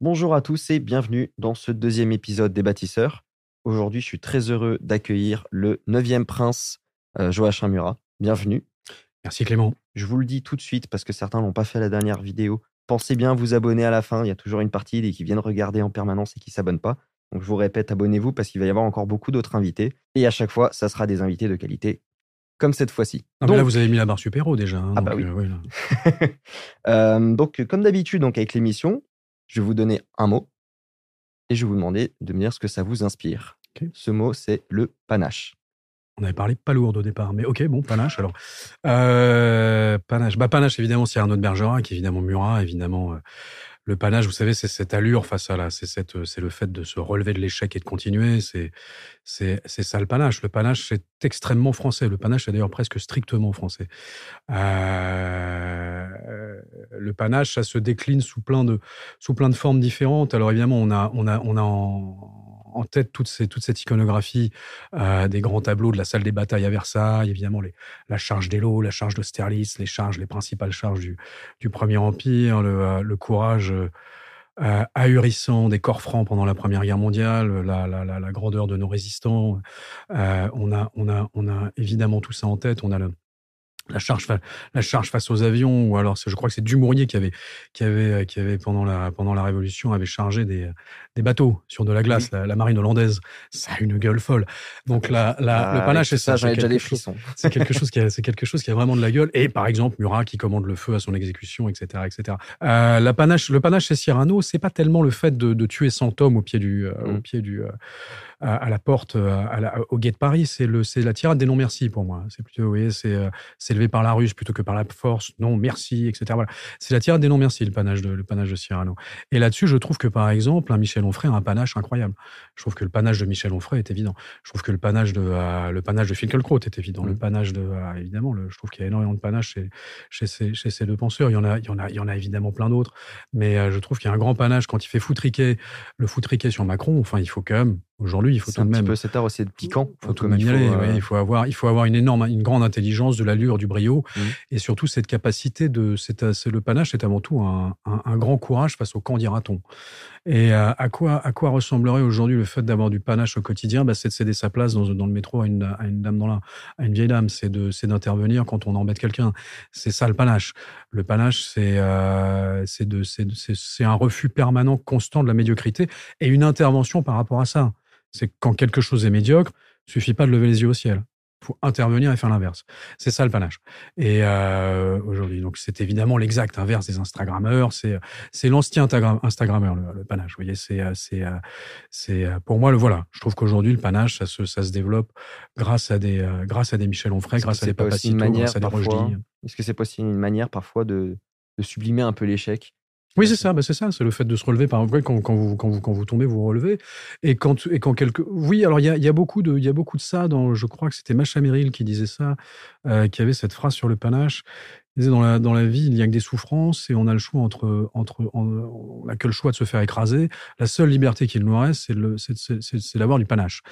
Bonjour à tous et bienvenue dans ce deuxième épisode des bâtisseurs. Aujourd'hui, je suis très heureux d'accueillir le neuvième prince, euh, Joachim Murat. Bienvenue. Merci Clément. Je vous le dis tout de suite parce que certains n'ont pas fait la dernière vidéo. Pensez bien à vous abonner à la fin. Il y a toujours une partie des qui viennent regarder en permanence et qui s'abonnent pas. Donc je vous répète, abonnez-vous parce qu'il va y avoir encore beaucoup d'autres invités. Et à chaque fois, ça sera des invités de qualité, comme cette fois-ci. Donc, là, vous avez mis la barre super déjà. hein, Ah bah donc, oui. euh, oui, là. Euh, donc, comme d'habitude, donc avec l'émission, je vais vous donner un mot et je vais vous demander de me dire ce que ça vous inspire. Ce mot, c'est le panache. On avait parlé pas lourd au départ, mais ok, bon, panache alors. Euh, panache. Bah, panache, évidemment, c'est Arnaud de Bergerac, évidemment Murat, évidemment. Le panache, vous savez, c'est cette allure face à la, c'est cette, euh, c'est le fait de se relever de l'échec et de continuer. C'est, c'est, c'est ça le panache. Le panache, c'est extrêmement français. Le panache, c'est d'ailleurs presque strictement français. Euh, le panache, ça se décline sous plein de, sous plein de formes différentes. Alors évidemment, on a, on a, on a en, en tête toute, cette iconographie euh, des grands tableaux de la salle des batailles à Versailles, évidemment la charge d'Elo, la charge d'Austerlitz, les charges, les principales charges du, Premier Empire, le, euh, courage euh, ahurissant des corps francs pendant la Première Guerre mondiale, la, grandeur de nos résistants. On, a, on, a, on a évidemment tout ça en tête. On a le, la charge, la charge face aux avions, ou alors je crois que c'est Dumouriez qui avait, qui avait, qui avait pendant la, pendant la Révolution avait chargé des, des bateaux sur de la glace, la, la marine hollandaise. Ça a une gueule folle. Donc la, la, le Ah, panache, c'est ça. j'en c'est ai déjà quelque des frissons. c'est quelque chose qui a, quelque chose qui a vraiment de la gueule. Et par exemple, Murat qui commande le feu à son exécution, etc., etc. Euh, la panache, le panache chez Cyrano, c'est pas tellement le fait de, de tuer 100 hommes au pied du, euh, au Mm. pied du, euh, à, à la porte, euh, à la- au guet de Paris. C'est le, c'est la tirade des non merci pour moi. C'est plutôt, vous voyez, c'est, euh, élevé par la ruse plutôt que par la force. Non merci, etc. Voilà. C'est la tirade des non merci, le panache de, le panache de Cyrano. Et là-dessus, je trouve que par exemple, un Michel Onfray a un panache incroyable. Je trouve que le panache de Michel Onfray est évident. Je trouve que le panache de euh, le panache de Finkielkraut est évident. Le Mm. panache de euh, évidemment, le- je trouve qu'il y a énormément de panache chez, chez, ces, chez ces deux penseurs. Il y en a, il y en a, il y en a évidemment plein d'autres, mais euh, je trouve qu'il y a un grand panache quand il fait foutriquer le foutriquer sur Macron. Enfin, il faut quand même aujourd'hui, il faut C'est tout un de petit même peu cet art aussi de piquant. faut tout comme de même il y aller. faut, ouais, euh, il faut avoir, il faut avoir une énorme, une grande intelligence, de l'allure, du brio, Mhm. et surtout cette capacité de, c'est, euh, c'est le panache, c'est avant tout un, un- un grand courage face au camp dira-t-on. Et euh, à quoi, à quoi ressemblerait aujourd'hui le fait d'avoir du panache au quotidien? Bah, C'est de céder sa place dans, dans le métro à une, à une dame dans la, à une vieille dame. C'est de, c'est d'intervenir quand on embête quelqu'un. C'est ça le panache. Le panache, c'est, euh, c'est de, c'est, c'est, c'est un refus permanent, constant de la médiocrité et une intervention par rapport à ça. C'est que quand quelque chose est médiocre, suffit pas de lever les yeux au ciel. Il faut intervenir et faire l'inverse. C'est ça le panache. Et euh, aujourd'hui, donc c'est évidemment l'exact inverse des Instagrammeurs. C'est c'est l'ancien Instagram- Instagrammeur le, le panache. Vous voyez, c'est euh, c'est euh, c'est pour moi le voilà. Je trouve qu'aujourd'hui le panache ça se ça se développe grâce à des grâce à des Michel Onfray, grâce à des Papacito, grâce à des. Est-ce que c'est pas aussi une manière parfois de, de sublimer un peu l'échec? Oui, c'est ça, bah, c'est ça, c'est le fait de se relever. Par exemple, quand, quand, vous, quand, vous, quand vous tombez, vous relevez. Et quand, et quand quelque. Oui, alors il y a, y, a beaucoup de- y a beaucoup de ça. Dans, je crois que c'était Macha Merrill qui disait ça, euh, qui avait cette phrase sur le panache. Dans la, dans la vie, il n'y a que des souffrances et on a le choix entre. entre on n'a que le choix de se faire écraser. La seule liberté qu'il nous reste, c'est le- c'est- c'est- c'est- c'est d'avoir du panache.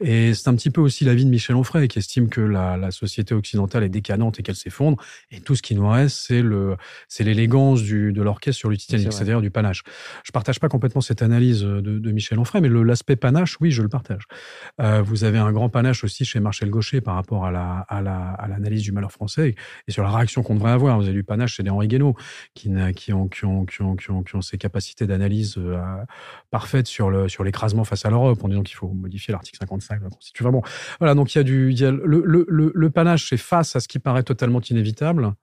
Et c'est un petit peu aussi l'avis de Michel Onfray, qui estime que la, la société occidentale est décadente et qu'elle s'effondre. Et tout ce qui nous reste, c'est le, c'est l'élégance du, de l'orchestre sur le Titanic, c'est-à-dire du panache. Je partage pas complètement cette analyse de, de Michel Onfray, mais le- l'aspect panache, oui, je le partage. Euh, vous avez un grand panache aussi chez Marcel Gaucher par rapport à la à la à l'analyse du malheur français et, et sur la réaction qu'on devrait avoir. Vous avez du panache chez des Henri Guénaud qui, qui, ont, qui, ont, qui, ont, qui, ont, ces capacités d'analyse euh, parfaites sur le sur l'écrasement face à l'Europe en disant qu'il faut modifier l'article 55 de la bon, voilà, donc il y a du le, le, le, le panache, c'est face à ce qui paraît totalement inévitable,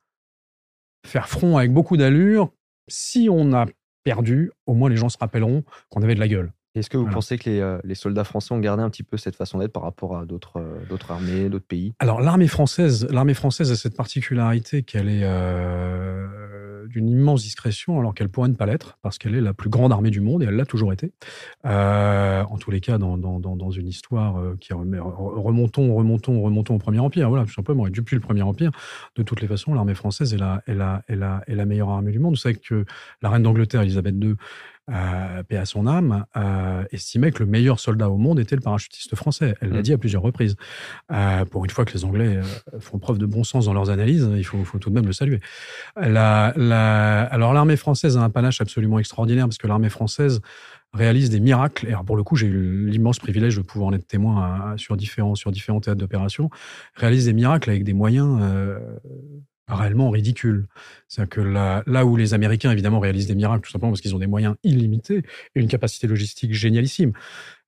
faire front avec beaucoup d'allure. Si on a perdu, au moins les gens se rappelleront qu'on avait de la gueule. Est-ce que vous Voilà. pensez que les, euh, les soldats français ont gardé un petit peu cette façon d'être par rapport à d'autres euh, armées, d'autres pays? Alors l'armée française, l'armée française a cette particularité qu'elle est euh, d'une immense discrétion, alors qu'elle pourrait ne pas l'être, parce qu'elle est la plus grande armée du monde et elle l'a toujours été. Euh, en tous les cas, dans, dans, dans, dans une histoire qui remontons, remontons, remontons au Premier Empire. Voilà, tout simplement. Et depuis le Premier Empire, de toutes les façons, l'armée française est la, est la, est la, est la meilleure armée du monde. Vous savez que la reine d'Angleterre, Elisabeth II, euh, paix à son âme, euh, estimait que le meilleur soldat au monde était le parachutiste français. Elle l'a mm. dit à plusieurs reprises. Euh, pour une fois que les Anglais euh, font preuve de bon sens dans leurs analyses, il faut, faut tout de même le saluer. La, la, alors l'armée française a un panache absolument extraordinaire parce que l'armée française réalise des miracles. Et alors pour le coup, j'ai eu l'immense privilège de pouvoir en être témoin sur, différents, sur différents théâtres d'opération. Réalise des miracles avec des moyens euh, réellement ridicules. C'est-à-dire que là, là où les Américains, évidemment, réalisent des miracles, tout simplement parce qu'ils ont des moyens illimités et une capacité logistique génialissime,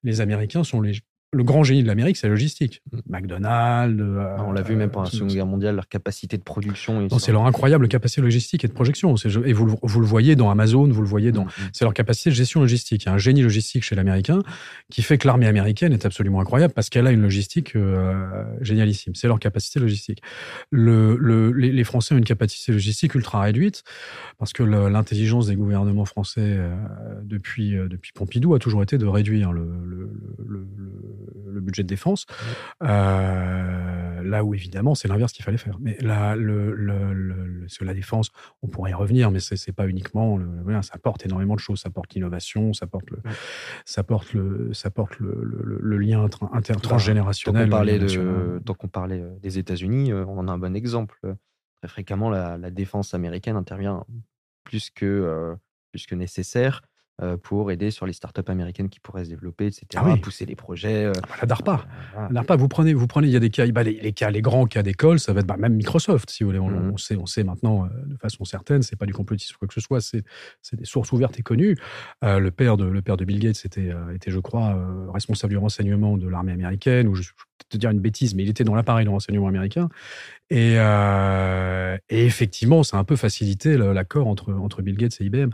les Américains sont les, le grand génie de l'Amérique, c'est la logistique. Mm. McDonald's. Euh, on l'a vu même pendant la Seconde Guerre mondiale, leur capacité de production. C'est leur incroyable capacité logistique et de projection. Et vous, vous, le voyez dans Amazon, vous le voyez dans. Mm, mm. C'est leur capacité de gestion logistique. Il y a un génie logistique chez l'Américain qui fait que l'armée américaine est absolument incroyable parce qu'elle a une logistique euh, génialissime. C'est leur capacité logistique. Le, le, les, Français ont une capacité logistique ultra réduite parce que l'intelligence des gouvernements français euh, depuis, depuis Pompidou a toujours été de réduire le, le le budget de défense, euh, là où évidemment c'est l'inverse qu'il fallait faire. Mais là, le, le, sur la défense, on pourrait y revenir, mais c'est pas uniquement. Voilà, ça apporte énormément de choses. Ça porte l'innovation, ça porte le, ça porte le, ça porte le, lien inter, transgénérationnel. Tant qu'on parlait, de, parlait des États-Unis, euh, on en a un bon exemple. Très fréquemment, la, défense américaine intervient plus que, euh, plus que nécessaire euh, pour aider sur les startups américaines qui pourraient se développer, etc. Ah pousser les projets. Euh, ah bah, la DARPA. la DARPA, vous prenez, vous prenez, il y a des cas, bah, les, cas, les grands cas d'école, ça va être bah, même Microsoft, si vous voulez. On, mmh. sait, on sait maintenant euh, de façon certaine, c'est pas du complotisme ou quoi que ce soit, c'est des sources ouvertes et connues. le père de le père de Bill Gates était, était je crois, responsable du renseignement de l'armée américaine, ou je, je vais te dire une bêtise, mais il était dans l'appareil de renseignement américain. Et, euh, et, effectivement, ça a un peu facilité l'accord entre, entre Bill Gates et IBM,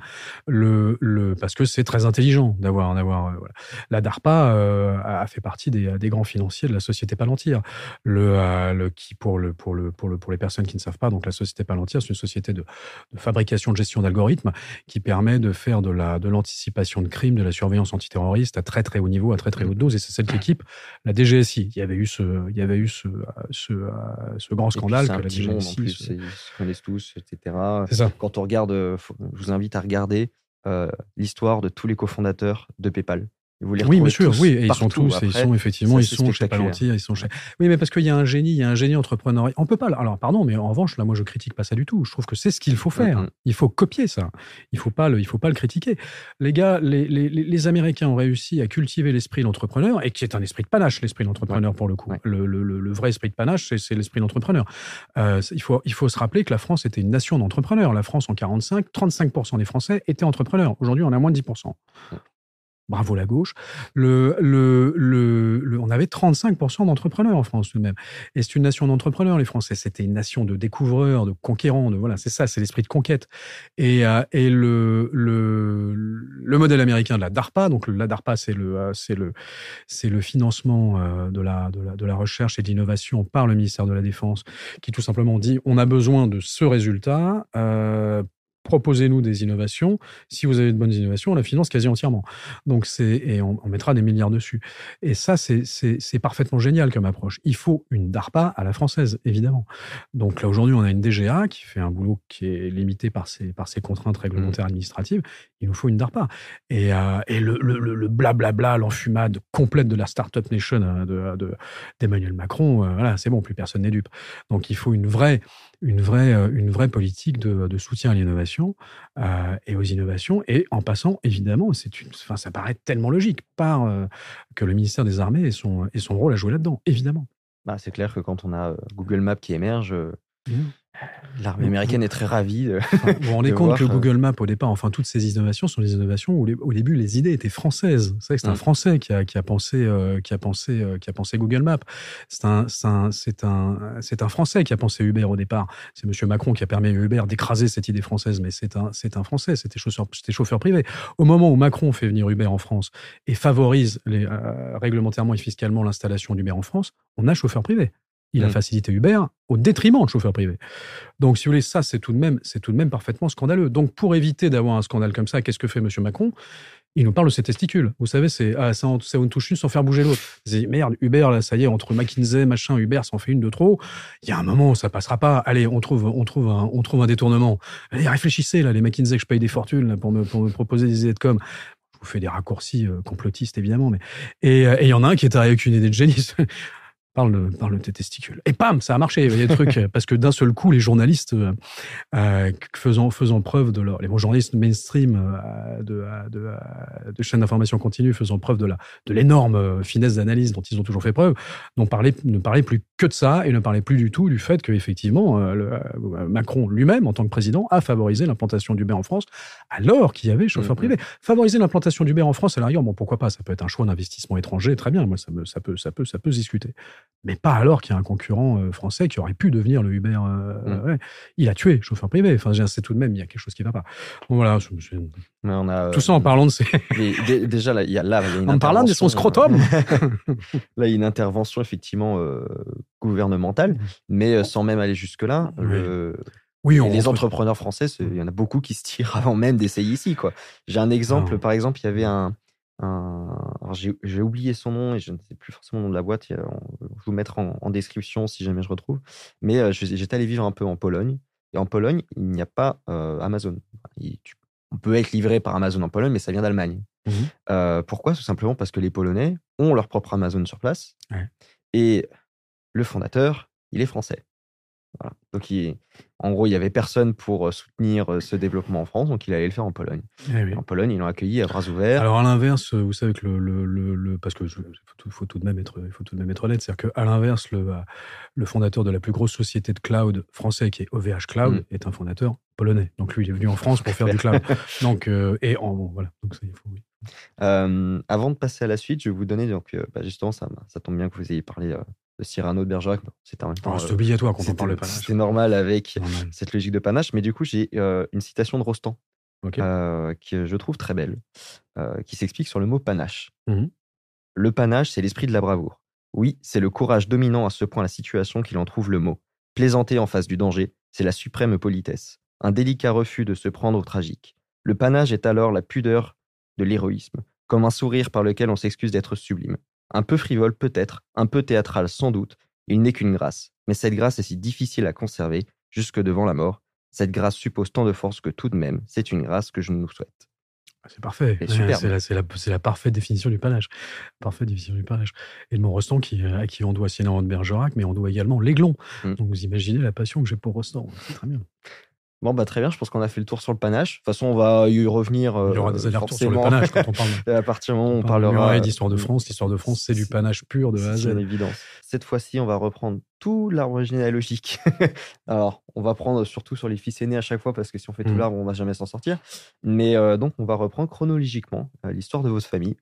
le, le, parce que c'est très intelligent d'avoir. d'avoir euh, voilà. La DARPA euh, a fait partie des, des, grands financiers de la société Palantir. Le, euh, le, qui, pour, le, pour, le, pour, le, pour les personnes qui ne savent pas, donc la société Palantir, c'est une société de, de, fabrication, de gestion d'algorithmes qui permet de faire de l'anticipation de, de crimes, de la surveillance antiterroriste à très très haut niveau, à très très haute dose. Et c'est cette équipe, la DGSI. Il y avait eu ce, il y avait eu ce, ce, ce grand scandale que la DGSI. Monde en plus, ils se connaissent tous, etc. Ça. Quand on regarde, je vous invite à regarder euh, l'histoire de tous les cofondateurs de PayPal oui, bien sûr, oui, et ils sont tous, ils sont effectivement, ils sont chez Palantir, ils sont chez. Oui, mais parce qu'il y a un génie, il y a un génie entrepreneur. On peut pas. Alors, pardon, mais en revanche, là, moi, je critique pas ça du tout. Je trouve que c'est ce qu'il faut faire. Il faut copier ça. Il faut pas le, il faut pas le critiquer. Les gars, les, les, les Américains ont réussi à cultiver l'esprit d'entrepreneur et qui est un esprit de panache, l'esprit d'entrepreneur pour le coup. Le, le, le, vrai esprit de panache, c'est l'esprit d'entrepreneur. Euh, il faut, il faut se rappeler que la France était une nation d'entrepreneurs. La France en 45, 35% des Français étaient entrepreneurs. Aujourd'hui, on a moins de 10% bravo la gauche, on avait 35% d'entrepreneurs en France tout de même. Et c'est une nation d'entrepreneurs, les Français. C'était une nation de découvreurs, de conquérants, de voilà, c'est ça, c'est l'esprit de conquête. Et, euh, le, le, le modèle américain de la DARPA, donc la DARPA, c'est le, financement de la recherche et de l'innovation par le ministère de la Défense, qui tout simplement dit on a besoin de ce résultat euh, proposez-nous des innovations. Si vous avez de bonnes innovations, on la finance quasi entièrement. Donc c'est et on, mettra des milliards dessus. Et ça, c'est parfaitement génial comme approche. Il faut une DARPA à la française, évidemment. Donc là aujourd'hui, on a une DGA qui fait un boulot qui est limité par ses par ses contraintes réglementaires mmh. administratives. Il nous faut une DARPA. Et, euh, et le, le, le blablabla, l'enfumade complète de la startup nation de d'Emmanuel Macron, euh, voilà, c'est bon, plus personne n'est dupe. Donc il faut une vraie une vraie, euh, une vraie politique de, de soutien à l'innovation euh, et aux innovations. Et en passant, évidemment, c'est une, enfin, ça paraît tellement logique par euh, que le ministère des Armées ait son, son rôle à jouer là-dedans, évidemment. Bah, c'est clair que quand on a Google Maps qui émerge, mmh. L'armée américaine est très ravie. De, vous vous rendez compte que Google Maps, au départ, enfin, toutes ces innovations sont des innovations où, au début, les idées étaient françaises. C'est c'est un mm. Français qui a, qui a pensé, euh, qui a pensé, euh, qui a pensé Google Maps. C'est un, c'est un, un, un Français qui a pensé Uber au départ. C'est Monsieur Macron qui a permis à Uber d'écraser cette idée française, mais c'est un, c'est un Français. C'était chauffeur, c'était chauffeur privé. Au moment où Macron fait venir Uber en France et favorise les, euh, réglementairement et fiscalement l'installation d'Uber en France, on a chauffeur privé. Il a mm. facilité Uber au détriment de chauffeurs privés. Donc, si vous voulez, ça, c'est tout de même, c'est tout de même parfaitement scandaleux. Donc, pour éviter d'avoir un scandale comme ça, qu'est-ce que fait M. Macron? Il nous parle de ses testicules. Vous savez, c'est ah, ça, ça on touche une sans faire bouger l'autre. Merde, Uber, là, ça y est, entre McKinsey, machin, Uber, ça en fait une de trop. Il y a un moment où ça passera pas. Allez, on trouve, on trouve, un, on trouve un détournement. Allez, réfléchissez, là, les McKinsey que je paye des fortunes là, pour, me, pour me proposer des idées de com. Je vous fais des raccourcis euh, complotistes, évidemment. Mais... Et il y en a un qui est arrivé avec une idée de génie. parle de, parle tes testicules. Et pam, ça a marché. Il y a des trucs, parce que d'un seul coup, les journalistes euh, euh faisant, faisant preuve de leur, les journalistes mainstream euh, de, de, de chaînes d'information continue faisant preuve de la, de l'énorme euh, finesse d'analyse dont ils ont toujours fait preuve, n'ont parlé, ne parlaient plus que de ça et ne parlaient plus du tout du fait qu'effectivement, euh, Macron lui-même, en tant que président, a favorisé l'implantation d'Uber en France alors qu'il y avait chauffeur mm-hmm. privé. Favoriser l'implantation d'Uber en France, à l'arrière, bon, pourquoi pas, ça peut être un choix d'investissement étranger, très bien, moi, ça, me, ça, peut, ça, peut, ça peut se discuter mais pas alors qu'il y a un concurrent euh, français qui aurait pu devenir le Uber. Euh, mm. Il a tué chauffeur privé. Enfin, c'est tout de même, il y a quelque chose qui ne va pas. Bon, voilà. on a, tout ça en euh, parlant de ces. déjà, là, il y a, là, En parlant de son scrotum Là, il y a une intervention, effectivement, gouvernementale, mais sans même aller jusque-là. Oui. les entrepreneurs français, il y en a beaucoup qui se tirent avant même d'essayer ici. J'ai un exemple, par exemple, il y avait un, j'ai oublié son nom et je ne sais plus forcément le nom de la boîte. Je vais vous mettre en, description si jamais je retrouve. Mais euh, j'étais allé vivre un peu en Pologne. Et en Pologne, il n'y a pas euh, Amazon. on peut être livré par Amazon en Pologne, mais ça vient d'Allemagne. Mmh euh, pourquoi? Tout simplement parce que les Polonais ont leur propre Amazon sur place. Et le fondateur, il est français. Donc, en gros, il n'y avait personne pour euh, soutenir euh, ce développement en France, donc il allait le faire en Pologne. Eh en Pologne, ils l'ont accueilli à bras ouverts. Alors, à l'inverse, vous savez que le. le, parce que il faut, tout de même être, il faut tout de même être honnête, c'est-à-dire qu'à l'inverse, le, le fondateur de la plus grosse société de cloud français, qui est OVH Cloud, mm. est un fondateur polonais. Donc, lui, il est venu en France pour faire du cloud. Donc, euh, et en, voilà. Donc, ça, il faut, oui. Avant de passer à la suite, je vais vous donner, donc, bah, justement, ça, ça tombe bien que vous ayez parlé Cyrano de Bergerac. C'est euh, obligatoire quand on parle de panache. C'est normal avec cette logique de panache. Mais du coup, j'ai une citation de Rostand euh, que je trouve très belle, qui s'explique sur le mot panache. Mmh le panache, c'est l'esprit de la bravoure. Oui, c'est le courage dominant à ce point la situation qu'il en trouve le mot. Plaisanter en face du danger, c'est la suprême politesse. Un délicat refus de se prendre au tragique. Le panache est alors la pudeur de l'héroïsme, comme un sourire par lequel on s'excuse d'être sublime. Un peu frivole peut-être, un peu théâtral sans doute, il n'est qu'une grâce. Mais cette grâce est si difficile à conserver, jusque devant la mort. Cette grâce suppose tant de force que tout de même, c'est une grâce que je nous souhaite. Ah, c'est parfait. C'est la, la, parfaite définition du panache. Parfaite définition du panache. Et de mon Rostand, qui, à qui on doit Siena de Bergerac, mais on doit également l'aiglon. Mmh. Donc vous imaginez la passion que j'ai pour Rostand. C'est très bien. Bon, bah très bien, je pense qu'on a fait le tour sur le panache. De toute façon, on va y revenir. Il y aura des allers-retours sur le panache quand on parle. à partir du moment où on, parlera. d'histoire de France, l'histoire de France, c'est du panache pur de A à Z. évidence. Cette fois-ci, on va reprendre tout l'arbre généalogique. Alors, on va prendre surtout sur les fils aînés à chaque fois, parce que si on fait tout mmh. l'arbre, on va jamais s'en sortir. Mais euh, donc, on va reprendre chronologiquement euh, l'histoire de votre famille,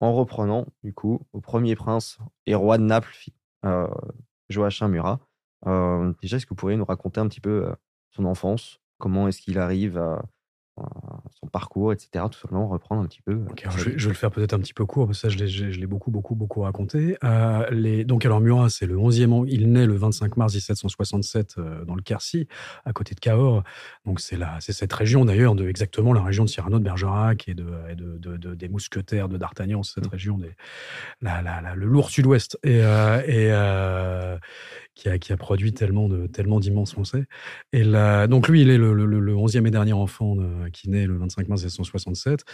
en reprenant, du coup, au premier prince et roi de Naples, euh, Joachim Murat. Euh, déjà, est-ce que vous pourriez nous raconter un petit peu son enfance, comment est-ce qu'il arrive à, son parcours, etc. Tout simplement reprendre un petit peu. Euh, je, vais, le faire peut-être un petit peu court, parce que ça, je l'ai beaucoup, beaucoup, beaucoup raconté. Euh, les, donc, alors, Murat, c'est le 11e an. Il naît le 25 mars 1767 euh, dans le Quercy, à côté de Cahors. Donc, c'est cette région, d'ailleurs, de exactement la région de Cyrano de Bergerac et, de, de, des mousquetaires de D'Artagnan, cette mmh. région, des, la, la, le lourd sud-ouest. Et, et qui a, qui a produit tellement de tellement d'immenses Français. Et donc lui, il est le, le, le 11e et dernier enfant qui naît le 25 mars 1967.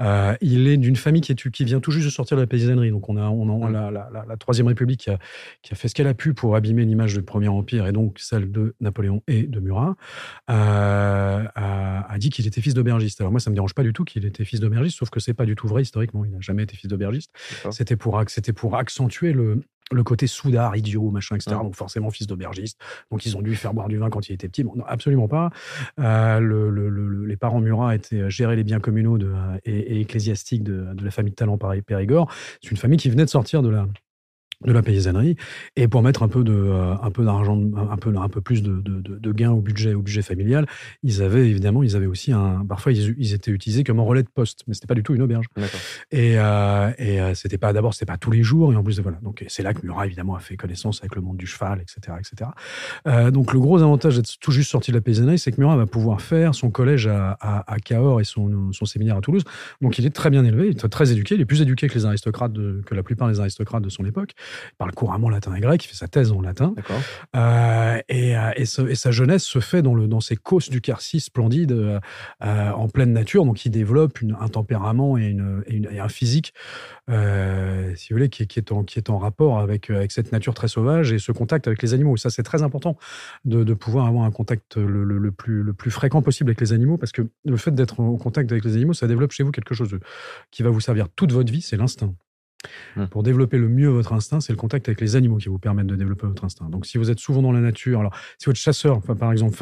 Euh, il est d'une famille qui, est, qui vient tout juste de sortir de la paysannerie. Donc on a, on a la, la, la, Troisième République qui a, qui a fait ce qu'elle a pu pour abîmer l'image du Premier Empire et donc celle de Napoléon et de Murat. Euh, a, a, dit qu'il était fils d'aubergiste. Alors moi, ça me dérange pas du tout qu'il était fils d'aubergiste, sauf que c'est pas du tout vrai historiquement. Il n'a jamais été fils d'aubergiste. C'était pour, c'était pour accentuer le, le côté soudard, idiot, machin, etc. Donc forcément fils d'aubergiste. Donc ils ont dû faire boire du vin quand il était petit. Bon, non, absolument pas. Euh, le, les parents Murat étaient euh, gérer les biens communaux de, et, ecclésiastiques de, la famille de Talent Périgord. C'est une famille qui venait de sortir de la de la paysannerie et pour mettre un peu de euh, un peu d'argent un peu un peu plus de, de, de, gains au budget au budget familial ils avaient évidemment ils avaient aussi un parfois ils, ils étaient utilisés comme un relais de poste mais c'était pas du tout une auberge. Et euh, et euh, c'était pas d'abord c'était pas tous les jours et en plus voilà. Donc c'est là que Murat évidemment a fait connaissance avec le monde du cheval etc etc euh, donc le gros avantage d'être tout juste sorti de la paysannerie c'est que Murat va pouvoir faire son collège à, à, à Cahors et son, son séminaire à Toulouse. Donc il est très bien élevé il est très éduqué il est plus éduqué que les aristocrates de, que la plupart des aristocrates de son époque il parle couramment latin et grec, il fait sa thèse en latin. Euh, et, euh, et, sa jeunesse se fait dans, le, dans ces causses du Quercy splendide, euh, en pleine nature. Donc, il développe une, un tempérament et, une, et, un physique, si vous voulez, qui, qui, est en, qui est en rapport avec, avec cette nature très sauvage et ce contact avec les animaux. Ça, c'est très important de, de, pouvoir avoir un contact le, le, plus, le plus fréquent possible avec les animaux, parce que le fait d'être en contact avec les animaux, ça développe chez vous quelque chose qui va vous servir toute votre vie, c'est l'instinct. Mmh. Pour développer le mieux votre instinct, c'est le contact avec les animaux qui vous permettent de développer votre instinct. Donc, si vous êtes souvent dans la nature, alors si votre chasseur, par exemple,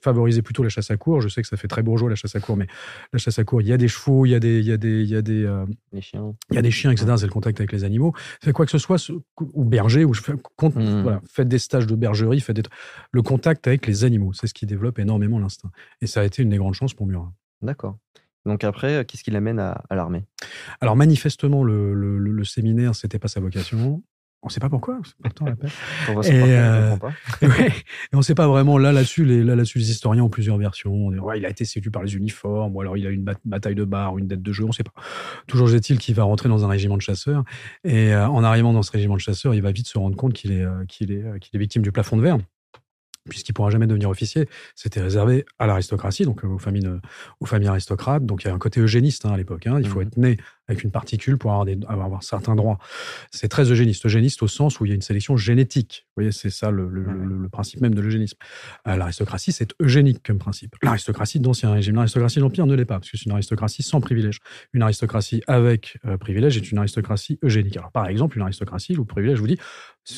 favorisez plutôt la chasse à cour, je sais que ça fait très bourgeois la chasse à cour, mais la chasse à cour, il y a des chevaux, il y a des, il y a des, il y a des, euh, chiens, il y a des chiens, etc. C'est le contact avec les animaux. Fait quoi que ce soit, ou berger, ou mmh. voilà, faites des stages de bergerie, faites des... le contact avec les animaux, c'est ce qui développe énormément l'instinct. Et ça a été une des grandes chances pour Murat. D'accord. Donc après, euh, qu'est-ce qui l'amène à, l'armée? Alors manifestement, le, le, le séminaire, c'était pas sa vocation. On ne sait pas pourquoi. Pourtant, la on va et, euh, pas. et, on ne sait pas vraiment. Là, là-dessus, les, là, dessus les historiens ont plusieurs versions. ouais, il a été séduit par les uniformes, ou alors il a eu une bataille de bar, ou une dette de jeu, on ne sait pas. Toujours est-il qu'il va rentrer dans un régiment de chasseurs. Et euh, en arrivant dans ce régiment de chasseurs, il va vite se rendre compte qu'il est, qu'il est, qu'il est victime du plafond de verre puisqu'il pourra jamais devenir officier, c'était réservé à l'aristocratie, donc aux familles, aux familles aristocrates. Donc il y a un côté eugéniste hein, à l'époque. Hein. Il faut mmh être né avec une particule pour avoir, des, avoir, certains droits. C'est très eugéniste. Eugéniste au sens où il y a une sélection génétique. Vous voyez, c'est ça le, le, principe même de l'eugénisme. Euh, l'aristocratie, c'est eugénique comme principe. L'aristocratie d'Ancien Régime. L'aristocratie d'Empire ne l'est pas, parce que c'est une aristocratie sans privilège. Une aristocratie avec euh, privilège est une aristocratie eugénique. Alors, par exemple, une aristocratie, le privilège vous dit,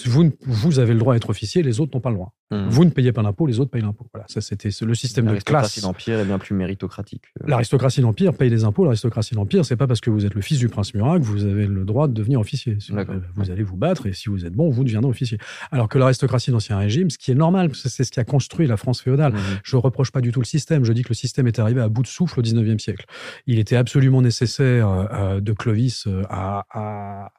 vous, vous avez le droit d'être officier, les autres n'ont pas le droit. Mmh. Vous ne payez pas d'impôt, les autres payent l'impôt. Voilà, ça c'était le système de classe. L'aristocratie d'Empire est bien plus méritocratique. L'aristocratie d'Empire paye des impôts. L'aristocratie d'Empire, c'est pas parce que vous êtes le fils du prince Murat vous avez le droit de devenir officier. Vous allez vous battre et si vous êtes bon, vous deviendrez officier. Alors que l'aristocratie d'Ancien Régime, ce qui est normal, c'est ce qui a construit la France féodale. Mmh. Je ne reproche pas du tout le système. Je dis que le système est arrivé à bout de souffle au 19e siècle. Il était absolument nécessaire euh, euh, de Clovis euh, à,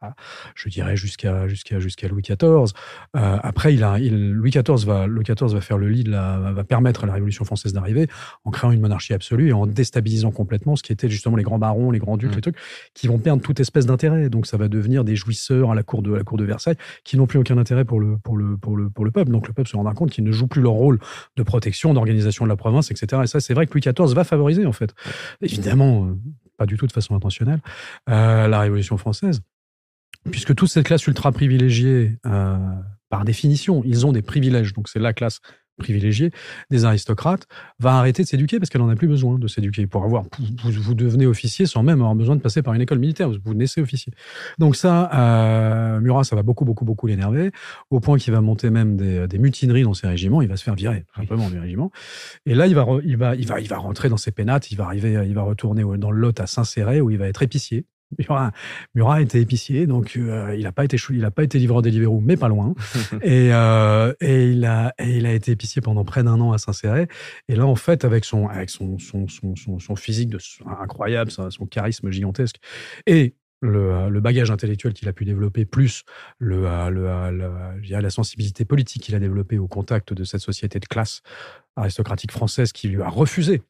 je dirais, jusqu'à jusqu'à jusqu'à Louis XIV. après, il a, il, Louis XIV va, Louis XIV va faire le lit, la, va permettre à la Révolution française d'arriver en créant une monarchie absolue et en déstabilisant complètement ce qui était justement les grands barons, les grands ducs, mmh. les trucs, qui vont perdre toute espèce d'intérêt. Donc ça va devenir des jouisseurs à la cour de, la cour de Versailles qui n'ont plus aucun intérêt pour le, pour, le, pour, le, pour le peuple. Donc le peuple se rendra compte qu'ils ne jouent plus leur rôle de protection, d'organisation de la province, etc. Et ça, c'est vrai que Louis XIV va favoriser, en fait. Évidemment, euh, pas du tout de façon intentionnelle, euh, la Révolution française. Puisque toute cette classe ultra privilégiée, euh, par définition, ils ont des privilèges. Donc c'est la classe privilégiée des aristocrates, va arrêter de s'éduquer parce qu'elle n'en a plus besoin de s'éduquer. Pour avoir, vous, devenez officier sans même avoir besoin de passer par une école militaire. Vous, naissez officier. Donc ça, euh, Murat, ça va beaucoup, beaucoup, beaucoup l'énerver, au point qu'il va monter même des, des, mutineries dans ses régiments. Il va se faire virer simplement du régiment. Et là, il va, il va, il va, il va rentrer dans ses pénates. Il va arriver, il va retourner dans le Lot à Saint-Céré où il va être épicier. Murat, Murat était épicier, donc euh, il n'a pas été il a pas été livreur Deliveroo, mais pas loin. et, euh, et il a et il a été épicier pendant près d'un an à Saint-Céré. Et là, en fait, avec son avec son son son, son, physique de, incroyable, son charisme gigantesque et le, le, bagage intellectuel qu'il a pu développer, plus le, le, la sensibilité politique qu'il a développée au contact de cette société de classe aristocratique française qui lui a refusé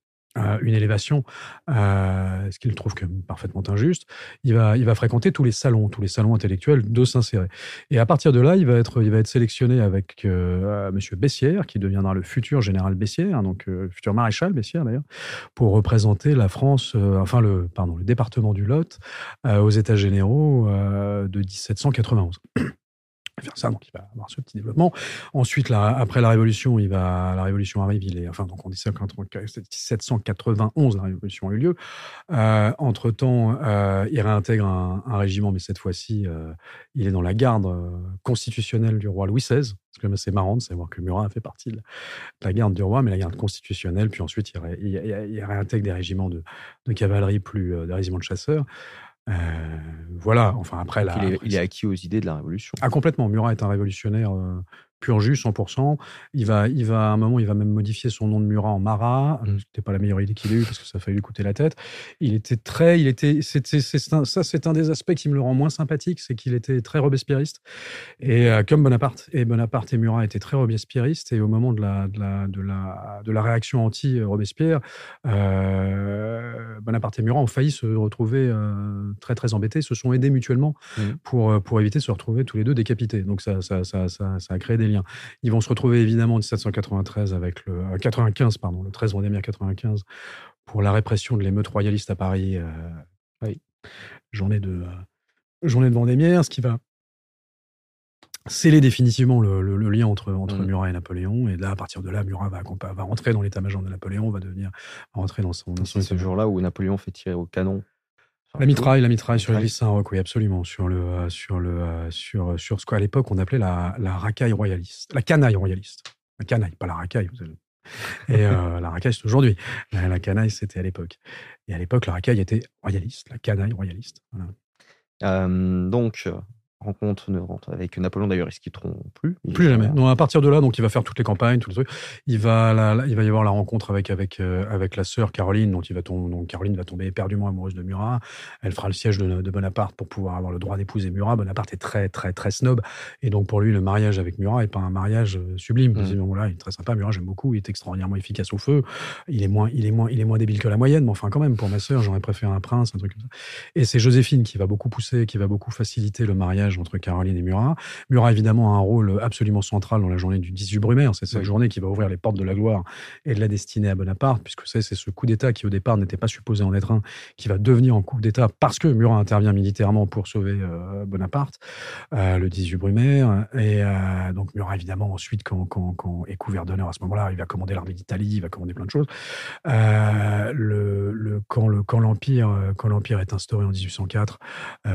une élévation, euh, ce qu'il trouve que parfaitement injuste, il va, il va fréquenter tous les salons, tous les salons intellectuels de Saint-Céré. Et à partir de là, il va être, il va être sélectionné avec euh, Monsieur Bessières, qui deviendra le futur général Bessières, donc euh, futur maréchal Bessières d'ailleurs, pour représenter la France, euh, enfin le, pardon, le département du Lot aux États généraux de 1791 faire ça, donc il va avoir ce petit développement. Ensuite, là, après la Révolution, il va, la Révolution arrive, il est, enfin, donc en 1791, la Révolution a eu lieu. Euh, entre temps, euh, il réintègre un, régiment, mais cette fois-ci, euh, il est dans la garde constitutionnelle du roi Louis XVI. C'est marrant de savoir que Murat fait partie de la garde du roi, mais la garde constitutionnelle. Puis ensuite, il réintègre des régiments de, de cavalerie plus, des régiments de chasseurs. Voilà, enfin après là. Il, est acquis aux idées de la Révolution. Ah, complètement. Murat est un révolutionnaire pur jus, 100%. Il va, il va, à un moment, il va même modifier son nom de Murat en Marat. Mmh. C'était pas la meilleure idée qu'il ait eue parce que ça a failli lui coûter la tête. Il était très, il était, c'est, ça, c'est un des aspects qui me le rend moins sympathique, c'est qu'il était très robespierriste. Et euh, comme Bonaparte, et Bonaparte et Murat étaient très robespierristes. Et au moment de la, de la, de la, de la réaction anti-Robespierre, euh, Bonaparte et Murat ont failli se retrouver euh, très, très embêtés, se sont aidés mutuellement mmh. pour, pour éviter de se retrouver tous les deux décapités. Donc ça, ça, ça, ça, ça a créé des liens. Ils vont se retrouver évidemment en 1793 avec le 95 euh, pardon, le 13 Vendémiaire 95 pour la répression de l'émeute royaliste à Paris. Euh, oui, journée de euh, journée de Vendémiaire, ce qui va sceller définitivement le, lien entre, entre mmh. Murat et Napoléon. Et là, à partir de là, Murat va, va rentrer dans l'état-major de Napoléon, va devenir rentrer dans son. C'est ce jour-là où Napoléon fait tirer au canon la mitraille, la mitraille sur l'île Saint-Roch, oui, absolument. Sur le, euh, sur le, euh, sur, sur ce qu'à l'époque on appelait la, la racaille royaliste, la canaille royaliste. La canaille, pas la racaille. Vous Et euh, la racaille, c'est aujourd'hui. La, canaille, c'était à l'époque. Et à l'époque, la racaille était royaliste, la canaille royaliste. donc, rencontre avec Napoléon d'ailleurs, ils se quitteront plus. Plus jamais. Non, à partir de là, donc il va faire toutes les campagnes, tous les trucs. Il va, il va y avoir la rencontre avec avec euh, avec la sœur Caroline, dont il va tomber, donc Caroline va tomber éperdument amoureuse de Murat. Elle fera le siège de, Bonaparte pour pouvoir avoir le droit d'épouser Murat. Bonaparte est très très très snob, et donc pour lui le mariage avec Murat est pas un mariage euh, sublime. Mmh. Il, il est très sympa, Murat j'aime beaucoup, il est extraordinairement efficace au feu. Il est moins il est moins il est moins débile que la moyenne, mais enfin quand même pour ma sœur j'aurais préféré un prince, un truc comme ça. Et c'est Joséphine qui va beaucoup pousser, qui va beaucoup faciliter le mariage entre Caroline et Murat. Murat, évidemment, a un rôle absolument central dans la journée du 18 Brumaire. C'est cette journée qui va ouvrir les portes de la gloire et de la destinée à Bonaparte, puisque c'est ce coup d'État qui, au départ, n'était pas supposé en être un, qui va devenir un coup d'État parce que Murat intervient militairement pour sauver euh, Bonaparte, euh, le 18 Brumaire. Et euh, donc, Murat, évidemment, ensuite, quand, quand, quand est couvert d'honneur à ce moment-là, il va commander l'armée d'Italie, il va commander plein de choses. le, le, quand l'Empire quand l'Empire est instauré en 1804,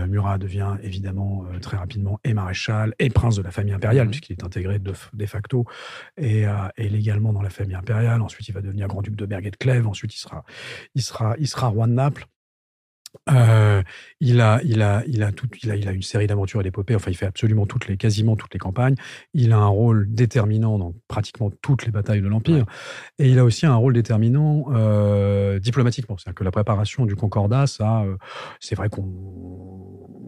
Murat devient évidemment très rapidement et maréchal et prince de la famille impériale, mmh puisqu'il est intégré de, de facto et, euh, et, légalement dans la famille impériale. Ensuite, il va devenir grand-duc de Berg et de Clèves. Ensuite, il sera, il sera, il sera roi de Naples. Euh, il a, il a, il a tout, il a, il a une série d'aventures et d'épopées. Enfin, il fait absolument toutes les, quasiment toutes les campagnes. Il a un rôle déterminant dans pratiquement toutes les batailles de l'Empire, et il a aussi un rôle déterminant euh, diplomatiquement. C'est-à-dire que la préparation du Concordat, ça, euh, c'est vrai qu'on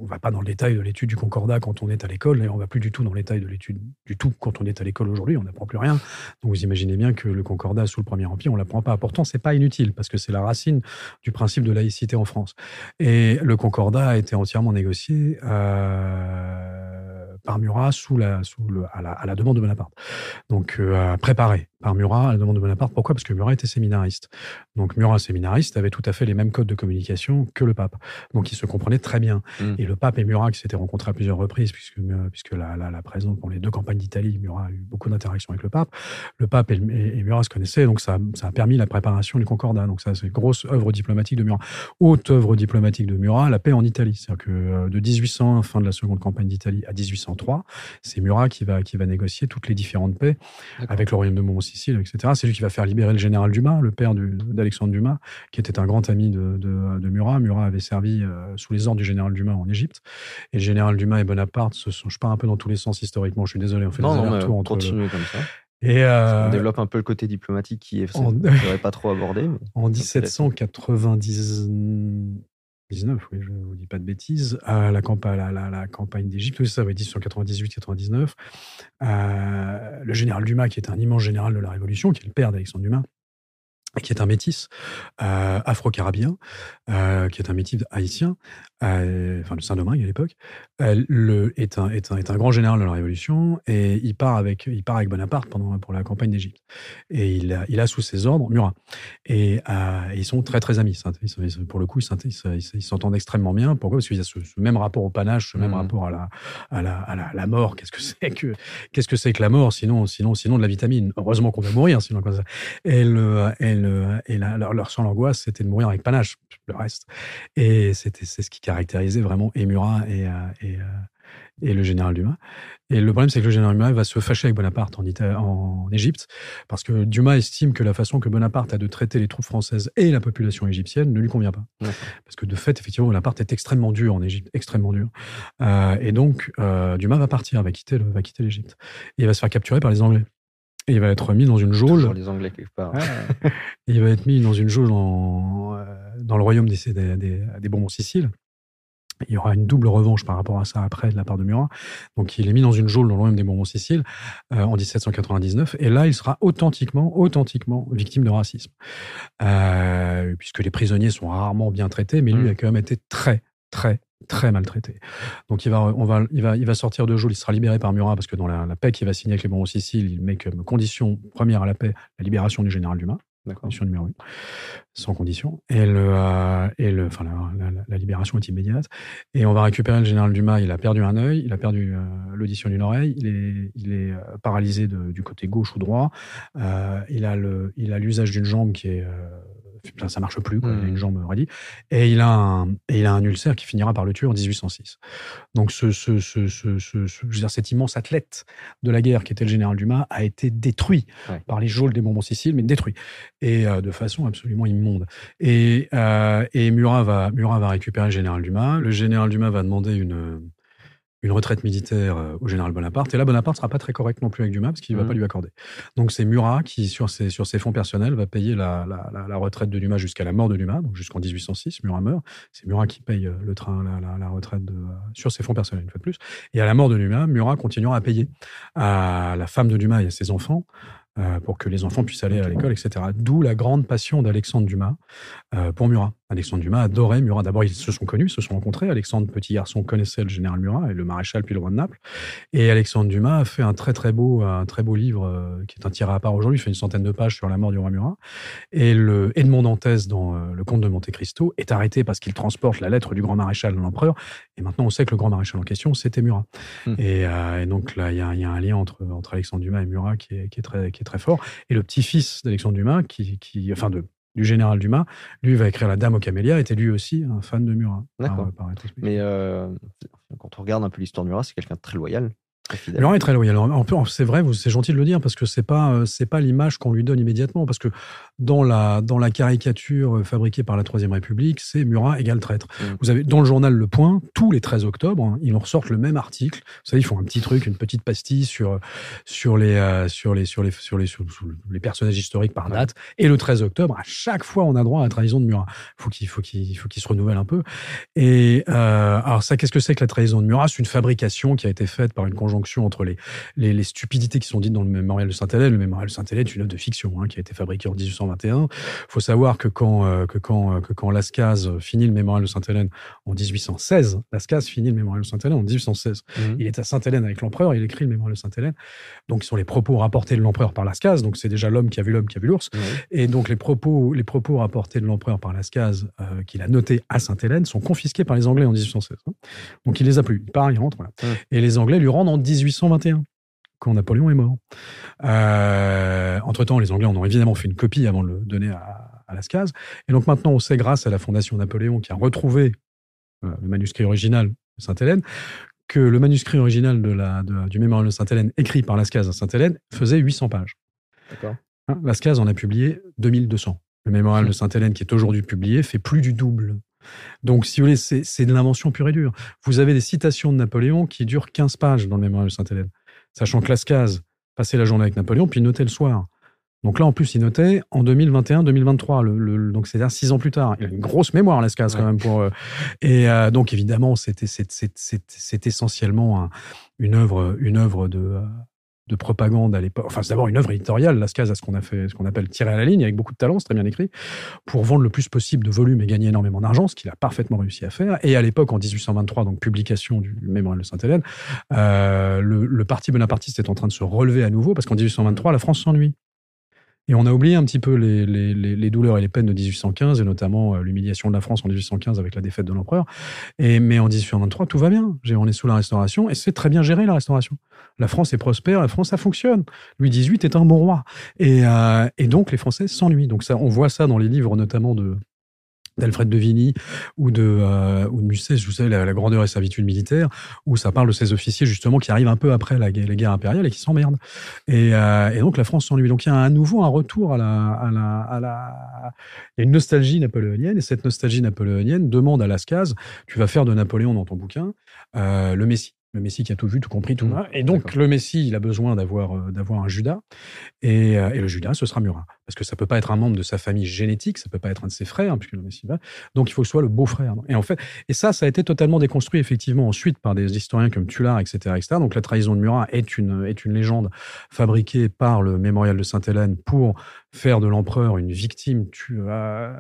on va pas dans le détail de l'étude du Concordat quand on est à l'école, et on va plus du tout dans le détail de l'étude du tout quand on est à l'école aujourd'hui. On n'apprend plus rien. Donc, vous imaginez bien que le Concordat sous le Premier Empire, on l'apprend pas. Pourtant, c'est pas inutile parce que c'est la racine du principe de laïcité en France. Et le Concordat a été entièrement négocié euh, par Murat sous la, sous le, à, la, à, la, demande de Bonaparte. Donc, euh, préparé par Murat à la demande de Bonaparte. Pourquoi? Parce que Murat était séminariste. Donc Murat, séminariste, avait tout à fait les mêmes codes de communication que le pape. Donc ils se comprenaient très bien. Mm. Et le pape et Murat, qui s'étaient rencontrés à plusieurs reprises, puisque, euh, puisque la, la, la présence pour les deux campagnes d'Italie, Murat a eu beaucoup d'interactions avec le pape. Le pape et, et, Murat se connaissaient, donc ça, ça, a permis la préparation du Concordat. Donc ça, c'est une grosse œuvre diplomatique de Murat. Haute œuvre diplomatique de Murat, la paix en Italie. C'est-à-dire que euh, de 1801, fin de la seconde campagne d'Italie, à 1803, c'est Murat qui va, qui va négocier toutes les différentes paix avec le royaume de Mont etc. C'est lui qui va faire libérer le général Dumas, le père d'Alexandre Dumas, qui était un grand ami de, de, Murat. Murat avait servi euh, sous les ordres du général Dumas en Égypte. Et le général Dumas et Bonaparte se sont, je pars un peu dans tous les sens historiquement, je suis désolé, on fait non, des allers-retours entre. Continue comme ça. Et euh, on développe un peu le côté diplomatique qui est en... pas trop abordé. en 1790, 19, oui, je ne vous dis pas de bêtises, à la, campagne, la, la, campagne d'Égypte, oui, ça, oui, 1898-99. Euh, le général Dumas, qui est un immense général de la Révolution, qui est le père d'Alexandre Dumas, qui est un métis euh, afro-carabien, euh, qui est un métis haïtien, euh, enfin de Saint-Domingue à l'époque, euh, est, un, est, un, est un grand général de la Révolution et il part avec, il part avec Bonaparte pendant, pour la campagne d'Égypte. Et il a, il a sous ses ordres Murat. Et, euh, ils sont très très amis. Pour le coup, ils s'entendent extrêmement bien. Pourquoi? Parce qu'il y a ce, même rapport au panache, ce même mmh. rapport à la, à la, à la, la mort. Qu'est-ce que c'est que, qu'est-ce que c'est que la mort? Sinon, sinon, sinon de la vitamine. Heureusement qu'on va mourir, sinon comme ça? Et le, et le, et leur, seule angoisse, c'était de mourir avec panache, le reste. Et c'était, c'est ce qui caractérisait vraiment Emura et, et, et le général Dumas. Et le problème, c'est que le général Dumas va se fâcher avec Bonaparte en, en Égypte, parce que Dumas estime que la façon que Bonaparte a de traiter les troupes françaises et la population égyptienne ne lui convient pas. Parce que de fait, effectivement, Bonaparte est extrêmement dur en Égypte, extrêmement dur. Euh, et donc, euh, Dumas va partir, va quitter, l'Égypte. Et il va se faire capturer par les Anglais. Et il va être mis dans une geôle. les Anglais quelque part. il va être mis dans une dans, euh, dans le royaume des, des, des, des Bourbons-Siciles. Il y aura une double revanche par rapport à ça après de la part de Murat. Donc, il est mis dans une geôle dans le royaume des Bourbons-Siciles euh, en 1799. Et là, il sera authentiquement, authentiquement victime de racisme. Euh, puisque les prisonniers sont rarement bien traités, mais lui mmh. a quand même été très, très, très maltraité. Donc il va, on va, il va, il va sortir de geôle, il sera libéré par Murat parce que dans la, paix qu'il va signer avec les Bourbons-Siciles, il met comme condition première à la paix la libération du général Dumas. Condition numéro 1. Sans condition. Et, le, euh, et le, enfin, la, libération est immédiate. Et on va récupérer le général Dumas. Il a perdu un œil, il a perdu euh, l'audition d'une oreille, il est, il est euh, paralysé de, du côté gauche ou droit. il a l'usage d'une jambe qui est ça, ça marche plus, quoi. il a une mmh. jambe raidie. Et il a un, et il a un ulcère qui finira par le tuer en 1806. Donc, ce, ce, ce, ce, je veux dire, cet immense athlète de la guerre qui était le général Dumas a été détruit par les geôles des Bourbons Sicile, mais détruit. Et euh, de façon absolument immonde. Et, euh, et Murat, va, Murat va récupérer le général Dumas. Le général Dumas va demander une une retraite militaire euh, au général Bonaparte. Et là, Bonaparte sera pas très correct non plus avec Dumas parce qu'il ne va mmh. pas lui accorder. Donc c'est Murat qui, sur ses, sur ses fonds personnels, va payer la, la, la, retraite de Dumas jusqu'à la mort de Dumas, donc jusqu'en 1806. Murat meurt. C'est Murat qui paye euh, le train, la, retraite de, euh, sur ses fonds personnels, une fois de plus. Et à la mort de Dumas, Murat continuera à payer à la femme de Dumas et à ses enfants euh, pour que les enfants puissent aller à l'école, etc. D'où la grande passion d'Alexandre Dumas euh, pour Murat. Alexandre Dumas adorait Murat. D'abord, ils se sont connus, se sont rencontrés. Alexandre, petit garçon, connaissait le général Murat et le maréchal puis le roi de Naples. Et Alexandre Dumas a fait un très très beau, un très beau livre euh, qui est un tiré à part aujourd'hui, il fait une centaine de pages sur la mort du roi Murat. Et le Edmond Dantès dans Le Comte de Monte Cristo est arrêté parce qu'il transporte la lettre du grand maréchal de l'empereur. Et maintenant, on sait que le grand maréchal en question, c'était Murat. Hum. Et, donc là, il y, a un lien entre, entre Alexandre Dumas et Murat qui est, qui est très, qui est très fort. Et le petit-fils d'Alexandre Dumas, qui, qui, enfin de, du général Dumas, lui va écrire La Dame aux camélias, était lui aussi un fan de Murat. D'accord. Mais euh, quand on regarde un peu l'histoire de Murat, c'est quelqu'un de très loyal. Laurent est très loyal. C'est vrai, c'est gentil de le dire parce que c'est pas euh, c'est pas l'image qu'on lui donne immédiatement parce que dans la dans la caricature euh, fabriquée par la Troisième République, c'est Murat égale traître. Mm. Vous avez dans le journal Le Point tous les 13 octobre, hein, ils en ressortent le même article. Vous savez, ils font un petit truc, une petite pastille sur sur les euh, sur les sur les sur les sur, les personnages historiques par date. Et le 13 octobre, à chaque fois, on a droit à la trahison de Murat. Faut qu'il faut qu'il faut qu'il se renouvelle un peu. Et euh, alors ça, qu'est-ce que c'est que la trahison de Murat? C'est une fabrication qui a été faite par une conjonction entre les, les, stupidités qui sont dites dans le mémorial de Saint-Hélène. Le mémorial de Saint-Hélène est une œuvre de fiction hein, qui a été fabriquée en 1821. Il faut savoir que quand, euh, que quand, euh, que quand Lascaz finit le mémorial de Sainte-Hélène en 1816, Lascaz finit le mémorial de Sainte-Hélène en 1816. Mmh. Il est à Sainte-Hélène avec l'empereur, il écrit le mémorial de Sainte-Hélène. Donc, ce sont les propos rapportés de l'empereur par Lascaz. Donc, c'est déjà l'homme qui a vu l'homme qui a vu l'ours. Mmh. Et donc, les propos, les propos rapportés de l'empereur par Lascaz, euh, qu'il a notés à Sainte-Hélène, sont confisqués par les Anglais en 1816. Hein. Donc, il les a plus. Il part, il rentre. Voilà. Mmh. Et les Anglais lui rendent en 1821 quand Napoléon est mort. Euh, entre-temps, les Anglais en ont évidemment fait une copie avant de le donner à, à Lascaz. Et donc maintenant, on sait, grâce à la Fondation Napoléon, qui a retrouvé euh, le manuscrit original de Sainte-Hélène, que le manuscrit original de la, du mémorial de Sainte-Hélène, écrit par Lascaz à Sainte-Hélène, faisait 800 pages. Hein, Lascaz en a publié 2200. Le mémorial de Sainte-Hélène, qui est aujourd'hui publié, fait plus du double. Donc, si vous voulez, c'est de l'invention pure et dure. Vous avez des citations de Napoléon qui durent 15 pages dans le mémorial de Sainte-Hélène sachant que Lascaz passait la journée avec Napoléon, puis notait le soir. Donc là, en plus, il notait en 2021-2023, le, donc c'est-à-dire six ans plus tard. Il a une grosse mémoire, Lascaz, quand même. Pour, euh, et euh, donc, évidemment, c'est essentiellement une œuvre, une œuvre de, euh, de propagande à l'époque. Enfin, c'est d'abord une œuvre éditoriale, Lascaz a ce qu'on a fait, ce qu'on appelle tirer à la ligne, avec beaucoup de talent, c'est très bien écrit, pour vendre le plus possible de volume et gagner énormément d'argent, ce qu'il a parfaitement réussi à faire. Et à l'époque, en 1823, donc publication du Mémorial de Sainte-Hélène, euh, le, le, parti bonapartiste est en train de se relever à nouveau, parce qu'en 1823, la France s'ennuie. Et on a oublié un petit peu les, douleurs et les peines de 1815, et notamment euh, l'humiliation de la France en 1815 avec la défaite de l'empereur. Et, mais en 1823, tout va bien. On est sous la Restauration, et c'est très bien géré, la Restauration. La France est prospère, la France, ça fonctionne. Louis XVIII est un bon roi. Et, euh, et donc, les Français s'ennuient. Donc, ça, on voit ça dans les livres, notamment de, d'Alfred de Vigny ou de, euh, ou de Musset, je vous savez, la, grandeur et servitude militaire, où ça parle de ces officiers justement qui arrivent un peu après la, la guerre impériale et qui s'emmerdent. Et, euh, et, donc la France s'ennuie. Donc il y a à nouveau un retour à la, à la, à la, il y a une nostalgie napoléonienne et cette nostalgie napoléonienne demande à Lascaz, tu vas faire de Napoléon dans ton bouquin euh, le Messie le Messie qui a tout vu, tout compris, tout. Mmh. Et donc, le Messie, il a besoin d'avoir euh, d'avoir un Judas. Et, euh, et, le Judas, ce sera Murat. Parce que ça peut pas être un membre de sa famille génétique, ça peut pas être un de ses frères, puisque va. Donc, il faut que ce soit le beau-frère. Et en fait, et ça, ça a été totalement déconstruit, effectivement, ensuite par des historiens comme Tullard, etc.. Donc, la trahison de Murat est une, est une légende fabriquée par le mémorial de Sainte-Hélène pour faire de l'empereur une victime tu, euh,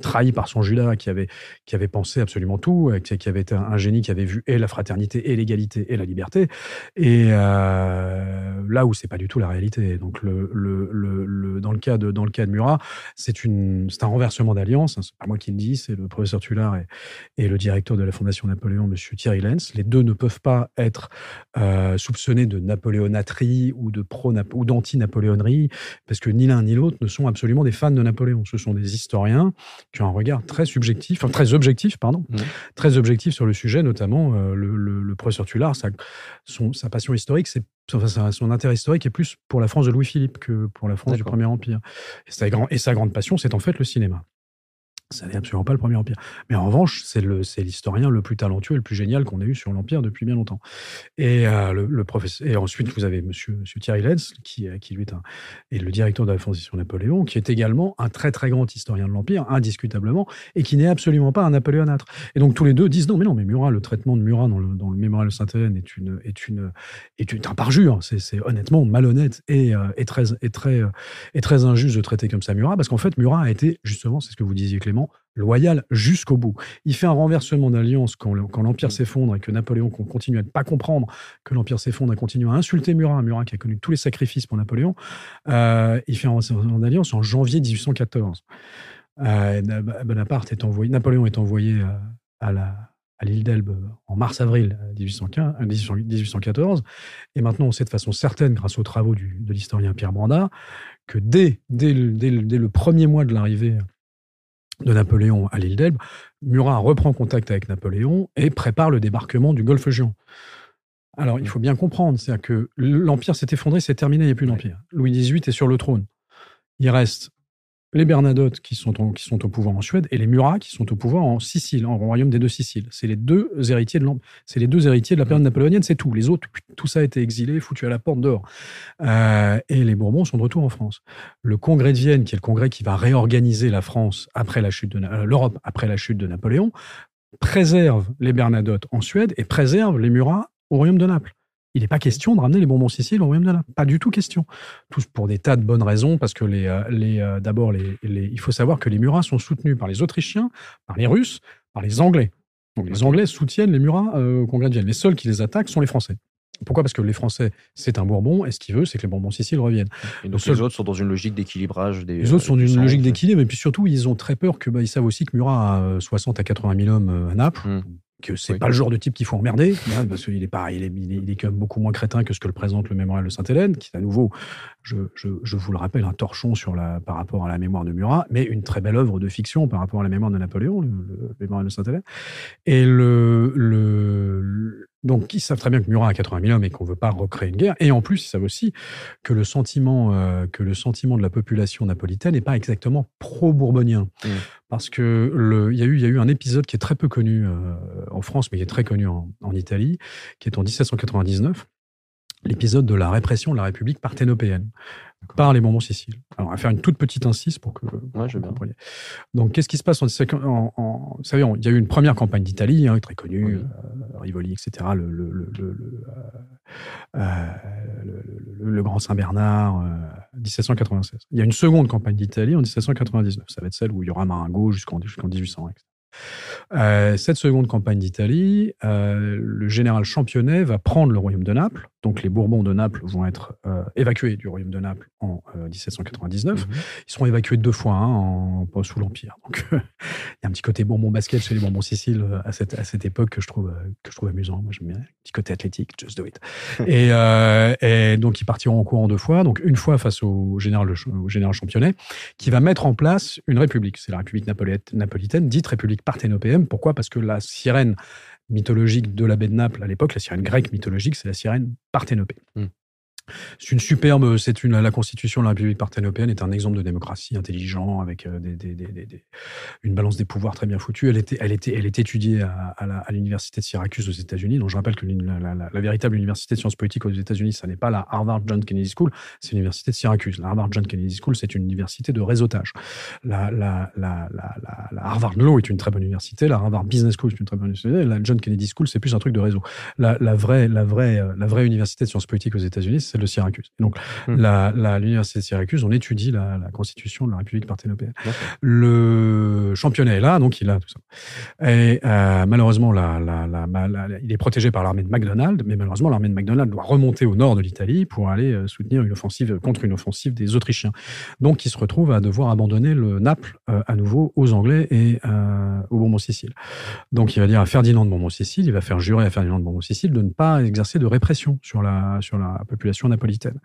trahie par son Judas qui avait, qui avait pensé absolument tout, qui, qui avait été un, génie qui avait vu et la fraternité et l'égalité et la liberté. Et euh, là où c'est pas du tout la réalité. Donc le, le, le, dans le cas de dans le cas de Murat, c'est une c'est un renversement d'alliance. Hein, c'est pas moi qui le dis, c'est le professeur Tullard et, et, le directeur de la Fondation Napoléon, Monsieur Thierry Lenz. Les deux ne peuvent pas être euh, soupçonnés de napoléonatrie ou de pro ou d'anti-napoléonerie parce que ni l'un ni l'autre ne sont absolument des fans de Napoléon. Ce sont des historiens qui ont un regard très subjectif, enfin très objectif, pardon, mmh. très objectif sur le sujet, notamment euh, le, le, le professeur Tullard, sa, son, sa passion historique, c'est enfin, son intérêt historique est plus pour la France de Louis-Philippe que pour la France du Premier Empire. Et sa, et sa grande passion, c'est en fait le cinéma. Ça n'est absolument pas le premier empire. Mais en revanche, c'est l'historien le, plus talentueux et le plus génial qu'on ait eu sur l'empire depuis bien longtemps. Et, euh, le, professeur, et ensuite, vous avez monsieur, monsieur Thierry Lenz, qui, euh, qui lui est, un, est le directeur de la Fondation Napoléon, qui est également un très très grand historien de l'empire, indiscutablement, et qui n'est absolument pas un napoléonâtre. Et donc tous les deux disent non, mais non, mais Murat, le traitement de Murat dans le, dans le mémorial de Sainte-Hélène est, une, est, une, est, une, un parjure. C'est honnêtement malhonnête et, euh, et, très, et, très, et très injuste de traiter comme ça Murat, parce qu'en fait, Murat a été, justement, c'est ce que vous disiez Clément, loyal jusqu'au bout. Il fait un renversement d'alliance quand, l'Empire mm. s'effondre et que Napoléon continue à ne pas comprendre que l'Empire s'effondre, et continue à insulter Murat, Murat qui a connu tous les sacrifices pour Napoléon. Euh, il fait un renversement d'alliance en janvier 1814. Euh, Bonaparte est envoyé, Napoléon est envoyé euh, à, la, à l'île d'Elbe en mars-avril 1814. Et maintenant, on sait de façon certaine, grâce aux travaux de l'historien Pierre Brandard, que dès, dès, dès, dès le premier mois de l'arrivée de Napoléon à l'île d'Elbe, Murat reprend contact avec Napoléon et prépare le débarquement du Golfe Géant. Alors, il faut bien comprendre, c'est-à-dire que l'Empire s'est effondré, c'est terminé, il n'y a plus d'Empire. Louis XVIII est sur le trône. Il reste les Bernadotte qui sont, qui sont au pouvoir en Suède et les Murat qui sont au pouvoir en Sicile, en royaume des deux Siciles. C'est les deux héritiers de c'est les deux héritiers de la période napoléonienne, c'est tout. Les autres, tout ça a été exilé, foutu à la porte dehors. Euh, et les Bourbons sont de retour en France. Le Congrès de Vienne, qui est le congrès qui va réorganiser la France après la chute de euh, l'Europe après la chute de Napoléon, préserve les Bernadotte en Suède et préserve les Murat au royaume de Naples il n'est pas question de ramener les bonbons Sicile au royaume de la. Pas du tout question. Tous pour des tas de bonnes raisons, parce que les, euh, les, euh, d'abord, les, il faut savoir que les Murats sont soutenus par les Autrichiens, par les Russes, par les Anglais. Donc les Anglais soutiennent les Murats euh, au Congrès de Vienne. Les seuls qui les attaquent sont les Français. Pourquoi? Parce que les Français, c'est un Bourbon, et ce qu'il veut, c'est que les Bourbons Sicile reviennent. Et donc, les autres sont dans une logique d'équilibrage des. Les autres sont dans une logique d'équilibre, et puis surtout, ils ont très peur que, bah, ils savent aussi que Murat a 60 à 80 000 hommes à Naples. Mmh que c'est pas le genre de type qu'il faut emmerder, hein, parce qu'il est pas, il est, il est, quand même beaucoup moins crétin que ce que le présente le mémorial de Sainte-Hélène, qui est à nouveau, je, je, je, vous le rappelle, un torchon sur la, par rapport à la mémoire de Murat, mais une très belle œuvre de fiction par rapport à la mémoire de Napoléon, le, le mémorial de Sainte-Hélène. Et le, le, donc, ils savent très bien que Murat a 80 000 hommes et qu'on veut pas recréer une guerre. Et en plus, ils savent aussi que le sentiment, euh, que le sentiment de la population napolitaine n'est pas exactement pro-bourbonien. Mmh. Parce que le, il y a eu, il y a eu un épisode qui est très peu connu euh, en France, mais qui est très connu en, en Italie, qui est en 1799 l'épisode de la répression de la République parthénopéenne par les Bourbons Sicile. Alors, on va faire une toute petite incise pour que ouais, je vous Donc, qu'est-ce qui se passe en, en, en, Vous savez, il y a eu une première campagne d'Italie, hein, très connue, euh, Rivoli, etc., le, le, le, le Grand Saint-Bernard, 1796. Euh, il y a une seconde campagne d'Italie en 1799. Ça va être celle où il y aura Marengo jusqu'en jusqu'en 1800. Euh, cette seconde campagne d'Italie, euh, le général Championnet va prendre le royaume de Naples. Donc les Bourbons de Naples vont être euh, évacués du royaume de Naples en 1799. Mhm. Ils seront évacués deux fois hein, en, sous l'Empire. Donc il y a un petit côté Bourbon basket chez les Bourbons Sicile à cette, à cette époque que je trouve, que je trouve amusant. Moi j'aime bien. Un petit côté athlétique, just do it. et, et, donc ils partiront en courant deux fois. Donc une fois face au général, au général Championnet, qui va mettre en place une république. C'est la République napolitaine, dite République parthénopéenne. Pourquoi? Parce que la sirène mythologique de la baie de Naples à l'époque, la sirène grecque mythologique, c'est la sirène parthénopée. Hmm. C'est une superbe, c'est la constitution de la République parthénopéenne est un exemple de démocratie intelligent avec euh, une balance des pouvoirs très bien foutue. Elle était, elle est étudiée à, l'université de Syracuse aux États-Unis. Donc je rappelle que la, véritable université de sciences politiques aux États-Unis, ça n'est pas la Harvard John Kennedy School, c'est l'université de Syracuse. La Harvard John Kennedy School, c'est une université de réseautage. La, Harvard Law est une très bonne université. La Harvard Business School est une très bonne université. La John Kennedy School, c'est plus un truc de réseau. La, vraie, vraie, la vraie université de sciences politiques aux États-Unis, c'est le Syracuse. donc, hmm. l'université de Syracuse, on étudie la, constitution de la République parthénopéenne. Le championnat est là, donc il a tout ça. Et euh, malheureusement, la, il est protégé par l'armée de MacDonald, mais malheureusement, l'armée de MacDonald doit remonter au nord de l'Italie pour aller euh, soutenir une offensive contre une offensive des Autrichiens. Donc, il se retrouve à devoir abandonner le Naples euh, à nouveau aux Anglais et au Bourbon-Sicile. Donc, il va dire à Ferdinand de Bourbon-Sicile, il va faire jurer à Ferdinand de Bourbon-Sicile de ne pas exercer de répression sur la, sur la population napolitaine.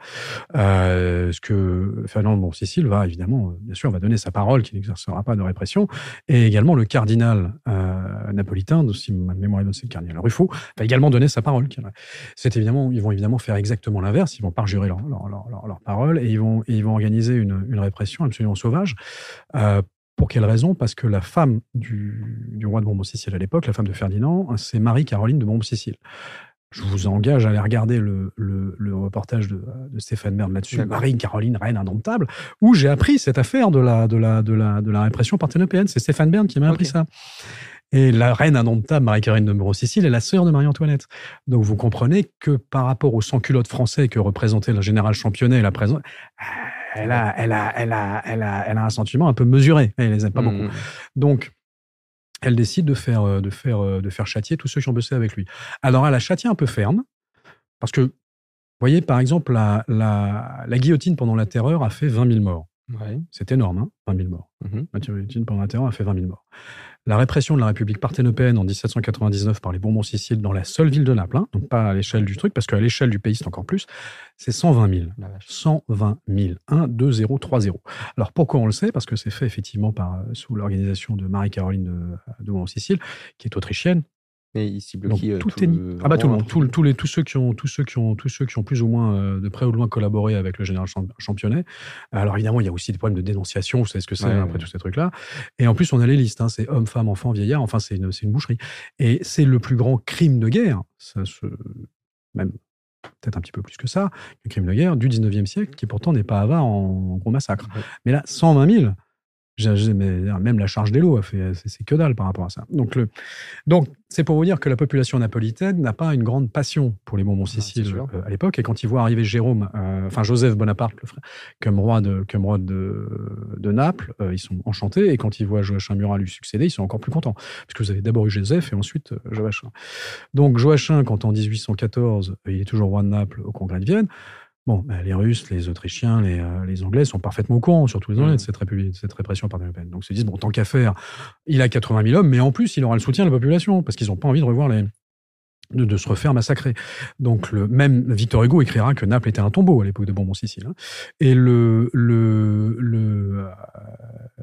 Euh, ce que Ferdinand de Bon-Sicile va évidemment, bien sûr, va donner sa parole qu'il n'exercera pas de répression, et également le cardinal euh, napolitain, si ma mémoire est bonne, c'est le cardinal Ruffo, va également donner sa parole. C'est évidemment, ils vont évidemment faire exactement l'inverse, ils vont parjurer leur, leur, leur, parole et ils vont, ils vont organiser une, une répression absolument sauvage. Euh, pour quelle raison? Parce que la femme du, du roi de Bourbon-Sicile à l'époque, la femme de Ferdinand, c'est Marie-Caroline de Bourbon-Sicile. Je vous engage à aller regarder le, le, reportage de, de, Stéphane Bern là-dessus, Marie-Caroline, reine indomptable, où j'ai appris cette affaire de la, de la, de la, de la répression parthénopéenne. C'est Stéphane Bern qui m'a appris ça. Et la reine indomptable, Marie-Caroline de Moreau-Sicile, est la sœur de Marie-Antoinette. Donc vous comprenez que par rapport aux sans-culottes français que représentait le général Championnet, la elle a, elle a, elle a, elle a, elle a un sentiment un peu mesuré. Elle les aime pas beaucoup. Mmh. Donc, elle décide de faire, euh, de, faire, euh, de faire châtier tous ceux qui ont bossé avec lui. Alors, elle a châtié un peu ferme, parce que, vous voyez, par exemple, la, la, la guillotine pendant la terreur a fait 20 000 morts. C'est énorme, hein 20 000 morts. Mmh la guillotine pendant la terreur a fait 20 000 morts la répression de la République parthénopéenne en 1799 par les Bourbons-Siciles dans la seule ville de Naples, hein, donc pas à l'échelle du truc, parce qu'à l'échelle du pays, c'est encore plus, c'est 120 000. 120 000. 1, 2, 0, 3, 0. Alors pourquoi on le sait? Parce que c'est fait effectivement par, euh, sous l'organisation de Marie-Caroline de, de Bourbon-Sicile, qui est autrichienne, mais qui euh, tout, est Ah bah tout le monde, tous les, tous ceux qui ont, tous ceux qui ont, tous ceux qui ont plus ou moins euh, de près ou de loin collaboré avec le général Championnet. Alors évidemment, il y a aussi des problèmes de dénonciation. Vous savez ce que c'est après tous ces trucs-là. Et en plus, on a les listes. Hein, c'est hommes, femmes, enfants, vieillards. Enfin, c'est une, une boucherie. Et c'est le plus grand crime de guerre. Ça se, même peut-être un petit peu plus que ça, le crime de guerre du 19e siècle, qui pourtant n'est pas avare en, gros massacre. Mais là, 120 000 même la charge des lots, c'est que dalle par rapport à ça. Donc, le, donc c'est pour vous dire que la population napolitaine n'a pas une grande passion pour les bonbons Sicile euh, à l'époque. Et quand ils voient arriver Jérôme, euh, enfin Joseph Bonaparte, le frère, comme roi de, comme roi de, de Naples, euh, ils sont enchantés. Et quand ils voient Joachim Murat lui succéder, ils sont encore plus contents. Puisque vous avez d'abord eu Joseph et ensuite Joachim. Donc Joachim, quand en 1814, il est toujours roi de Naples au congrès de Vienne, Bon, bah, les Russes, les Autrichiens, les, euh, les, Anglais sont parfaitement au courant, surtout les Anglais, de, cette de cette répression par européenne. Donc, ils se disent, bon, tant qu'à faire, il a 80 000 hommes, mais en plus, il aura le soutien de la population, parce qu'ils n'ont pas envie de revoir les, de, se refaire massacrer. Donc le même Victor Hugo écrira que Naples était un tombeau à l'époque de Bourbon-Sicile. Hein. Et le le le euh,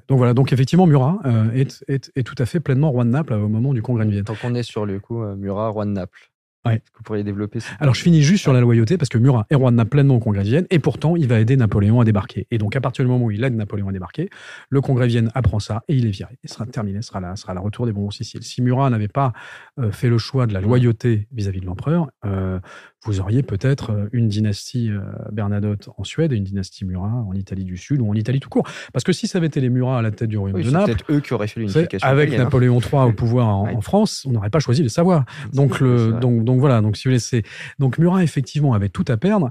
donc voilà donc effectivement Murat euh, est, est, est, tout à fait pleinement roi de Naples au moment du congrès de Vienne. Tant qu'on est sur le coup Murat roi de Naples. Ouais. que vous pourriez développer Alors, je finis juste sur la loyauté parce que Murat est roi de Naples pleinement au Congrès de Vienne et pourtant, il va aider Napoléon à débarquer. Et donc, à partir du moment où il aide Napoléon à débarquer, le Congrès de Vienne apprend ça et il est viré. Il sera terminé, ce sera la, sera la retour des bons Siciles. Si Murat n'avait pas euh, fait le choix de la loyauté vis-à-vis de l'empereur, euh, vous auriez peut-être euh, une dynastie Bernadotte en Suède et une dynastie Murat en Italie du Sud ou en Italie tout court. Parce que si ça avait été les Murats à la tête du royaume de Naples, eux qui auraient fait l'unification. Avec hein. Napoléon III au pouvoir en, France, on n'aurait pas choisi de savoir. Donc, le, donc, donc voilà. Donc, si vous laissez donc Murat, effectivement, avait tout à perdre.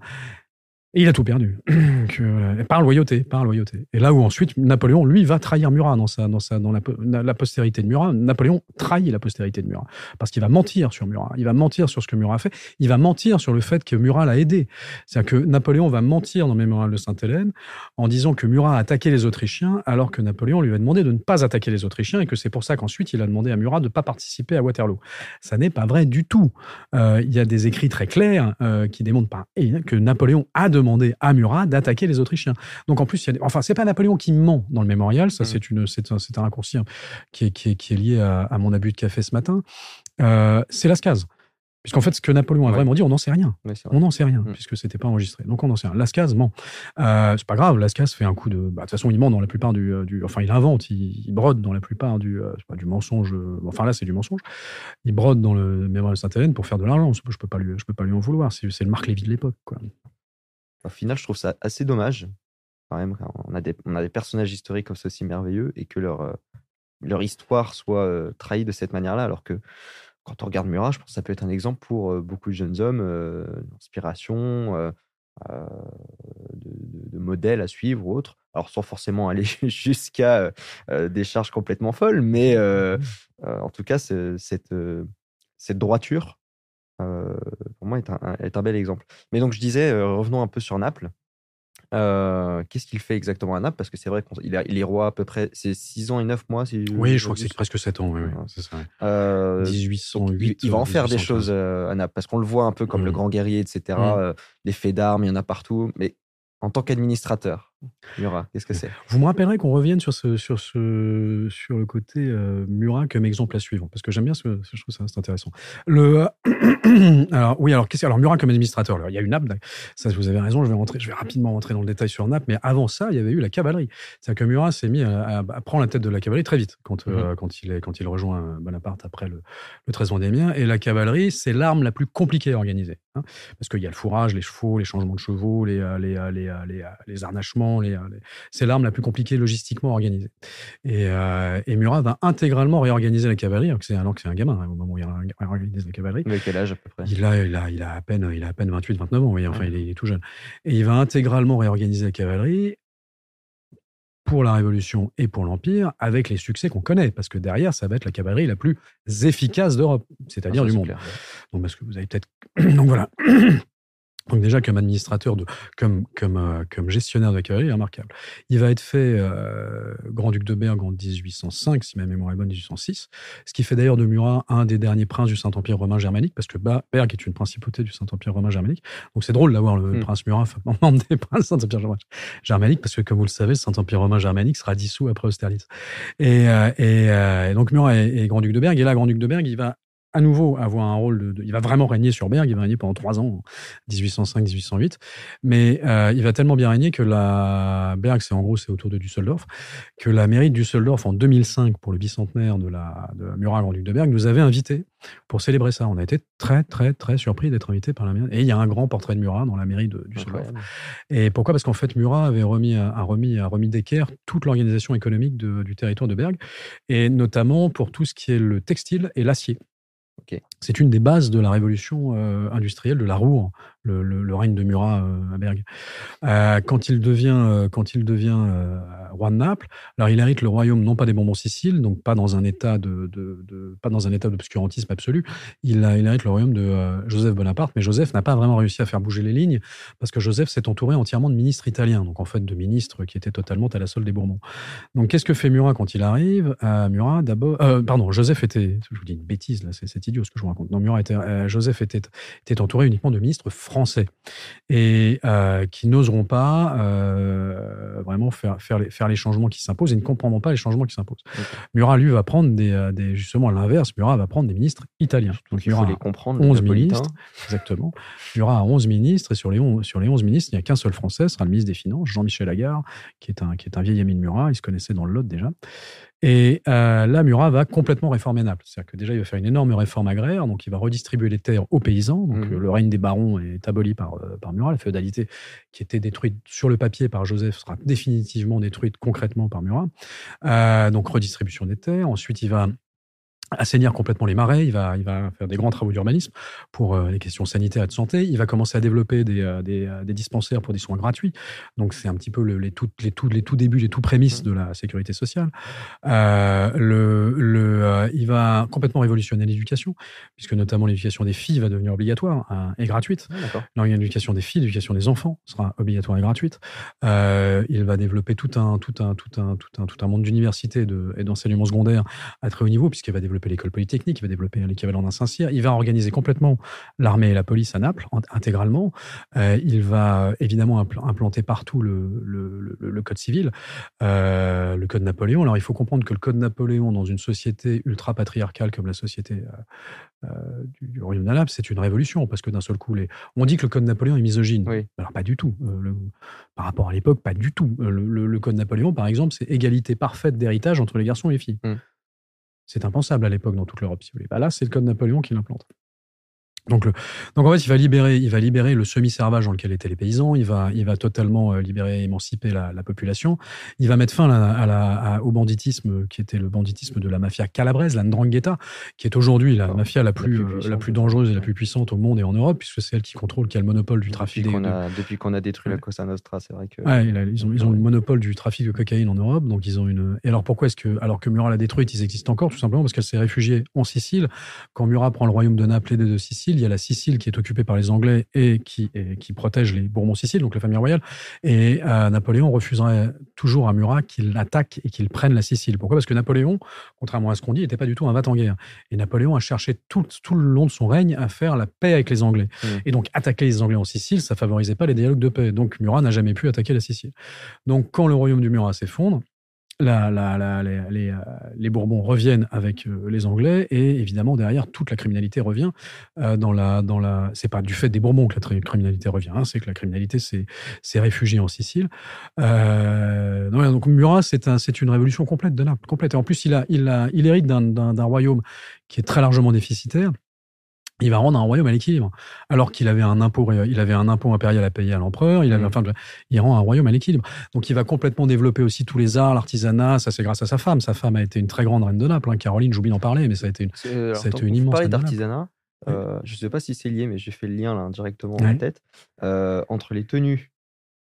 Il a tout perdu. que, par loyauté, par loyauté. Et là où ensuite Napoléon, lui, va trahir Murat dans, la, postérité de Murat. Napoléon trahit la postérité de Murat. Parce qu'il va mentir sur Murat. Il va mentir sur ce que Murat a fait. Il va mentir sur le fait que Murat l'a aidé. C'est-à-dire que Napoléon va mentir dans Mémorial de Sainte-Hélène en disant que Murat a attaqué les Autrichiens alors que Napoléon lui a demandé de ne pas attaquer les Autrichiens et que c'est pour ça qu'ensuite il a demandé à Murat de ne pas participer à Waterloo. Ça n'est pas vrai du tout. Euh, il y a des écrits très clairs euh, qui démontrent que Napoléon a demandé demandé à Murat d'attaquer les Autrichiens. Donc en plus, il y a, enfin, c'est pas Napoléon qui ment dans le mémorial, ça mm. c'est une, c'est un, raccourci hein, qui, est, qui, est, qui est lié à, à, mon abus de café ce matin. Euh, c'est Lascaz. Puisqu'en fait, ce que Napoléon a vraiment dit, on n'en sait rien. on n'en sait rien, mm. puisque c'était pas enregistré. Donc on n'en sait rien. Lascaz ment. Euh, c'est pas grave, Lascaz fait un coup de. Bah, de toute façon, il ment dans la plupart du. Euh, du enfin, il invente, il, brode dans la plupart du, euh, pas, du mensonge. Euh, enfin là, c'est du mensonge. Il brode dans le mémoire de Sainte-Hélène pour faire de l'argent. Je peux pas lui, je peux pas lui en vouloir. C'est, c'est le Marc Lévy de l'époque. Quoi. Au final, je trouve ça assez dommage. Quand même, on a des, on a des personnages historiques comme aussi merveilleux et que leur, euh, leur histoire soit euh, trahie de cette manière-là, alors que quand on regarde Murat, je pense que ça peut être un exemple pour euh, beaucoup de jeunes hommes, d'inspiration, de, de, modèles à suivre ou autre. Alors sans forcément aller jusqu'à des charges complètement folles, mais en tout cas, cette, cette droiture pour moi, est un, est un, bel exemple. Mais donc, je disais, revenons un peu sur Naples. Qu'est-ce qu'il fait exactement à Naples? Parce que c'est vrai qu'il il est roi à peu près, c'est 6 ans et 9 mois. Si oui, je crois que c'est presque 7 ans. Oui, oui, c'est ça. 1808. Il, va en faire des choses à Naples, parce qu'on le voit un peu comme le grand guerrier, etc. Mmh. les faits d'armes, il y en a partout. Mais en tant qu'administrateur, Murat, qu'est-ce que c'est? Vous me rappellerez qu'on revienne sur, ce, sur, ce, sur le côté euh, Murat comme exemple à suivre, parce que j'aime bien ce, je trouve ça c'est intéressant. Le, alors, oui, alors, alors Murat comme administrateur, alors, il y a eu Naples, ça vous avez raison, je vais, rentrer, je vais rapidement rentrer dans le détail sur Naples, mais avant ça, il y avait eu la cavalerie. C'est-à-dire que Murat s'est mis à, prendre la tête de la cavalerie très vite quand, euh, mhm. quand, il, est, quand il rejoint Bonaparte après le, le 13 Vendémien, et la cavalerie, c'est l'arme la plus compliquée à organiser, hein, parce qu'il y a le fourrage, les chevaux, les changements de chevaux, les, euh, les, les, les, les harnachements, les c'est l'arme la plus compliquée logistiquement organisée. Et, euh, et, Murat va intégralement réorganiser la cavalerie, alors que c'est, alors que c'est un gamin hein, au moment où il réorganise la cavalerie. Mais quel âge à peu près? Il a, il, a, il, a à peine, il a à peine 28, 29 ans, enfin il, est, tout jeune. Et il va intégralement réorganiser la cavalerie pour la Révolution et pour l'Empire, avec les succès qu'on connaît, parce que derrière, ça va être la cavalerie la plus efficace d'Europe, c'est-à-dire ah, du monde. Donc, parce que vous avez peut-être. Donc voilà. Donc déjà comme administrateur, de, comme, comme, euh, comme gestionnaire de la cavalerie, remarquable. Il va être fait euh, grand-duc de Berg en 1805, si ma mémoire est bonne, 1806, ce qui fait d'ailleurs de Murat un des derniers princes du Saint-Empire romain germanique, parce que Berg est une principauté du Saint-Empire romain germanique. Donc c'est drôle d'avoir le hmm. prince Murat membre des princes du Saint-Empire germanique, parce que comme vous le savez, le Saint-Empire romain germanique sera dissous après Austerlitz. Et, euh, et, donc Murat est, est grand-duc de Berg, et là, grand-duc de Berg, il va à nouveau avoir un rôle de, il va vraiment régner sur Berg, il va régner pendant trois ans, 1805-1808, mais euh, il va tellement bien régner que la Berg, c'est en gros c'est autour de Düsseldorf, que la mairie de Düsseldorf en 2005 pour le bicentenaire de la de Murat Grand-Duc de Berg nous avait invités pour célébrer ça. On a été très très très surpris d'être invités par la mairie. Et il y a un grand portrait de Murat dans la mairie de Düsseldorf. Et pourquoi? Parce qu'en fait Murat avait remis a remis a remis d'équerre toute l'organisation économique du territoire de Berg et notamment pour tout ce qui est le textile et l'acier. C'est une des bases de la révolution euh, industrielle de la roue, le, règne de Murat euh, à Berg. Euh, quand il devient, devient roi de Naples, alors il hérite le royaume non pas des Bourbons Siciles, donc pas dans un état de, pas dans un état d'obscurantisme absolu. Il, hérite le royaume de Joseph Bonaparte, mais Joseph n'a pas vraiment réussi à faire bouger les lignes parce que Joseph s'est entouré entièrement de ministres italiens, donc en fait de ministres qui étaient totalement à la solde des Bourbons. Donc qu'est-ce que fait Murat quand il arrive? Murat d'abord, pardon, Joseph était, je vous dis une bêtise là, c'est idiot ce que je vous raconte. Non, Murat était, euh, Joseph était entouré uniquement de ministres français et euh, qui n'oseront pas euh, vraiment faire, faire, les, faire les changements qui s'imposent et ne comprendront pas les changements qui s'imposent. Murat, lui, va prendre des, des, justement à l'inverse, Murat va prendre des ministres italiens. Donc il faut les comprendre. 11 ministres, exactement. Murat a 11 ministres et sur les 11, sur les 11 ministres, il n'y a qu'un seul français, ce sera le ministre des Finances, Jean-Michel Agar, qui est, un, qui est un vieil ami de Murat, il se connaissait dans le Lot déjà. Et euh, là, Murat va complètement réformer Naples. C'est-à-dire que déjà, il va faire une énorme réforme agraire, donc il va redistribuer les terres aux paysans. Donc mmh. le règne des barons est aboli par, euh, par Murat. La féodalité qui était détruite sur le papier par Joseph sera définitivement détruite concrètement par Murat. Euh, donc redistribution des terres. Ensuite, il va assainir complètement les marais, il va, il va faire des grands travaux d'urbanisme pour euh, les questions sanitaires et de santé. Il va commencer à développer des, euh, des, euh, des dispensaires pour des soins gratuits. Donc c'est un petit peu le, les, tout, les, tout, les tout débuts, les tout prémices de la sécurité sociale. Le, le, il va complètement révolutionner l'éducation, puisque notamment l'éducation des filles va devenir obligatoire hein, et gratuite. Ah, l'éducation des filles, l'éducation des enfants sera obligatoire et gratuite. il va développer tout un, tout un, tout un, tout un, tout un monde d'université et d'enseignement secondaire à très haut niveau, puisqu'il va développer l'école polytechnique, il va développer l'équivalent d'un Saint-Cyr, il va organiser complètement l'armée et la police à Naples, intégralement. Euh, il va évidemment implanter partout le, le, le, code civil, euh, le code Napoléon. Alors il faut comprendre que le code Napoléon, dans une société ultra-patriarcale comme la société euh, du, du, royaume Naples, c'est une révolution, parce que d'un seul coup, les... on dit que le code Napoléon est misogyne. Alors pas du tout. par rapport à l'époque, pas du tout. Le, code Napoléon, par exemple, c'est égalité parfaite d'héritage entre les garçons et les filles. Mmh. C'est impensable à l'époque dans toute l'Europe, si vous voulez. Bah là, c'est le code Napoléon qui l'implante. Donc, le, donc en fait, il va libérer, il va libérer le semi-servage dans lequel étaient les paysans. Il va, il va totalement euh, libérer, émanciper la, la population. Il va mettre fin à la, au banditisme qui était le banditisme de la mafia calabraise, la Ndrangheta, qui est aujourd'hui la mafia la plus, la plus, euh, la plus dangereuse et la plus puissante au monde et en Europe, puisque c'est elle qui contrôle, qui a le monopole du trafic. Depuis qu'on a, depuis qu'on a détruit la Cosa Nostra, c'est vrai que. Ouais, ils ont, ils ont le monopole du trafic de cocaïne en Europe, donc ils ont une. Et alors pourquoi est-ce que, alors que Murat l'a détruite, ils existent encore Tout simplement parce qu'elle s'est réfugiée en Sicile. Quand Murat prend le royaume de Naples et de Sicile, il y a la Sicile qui est occupée par les Anglais et qui, qui protège les Bourbons-Sicile, donc la famille royale. Et euh, Napoléon refuserait toujours à Murat qu'il attaque et qu'il prenne la Sicile. Pourquoi? Parce que Napoléon, contrairement à ce qu'on dit, n'était pas du tout un vat en guerre. Et Napoléon a cherché tout, tout, le long de son règne à faire la paix avec les Anglais. Mmh. Et donc attaquer les Anglais en Sicile, ça favorisait pas les dialogues de paix. Donc Murat n'a jamais pu attaquer la Sicile. Donc quand le royaume du Murat s'effondre, la, la, la, les, euh, les, Bourbons reviennent avec euh, les Anglais et évidemment derrière toute la criminalité revient euh, dans la dans la c'est pas du fait des Bourbons que la criminalité revient hein, c'est que la criminalité s'est réfugiée en Sicile. Euh, donc Murat c'est un, c'est une révolution complète de Naples complète. Et en plus il a il a il hérite d'un royaume qui est très largement déficitaire il va rendre un royaume à l'équilibre. Alors qu'il avait un impôt, il avait un impôt impérial à payer à l'empereur, il avait, mmh. enfin, il rend un royaume à l'équilibre. Donc, il va complètement développer aussi tous les arts, l'artisanat. Ça, c'est grâce à sa femme. Sa femme a été une très grande reine de Naples. Hein. Caroline, j'oublie d'en parler, mais ça a été une, ça a été une immense. d'artisanat. Euh, je ne sais pas si c'est lié, mais j'ai fait le lien là directement dans la tête euh, entre les tenues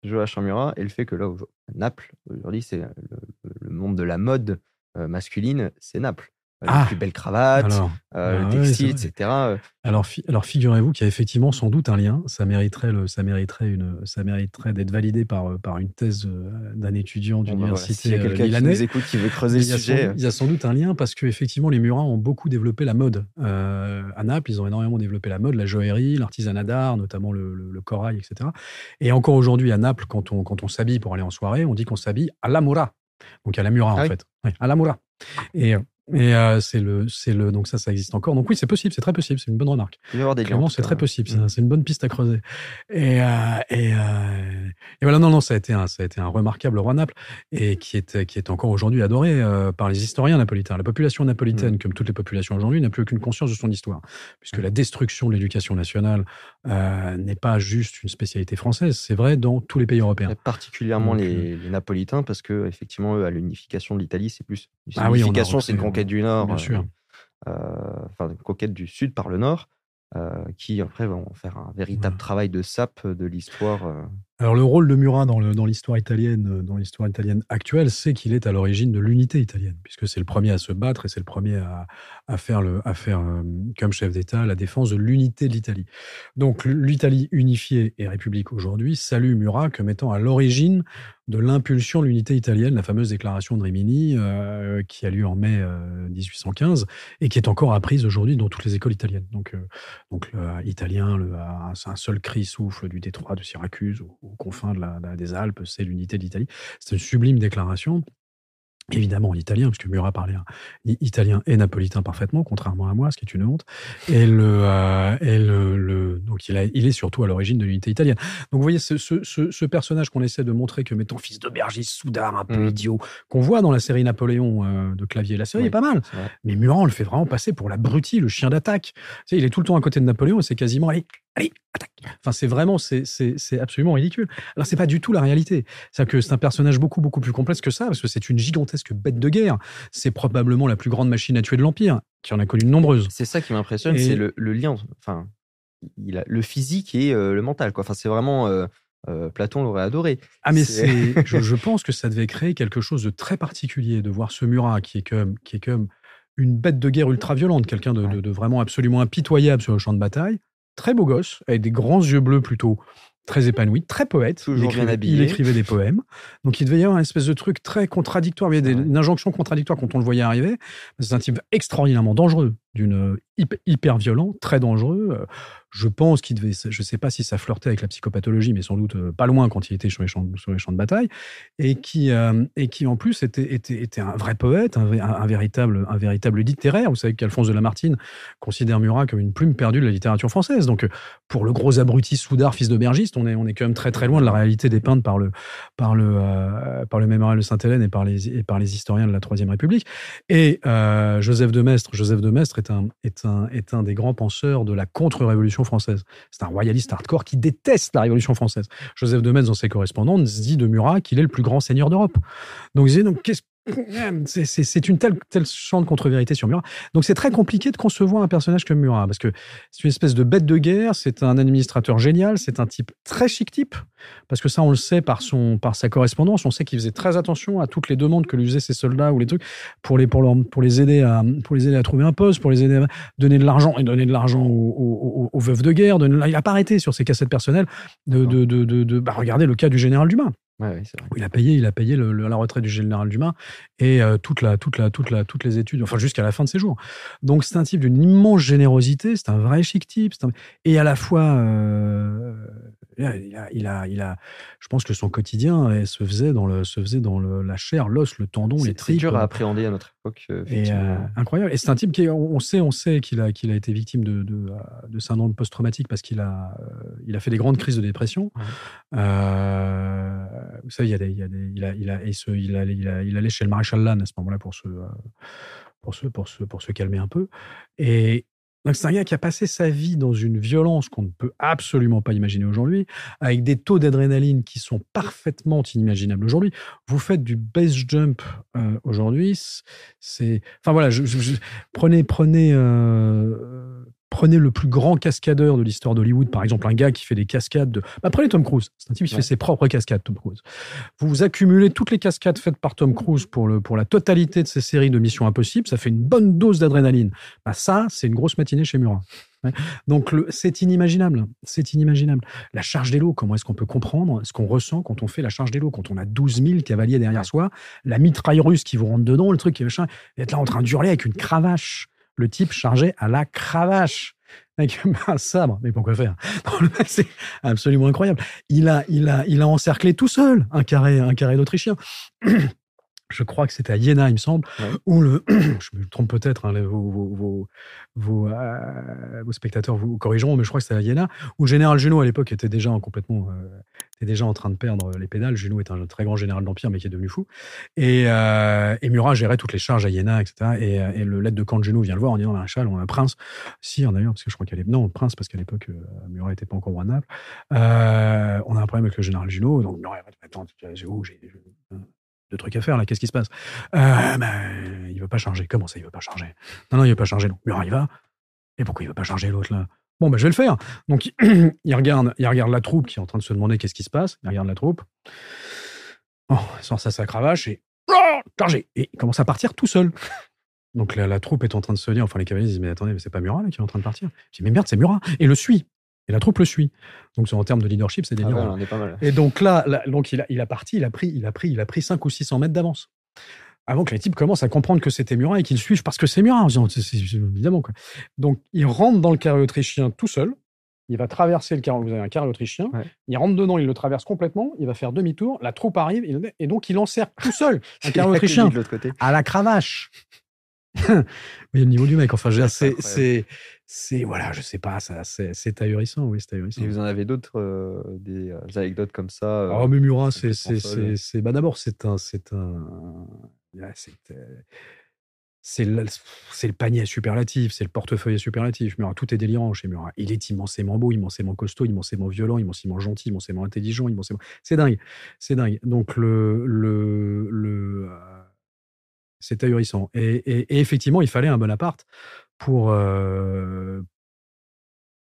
de Joachim Murat et le fait que là, Naples, aujourd'hui, c'est le, monde de la mode euh, masculine, c'est Naples ah, plus belle cravate, euh, le ah textile, etc. Euh. Alors, alors figurez-vous qu'il y a effectivement sans doute un lien. Ça mériterait, le, ça mériterait, une, ça mériterait d'être validé par, euh, par une thèse d'un étudiant bah d'université. il y a quelqu'un qui nous écoute qui veut creuser le sujet. il y a sans doute un lien parce que effectivement les Murins ont beaucoup développé la mode. à Naples, ils ont énormément développé la mode, la joaillerie, l'artisanat d'art, notamment le, le, corail, etc. Et encore aujourd'hui à Naples, quand on, quand on s'habille pour aller en soirée, on dit qu'on s'habille à la Mura. Donc à la Mura ah en fait. à la Mura. Et et euh, c'est le, c'est le, donc ça, ça existe encore. Donc oui, c'est possible, c'est très possible, c'est une bonne remarque. Il y avoir des c'est très possible, mm. c'est une bonne piste à creuser. Et, euh, et, euh, et, voilà, non, non, ça a été un, ça a été un remarquable roi Naples et qui est, qui est encore aujourd'hui adoré par les historiens napolitains. La population napolitaine, mm. comme toutes les populations aujourd'hui, n'a plus aucune conscience de son histoire, puisque mm. la destruction de l'éducation nationale n'est pas juste une spécialité française. C'est vrai dans tous les pays européens. Et particulièrement les, les, Napolitains, parce que effectivement, eux, à l'unification de l'Italie, c'est plus. L'unification, ah oui, c'est une conquête du Nord. Bien sûr. Euh, enfin, conquête du Sud par le Nord. Euh, qui après vont faire un véritable travail de sape de l'histoire. Euh. Alors le rôle de Murat dans l'histoire italienne, dans l'histoire italienne actuelle, c'est qu'il est à l'origine de l'unité italienne, puisque c'est le premier à se battre et c'est le premier à, faire, à faire comme chef d'État la défense de l'unité de l'Italie. Donc l'Italie unifiée et république aujourd'hui salue Murat comme étant à l'origine de l'impulsion de l'unité italienne, la fameuse déclaration de Rimini, euh, qui a lieu en mai 1815 euh, et qui est encore apprise aujourd'hui dans toutes les écoles italiennes. Donc, euh, donc italien, le, un, un seul cri souffle du détroit de Syracuse aux, confins de la, des Alpes, c'est l'unité de l'Italie. C'est une sublime déclaration évidemment en italien, puisque Murat parlait italien et napolitain parfaitement, contrairement à moi, ce qui est une honte. Et le, euh, et le, le, donc il, a, il est surtout à l'origine de l'unité italienne. Donc vous voyez ce, ce, ce, personnage qu'on essaie de montrer que mettant fils d'aubergiste, soudard, un peu mmh. idiot, qu'on voit dans la série Napoléon euh, de Clavier. La série est pas mal, mais Murat on le fait vraiment passer pour l'abruti, le chien d'attaque. Tu sais, il est tout le temps à côté de Napoléon et c'est quasiment allez, allez, attaque. Enfin, c'est vraiment, c'est, c'est, absolument ridicule. Alors, c'est pas du tout la réalité. C'est que c'est un personnage beaucoup, beaucoup plus complexe que ça, parce que c'est une gigantesque bête de guerre. C'est probablement la plus grande machine à tuer de l'Empire. qui en a connu de nombreuses. C'est ça qui m'impressionne, Et- c'est le, le lien, enfin, il a le physique et euh, le mental, quoi. Enfin, c'est vraiment euh, euh, Platon l'aurait adoré. Ah mais C'est- je, je pense que ça devait créer quelque chose de très particulier de voir ce Murat qui est comme, qui est comme une bête de guerre ultra violente, quelqu'un de, de- Ouais. de vraiment absolument impitoyable sur le champ de bataille, très beau gosse, avec des grands yeux bleus plutôt très épanoui, très poète. Toujours il, bien écrivait, habillé. il écrivait des poèmes. Donc il devait y avoir une espèce de truc très contradictoire, il y avait des- une injonction contradictoire quand on le voyait arriver. C'est un type extraordinairement dangereux, d'une euh, hyp- hyper violent, très dangereux. Je pense qu'il devait, je sais pas si ça flirtait avec la psychopathologie, mais sans doute euh, pas loin quand il était sur les champs, de bataille, et qui, euh, et qui en plus était, un vrai poète, un, vé- un- un véritable, un véritable littéraire. Vous savez qu'Alphonse de Lamartine considère Murat comme une plume perdue de la littérature française. Donc, pour le gros abruti Soudard, fils d'aubergiste, on est, on est quand même très très loin de la réalité dépeinte par le, par le, euh, par le mémorial de Sainte-Hélène et par les, et par les historiens de la Troisième République. Et Joseph de Maistre, Joseph de Maistre est un, est, un, est un des grands penseurs de la contre-révolution française. C'est un royaliste hardcore qui déteste la Révolution française. Joseph de Maistre, dans ses correspondances, dit de Murat qu'il est le plus grand seigneur d'Europe. Donc, il disait, donc, qu'est-ce c'est- une telle, telle de contre-vérité sur Murat. Donc c'est très compliqué de concevoir un personnage comme Murat, parce que c'est une espèce de bête de guerre, c'est un administrateur génial, c'est un type très chic type, parce que ça on le sait par, son, par sa correspondance, on sait qu'il faisait très attention à toutes les demandes que lui faisaient ses soldats ou les trucs pour les, pour pour les, aider, à, pour les aider à trouver un poste, pour les aider à donner de l'argent, et donner de l'argent aux, veuves de guerre. il n'a pas arrêté sur ses cassettes personnelles de, de, de, de, bah, le cas du général Dumas. Ouais, ouais, c'est vrai. Il a payé, il a payé le- le- la retraite du général Dumas et euh, toute la, toute la, toute la, toutes les études, enfin jusqu'à la fin de ses jours. Donc c'est un type d'une immense générosité, c'est un vrai chic type, un- et à la fois, euh, il, a, il, a, il, a, il a- je pense que son quotidien eh, se faisait dans le, se faisait dans le, la chair, l'os, le tendon, les C'est c'est tripes. dur à appréhender à notre époque. euh, Et euh, incroyable. Et c'est un type qui, est- on sait, on sait qu'il a, qu'il a été victime de, de, euh, de syndrome post-traumatique parce qu'il a, il a fait des grandes crises de dépression. Euh, vous savez, il y a des, il y a des, il a, il a, et ce- il allait, il a- il allait chez le maréchal Lannes à ce moment-là pour se, pour se, pour se, pour se calmer un peu. Et donc c'est un gars qui a passé sa vie dans une violence qu'on ne peut absolument pas imaginer aujourd'hui, avec des taux d'adrénaline qui sont parfaitement inimaginables aujourd'hui. Vous faites du base jump euh, aujourd'hui, c'est, enfin voilà, prenez, prenez, euh, prenez le plus grand cascadeur de l'histoire d'Hollywood, par exemple un gars qui fait des cascades de, bah, prenez Tom Cruise, c'est un type qui Ouais. fait ses propres cascades, Tom Cruise. Vous vous accumulez toutes les cascades faites par Tom Cruise pour le, pour la totalité de ces séries de Mission Impossible, ça fait une bonne dose d'adrénaline. Bah ça, c'est une grosse matinée chez Murat. Ouais. Donc c'est inimaginable, c'est inimaginable. La charge des lots, comment est-ce qu'on peut comprendre ce qu'on ressent quand on fait la charge des lots, quand on a 12 000 cavaliers derrière soi, la mitraille russe qui vous rentre dedans, le truc qui est machin, et être là en train d'hurler avec une cravache, le type chargé à la cravache avec un sabre, mais pourquoi faire? C'est absolument incroyable. Il a, il a, il a encerclé tout seul un carré, un carré d'Autrichiens. Je crois que c'était à Iéna, il me semble, Ouais. où le, je me trompe peut-être, hein, les- vos, vos, vos, vos, euh, vos spectateurs vous corrigeront, mais je crois que c'était à Iéna, où le général Junot à l'époque était déjà en complètement, euh, était déjà en train de perdre les pédales. Junot est un très grand général d'empire, mais qui est devenu fou. Et, euh, et Murat gérait toutes les charges à Iéna, etc. Et, et le lettre de camp de Junot vient le voir en disant maréchal, on a un prince. Si, d'ailleurs, parce que je crois qu'elle est non prince parce qu'à l'époque Murat n'était pas encore roi de Naples. On a un problème avec le général Junot. Donc Murat, attends, j'ai deux trucs à faire là. Qu'est-ce qui se passe? Euh, ben, Il veut pas charger. Comment ça, il veut pas charger? Non, non, il veut pas charger. Murat, il va. Et pourquoi il veut pas charger l'autre là? Bon, ben, je vais le faire. Donc, il regarde, il regarde la troupe qui est en train de se demander qu'est-ce qui se passe. Il regarde la troupe. Oh, il sort sa, cravache et. Oh, Et il commence à partir tout seul. Donc, la, la troupe est en train de se dire, enfin, les cavaliers disent, mais attendez, mais c'est pas Murat là qui est en train de partir. Je dis, mais merde, c'est Murat. Et le suit. Et la troupe le suit. Donc, en termes de leadership, c'est Ah ouais, délirant. on est pas mal. Et donc là, là, donc il a, il a parti, il a pris, il a pris, il a pris 5 ou 600 mètres d'avance. Avant que les types commencent à comprendre que c'était Murat et qu'ils suivent parce que c'est Murat. évidemment. Quoi. Donc il rentre dans le carré autrichien tout seul. Il va traverser le carré. Vous avez un carré autrichien. Ouais. Il rentre dedans, il le traverse complètement. Il va faire demi-tour. La troupe arrive il- et donc il encercle tout seul un carré autrichien de l'autre côté. à la cravache. Voyez le niveau du mec. Enfin, je veux dire, C'est c'est, voilà, je sais pas, ça, c'est, c'est ahurissant. Oui, c'est ahurissant. Et vous en avez d'autres, euh, des euh, anecdotes comme ça euh, Oh, mais Murat, c'est, c'est, bah, d'abord, c'est un, c'est un, c'est, c'est le, c'est le panier superlatif, c'est le portefeuille superlatif. Murat, tout est délirant chez Murat. Il est immensément beau, immensément costaud, immensément violent, immensément gentil, immensément intelligent, immensément. C'est dingue, c'est dingue. Donc le, le, le, euh, C'est ahurissant. Et, effectivement, il fallait un Bonaparte pour, euh,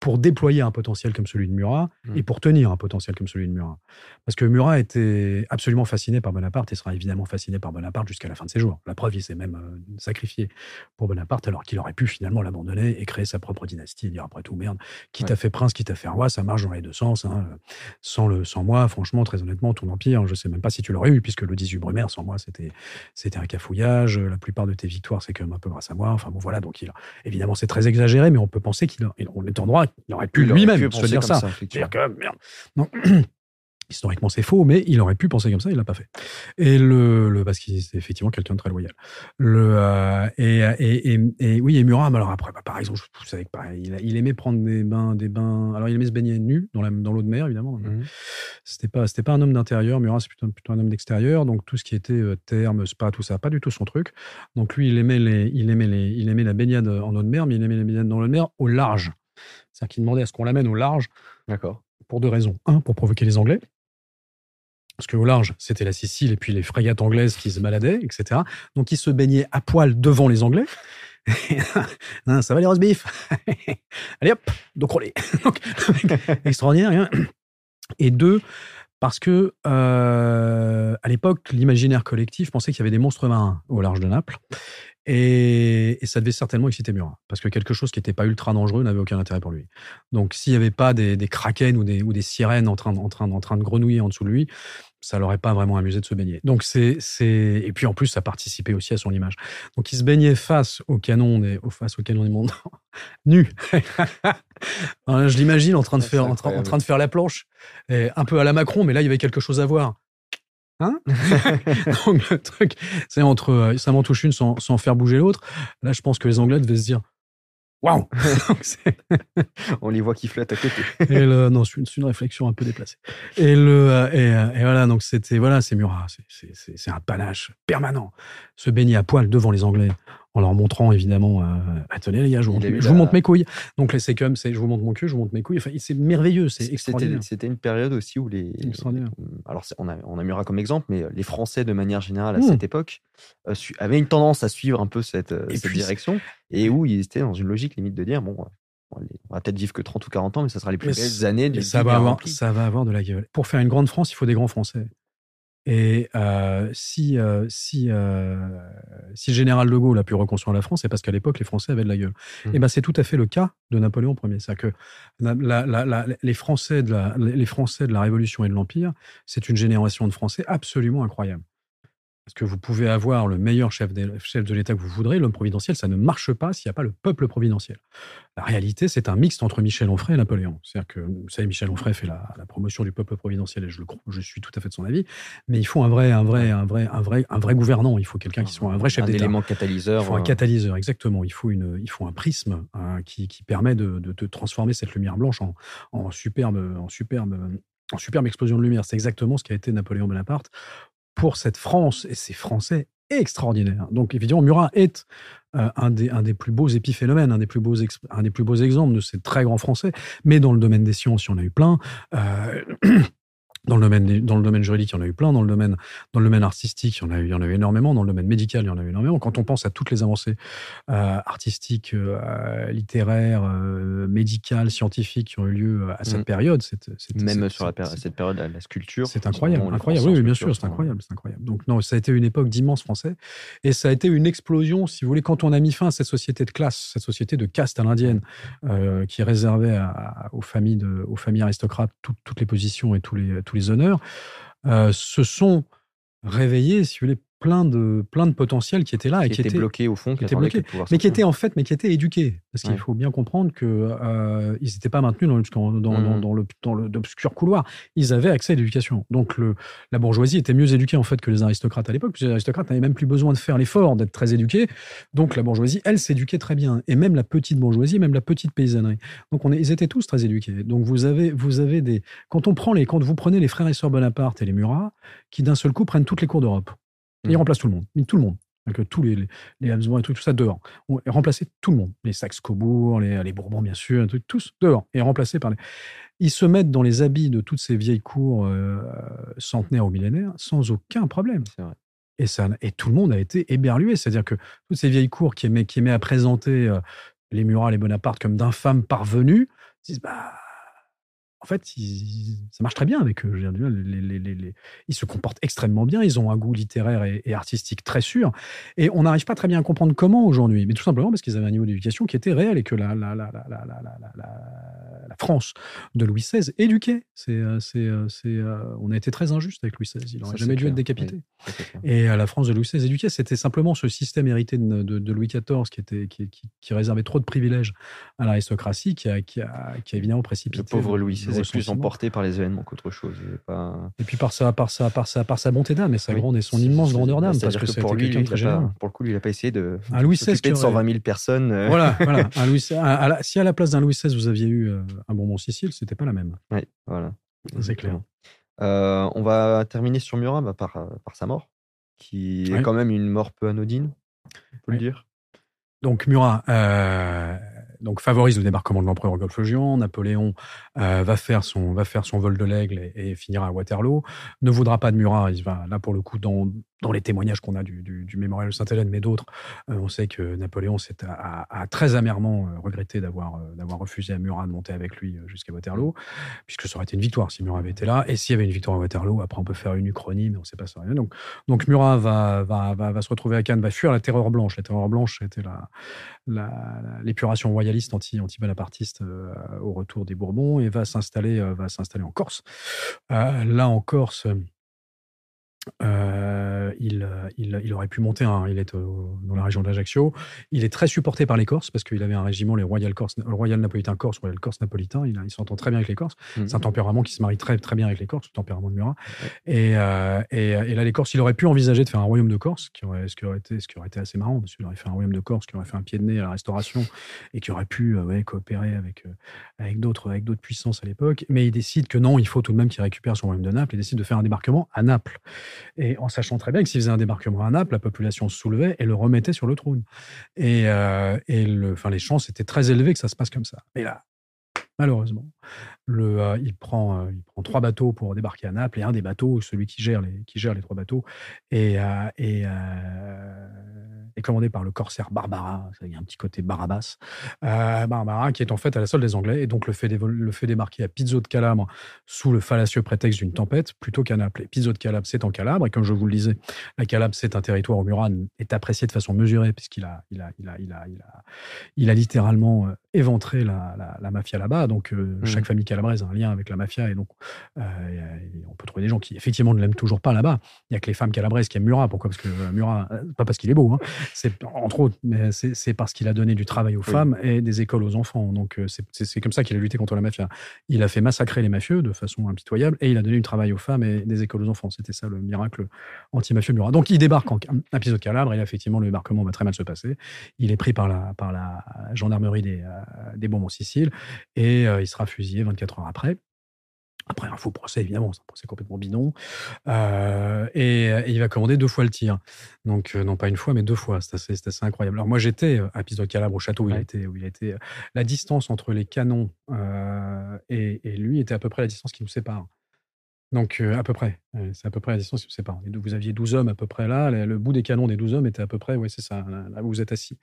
pour déployer un potentiel comme celui de Murat et mmh. pour tenir un potentiel comme celui de Murat. Parce que Murat était absolument fasciné par Bonaparte et sera évidemment fasciné par Bonaparte jusqu'à la fin de ses jours. La preuve, il s'est même euh, sacrifié pour Bonaparte alors qu'il aurait pu finalement l'abandonner et créer sa propre dynastie et dire après tout, merde, qui t'a fait prince, qui t'a fait roi, ça marche dans les deux sens. Hein. Sans, le, sans moi, franchement, très honnêtement, ton empire, je sais même pas si tu l'aurais eu puisque le 18 Brumaire, sans moi, c'était, c'était un cafouillage. La plupart de tes victoires, c'est quand même un peu grâce à moi. Enfin bon, voilà, donc il, évidemment, c'est très exagéré, mais on peut penser qu'il on est en droit, il aurait pu lui-même se dire ça. C'est-à-dire que, merde. Non. Historiquement, c'est faux, mais il aurait pu penser comme ça, il l'a pas fait. Et le, le parce qu'il est effectivement quelqu'un de très loyal. Le euh, et, et, et, oui, et Murat. Alors après, bah, par exemple, vous savez que pareil, il, aimait prendre des bains, des bains. Alors il aimait se baigner nu dans la, dans l'eau de mer, évidemment. Mmh. C'était pas, c'était pas un homme d'intérieur. Murat, c'est plutôt, plutôt un homme d'extérieur. Donc tout ce qui était euh, terme, spa, tout ça, pas du tout son truc. Donc lui, il aimait les, il aimait les, il aimait la baignade en eau de mer, mais il aimait la baignade dans l'eau de mer au large. C'est-à-dire qu'il demandait à ce qu'on l'amène au large. D'accord. Pour deux raisons. Un, pour provoquer les Anglais. Parce qu'au large, c'était la Sicile et puis les frégates anglaises qui se baladaient, etc. Donc, il se baignait à poil devant les Anglais. ça va les roast beef? Allez hop, donc roulé. extraordinaire. Hein. et deux, parce que euh, à l'époque, l'imaginaire collectif pensait qu'il y avait des monstres marins au large de Naples et, ça devait certainement exciter Murat, parce que quelque chose qui n'était pas ultra dangereux n'avait aucun intérêt pour lui. Donc s'il n'y avait pas des, des kraken ou des, ou des sirènes en train, en, train, en train de grenouiller en dessous de lui, ça l'aurait pas vraiment amusé de se baigner. Donc c'est c'est et puis en plus ça participait aussi à son image. Donc il se baignait face au canon des face au canon des mondes nu. je l'imagine en train de faire en, en, train de faire la planche, et un peu à la Macron, mais là il y avait quelque chose à voir. Hein Donc le truc, c'est entre euh, ça m'en touche une sans, sans faire bouger l'autre. Là, je pense que les Anglais devaient se dire Waouh On les voit qui flottent à côté. et le, non, c'est une, réflexion un peu déplacée. Et, le, euh, et, euh, et voilà, donc c'était, voilà, c'est Murat, c'est un panache permanent. Se baigner à poil devant les Anglais en leur montrant évidemment, euh, attendez les gars, je vous, montre, je vous montre mes couilles. Donc c'est comme, c'est, je vous montre mon cul, je vous montre mes couilles. Enfin, c'est merveilleux, c'est extraordinaire. C'était une période aussi où les, alors on a, on a Murat comme exemple, mais les Français de manière générale à mmh. cette époque euh, avaient une tendance à suivre un peu cette, euh, cette direction et où ils étaient dans une logique limite de dire bon. On va peut-être vivre que 30 ou 40 ans, mais ça sera les plus belles années du ça va avoir, Ça va avoir de la gueule. Pour faire une grande France, il faut des grands Français. Et euh, si, euh, si, euh, si le général de Gaulle a pu reconstruire la France, c'est parce qu'à l'époque, les Français avaient de la gueule. Mmh. Et ben, c'est tout à fait le cas de Napoléon Ier. C'est-à-dire que la, la, les, Français de la, les Français de la Révolution et de l'Empire, c'est une génération de Français absolument incroyable. Parce que vous pouvez avoir le meilleur chef de, chef de l'État que vous voudrez, l'homme providentiel, ça ne marche pas s'il n'y a pas le peuple providentiel. La réalité, c'est un mixte entre Michel Onfray et Napoléon. C'est-à-dire que, vous savez, Michel Onfray fait la, promotion du peuple providentiel et je le je suis tout à fait de son avis. Mais il faut un vrai, un vrai, un vrai, un vrai, un vrai gouvernant. Il faut quelqu'un qui soit un vrai chef d'État. Un élément catalyseur. Il faut un euh. catalyseur, exactement. Il faut une, il faut un prisme hein, qui, qui, permet de, de, transformer cette lumière blanche en, en superbe, en superbe, en superbe explosion de lumière. C'est exactement ce qu'a été Napoléon Bonaparte pour cette France et ces Français extraordinaires. Donc évidemment, Murat est euh, un, des, un des plus beaux épiphénomènes, un des plus beaux, un des plus beaux exemples de ces très grands Français. Mais dans le domaine des sciences, il y en a eu plein. Euh, Dans le, domaine, dans le domaine juridique, il y en a eu plein. Dans le domaine, dans le domaine artistique, il y, en a eu, il y en a eu énormément. Dans le domaine médical, il y en a eu énormément. Quand on pense à toutes les avancées euh, artistiques, euh, littéraires, euh, médicales, scientifiques qui ont eu lieu à cette mm. période, c'est, même sur la cette période, la, sculpture. C'est incroyable, incroyable. Oui, bien sûr, c'est incroyable, c'est incroyable. Donc non, ça a été une époque d'immenses Français et ça a été une explosion, si vous voulez, quand on a mis fin à cette société de classe, cette société de caste à l'indienne qui réservait aux familles de, aux familles aristocrates toutes les positions et tous les tous les honneurs, euh, se sont réveillés, si vous voulez, plein de, plein de potentiels qui étaient là et qui, étaient bloqués au fond, qui étaient bloqués, mais qui étaient en fait, mais qui étaient éduqués. Parce qu'il faut bien comprendre que euh, ils n'étaient pas maintenus dans, dans, mmh. dans le dans d'obscurs couloirs. Ils avaient accès à l'éducation. Donc le, la bourgeoisie était mieux éduquée en fait que les aristocrates à l'époque. Les aristocrates n'avaient même plus besoin de faire l'effort d'être très éduqués. Donc la bourgeoisie, elle, s'éduquait très bien. Et même la petite bourgeoisie, même la petite paysannerie. Donc on est, ils étaient tous très éduqués. Donc vous avez, vous avez des, quand on prend les, quand vous prenez les frères et sœurs Bonaparte et les Murat, qui d'un seul coup prennent toutes les cours d'Europe. Il mmh. remplace tout le monde. tout le monde. Donc, tous les, les, Habsbourg et tout, tout ça dehors. On remplacé tout le monde. Les Saxe-Cobourg, les, les, Bourbons, bien sûr, tous dehors. Et remplacés par les. Ils se mettent dans les habits de toutes ces vieilles cours euh, centenaires ou millénaires sans aucun problème. C'est vrai. Et, ça, et tout le monde a été éberlué. C'est-à-dire que toutes ces vieilles cours qui aimaient, qui aimaient à présenter euh, les Murat, les Bonaparte comme d'infâmes parvenus, disent bah, en fait, ça marche très bien avec eux. ils se comportent extrêmement bien. Ils ont un goût littéraire et, artistique très sûr. Et on n'arrive pas très bien à comprendre comment aujourd'hui. Mais tout simplement parce qu'ils avaient un niveau d'éducation qui était réel et que la, la, la, la France de Louis XVI éduquait. C'est, euh, c'est, euh, c'est, euh, on a été très injuste avec Louis XVI. Il n'aurait jamais dû être décapité. et la France de Louis XVI éduquait. C'était simplement ce système hérité de, de, Louis XIV qui, était, qui, qui, réservait trop de privilèges à l'aristocratie qui a, qui a, qui a évidemment précipité. Le pauvre Louis Est plus par les événements qu'autre chose. Et puis par sa, par sa, par sa, par sa bonté d'âme et sa grande et son immense grandeur d'âme. Parce que, pour lui, très pour le coup, lui, il n'a pas essayé de. Un Louis XVI de 120 000 personnes. Voilà, voilà. Un Louis, si à la place d'un Louis XVI, vous aviez eu un bonbon Sicile, c'était pas la même. Oui, voilà. C'est clair. Euh, on va terminer sur Murat bah, par, euh, par sa mort, qui est quand même une mort peu anodine, on peut le dire. Donc Murat euh, donc favorise le débarquement de l'empereur Golfe-Juan. Napoléon va faire son va faire son vol de l'aigle et, finira à Waterloo. Ne voudra pas de Murat. Il va là pour le coup dans dans les témoignages qu'on a du, du, mémorial de Sainte-Hélène, mais d'autres, euh, on sait que Napoléon a, très amèrement euh, regretté d'avoir euh, d'avoir refusé à Murat de monter avec lui jusqu'à Waterloo, puisque ça aurait été une victoire si Murat avait été là. Et s'il y avait une victoire à Waterloo, après on peut faire une uchronie, mais on ne sait pas ça. Donc, donc Murat va, va, va, se retrouver à Cannes, va fuir la terreur blanche. La terreur blanche, c'était l'épuration la, royaliste anti, anti-bonapartiste au retour des Bourbons, et va s'installer va s'installer en Corse. là en Corse, euh, il, euh, il, il, aurait pu monter, un, il est dans la région d'Ajaccio. Il est très supporté par les Corses parce qu'il avait un régiment, les Royal, Corse, Royal Napolitain Corse, Royal Corse Napolitain. Il, il s'entend très bien avec les Corses. Mmh. C'est un tempérament qui se marie très, très bien avec les Corses, le tempérament de Murat. Et, euh, et, et, là, les Corses, il aurait pu envisager de faire un royaume de Corse, qui aurait, ce, qui aurait été, ce qui aurait été assez marrant, parce qu'il aurait fait un royaume de Corse, qui aurait fait un pied de nez à la restauration et qui aurait pu ouais, coopérer avec, avec d'autres puissances à l'époque. Mais il décide que non, il faut tout de même qu'il récupère son royaume de Naples et décide de faire un débarquement à Naples. Et en sachant très bien que s'il faisait un débarquement à Naples, la population se soulevait et le remettait sur le trône. Et, euh, et enfin, les chances étaient très élevées que ça se passe comme ça. Mais là, malheureusement, le, euh, il, prend, euh, il prend trois bateaux pour débarquer à Naples et un des bateaux, celui qui gère les, qui gère les trois bateaux, et, et est commandé par le corsaire Barbara. Il y a un petit côté Barabas. Euh, Barbara, qui est en fait à la solde des Anglais, et donc le fait, le fait débarquer à Pizzo de Calabre sous le fallacieux prétexte d'une tempête, plutôt qu'à Naples. Pizzo de Calabre, c'est en Calabre, et comme je vous le disais, la Calabre, c'est un territoire où Murat est apprécié de façon mesurée, puisqu'il a, il a, il a, il a, il a, il a littéralement euh, éventré la, la, mafia là-bas. Donc, euh, mmh. chaque famille calabraise a un lien avec la mafia, et donc on peut trouver des gens qui, effectivement, ne l'aiment toujours pas là-bas. Il n'y a que les femmes calabraises qui aiment Murat. Pourquoi? Parce que Murat, pas parce qu'il est beau, hein, c'est entre autres, mais c'est parce qu'il a donné du travail aux femmes et des écoles aux enfants. Donc euh, c'est comme ça qu'il a lutté contre la mafia. Il a fait massacrer les mafieux de façon impitoyable et il a donné du travail aux femmes et des écoles aux enfants. C'était ça le miracle anti-mafieux Murat. Donc il débarque en épisode Calabre et effectivement le débarquement va très mal se passer. Il est pris par la, par la gendarmerie des, des Bourbons Sicile et euh, il sera fusillé 24 heures après. Après un faux procès, évidemment, c'est un procès complètement bidon. Euh, et, il va commander deux fois le tir. Donc, euh, non pas une fois, mais deux fois. C'est assez, assez, incroyable. Alors, moi, j'étais à Piste de Calabre, au château où, il était, où il était. La distance entre les canons et, et, lui était à peu près la distance qui nous sépare. Donc, à peu près. c'est à peu près la distance qui vous sépare. Vous aviez 12 hommes à peu près là. Le, bout des canons des 12 hommes était à peu près, oui, c'est ça, là, où vous êtes assis.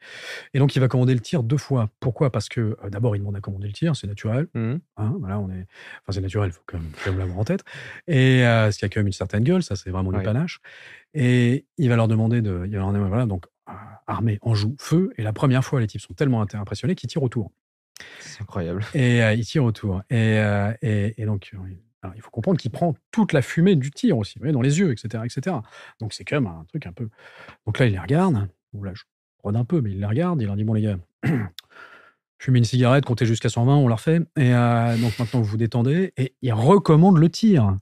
Et donc, il va commander le tir deux fois. Pourquoi? Parce que, d'abord, il demande à commander le tir, c'est naturel. Mmh. Hein, voilà, on est... Enfin, c'est naturel, il faut quand même, l'avoir en tête. Et ce qui a quand même une certaine gueule, ça, c'est vraiment du panache. Et il va leur demander de. Il va leur demander, voilà, donc, armée, en joue, feu. Et la première fois, les types sont tellement impressionnés qu'ils tirent autour. C'est incroyable. Et ils tirent autour. Et, et, et donc, il faut comprendre qu'il prend toute la fumée du tir aussi, dans les yeux, etc., etc. Donc c'est quand même un truc un peu. Donc là, il les regarde. Ou là, je rôde un peu, mais il les regarde. Il leur dit bon les gars, fumez une cigarette, comptez jusqu'à 120, on leur fait. Et euh, donc maintenant vous vous détendez. Et il recommande le tir.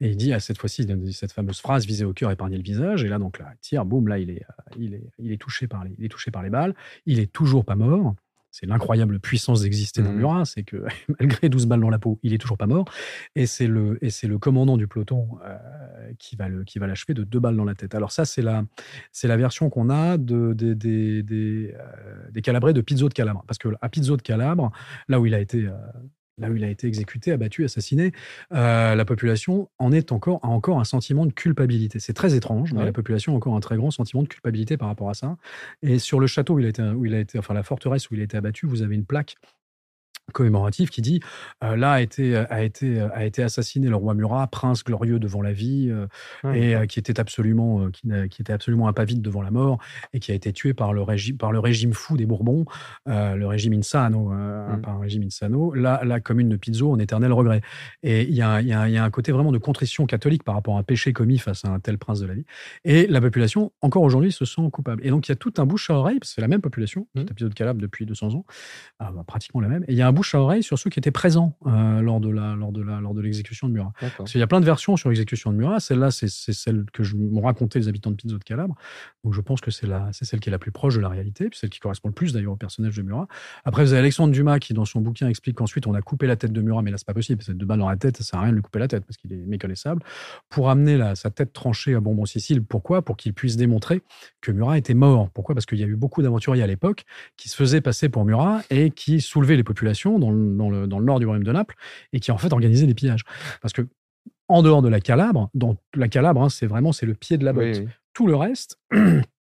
Et il dit à cette fois-ci, cette fameuse phrase viser au cœur, épargner le visage. Et là, donc là, tire, boum, là, il est, euh, il est touché par les, il est touché par les balles. Il est toujours pas mort c'est l'incroyable puissance d'exister dans mmh. Murat, c'est que malgré 12 balles dans la peau, il est toujours pas mort. Et c'est le, et c'est le commandant du peloton euh, qui va le, qui va l'achever de deux balles dans la tête. Alors ça, c'est la, c'est la version qu'on a de, des, des, des, euh, des Calabrés de Pizzo de Calabre. Parce que à Pizzo de Calabre, là où il a été, euh, là où il a été exécuté, abattu, assassiné, euh, la population en est encore, a encore un sentiment de culpabilité. C'est très étrange, mais la population a encore un très grand sentiment de culpabilité par rapport à ça. Et sur le château où il a été, où il a été enfin la forteresse où il a été abattu, vous avez une plaque commémoratif qui dit euh, là a été a été a été assassiné le roi Murat prince glorieux devant la vie euh, et euh, qui était absolument qui, qui, était absolument impavide devant la mort et qui a été tué par le régime par le régime fou des Bourbons le régime Insano mmh. par un régime Insano la, la commune de Pizzo en éternel regret et il y a, y, y a un côté vraiment de contrition catholique par rapport à un péché commis face à un tel prince de la vie et la population encore aujourd'hui se sent coupable et donc il y a tout un bouche à oreille c'est la même population mmh. cet épisode Calabre depuis 200 ans ah, bah, pratiquement la même et il y a un bouche à oreille sur ceux qui étaient présents euh, lors de la lors de la lors de l'exécution de Murat. Parce qu'il y a plein de versions sur l'exécution de Murat. Celle-là, c'est celle que m'ont raconté les habitants de Pizzo de Calabre. Donc je pense que c'est la c'est celle qui est la plus proche de la réalité, puis celle qui correspond le plus d'ailleurs au personnage de Murat. Après, vous avez Alexandre Dumas qui, dans son bouquin, explique qu'ensuite on a coupé la tête de Murat, mais là c'est pas possible. C'est deux balles dans la tête, ça sert à rien de lui couper la tête parce qu'il est méconnaissable. Pour amener la, sa tête tranchée à Bonbon Sicile, pourquoi? Pour qu'il puisse démontrer que Murat était mort. Pourquoi? Parce qu'il y a eu beaucoup d'aventuriers à l'époque qui se faisaient passer pour Murat et qui soulevaient les populations dans le, dans le, dans le nord du royaume de Naples et qui en fait organisait des pillages. Parce que en dehors de la Calabre, dans la Calabre, hein, c'est vraiment c'est le pied de la botte. Tout le reste,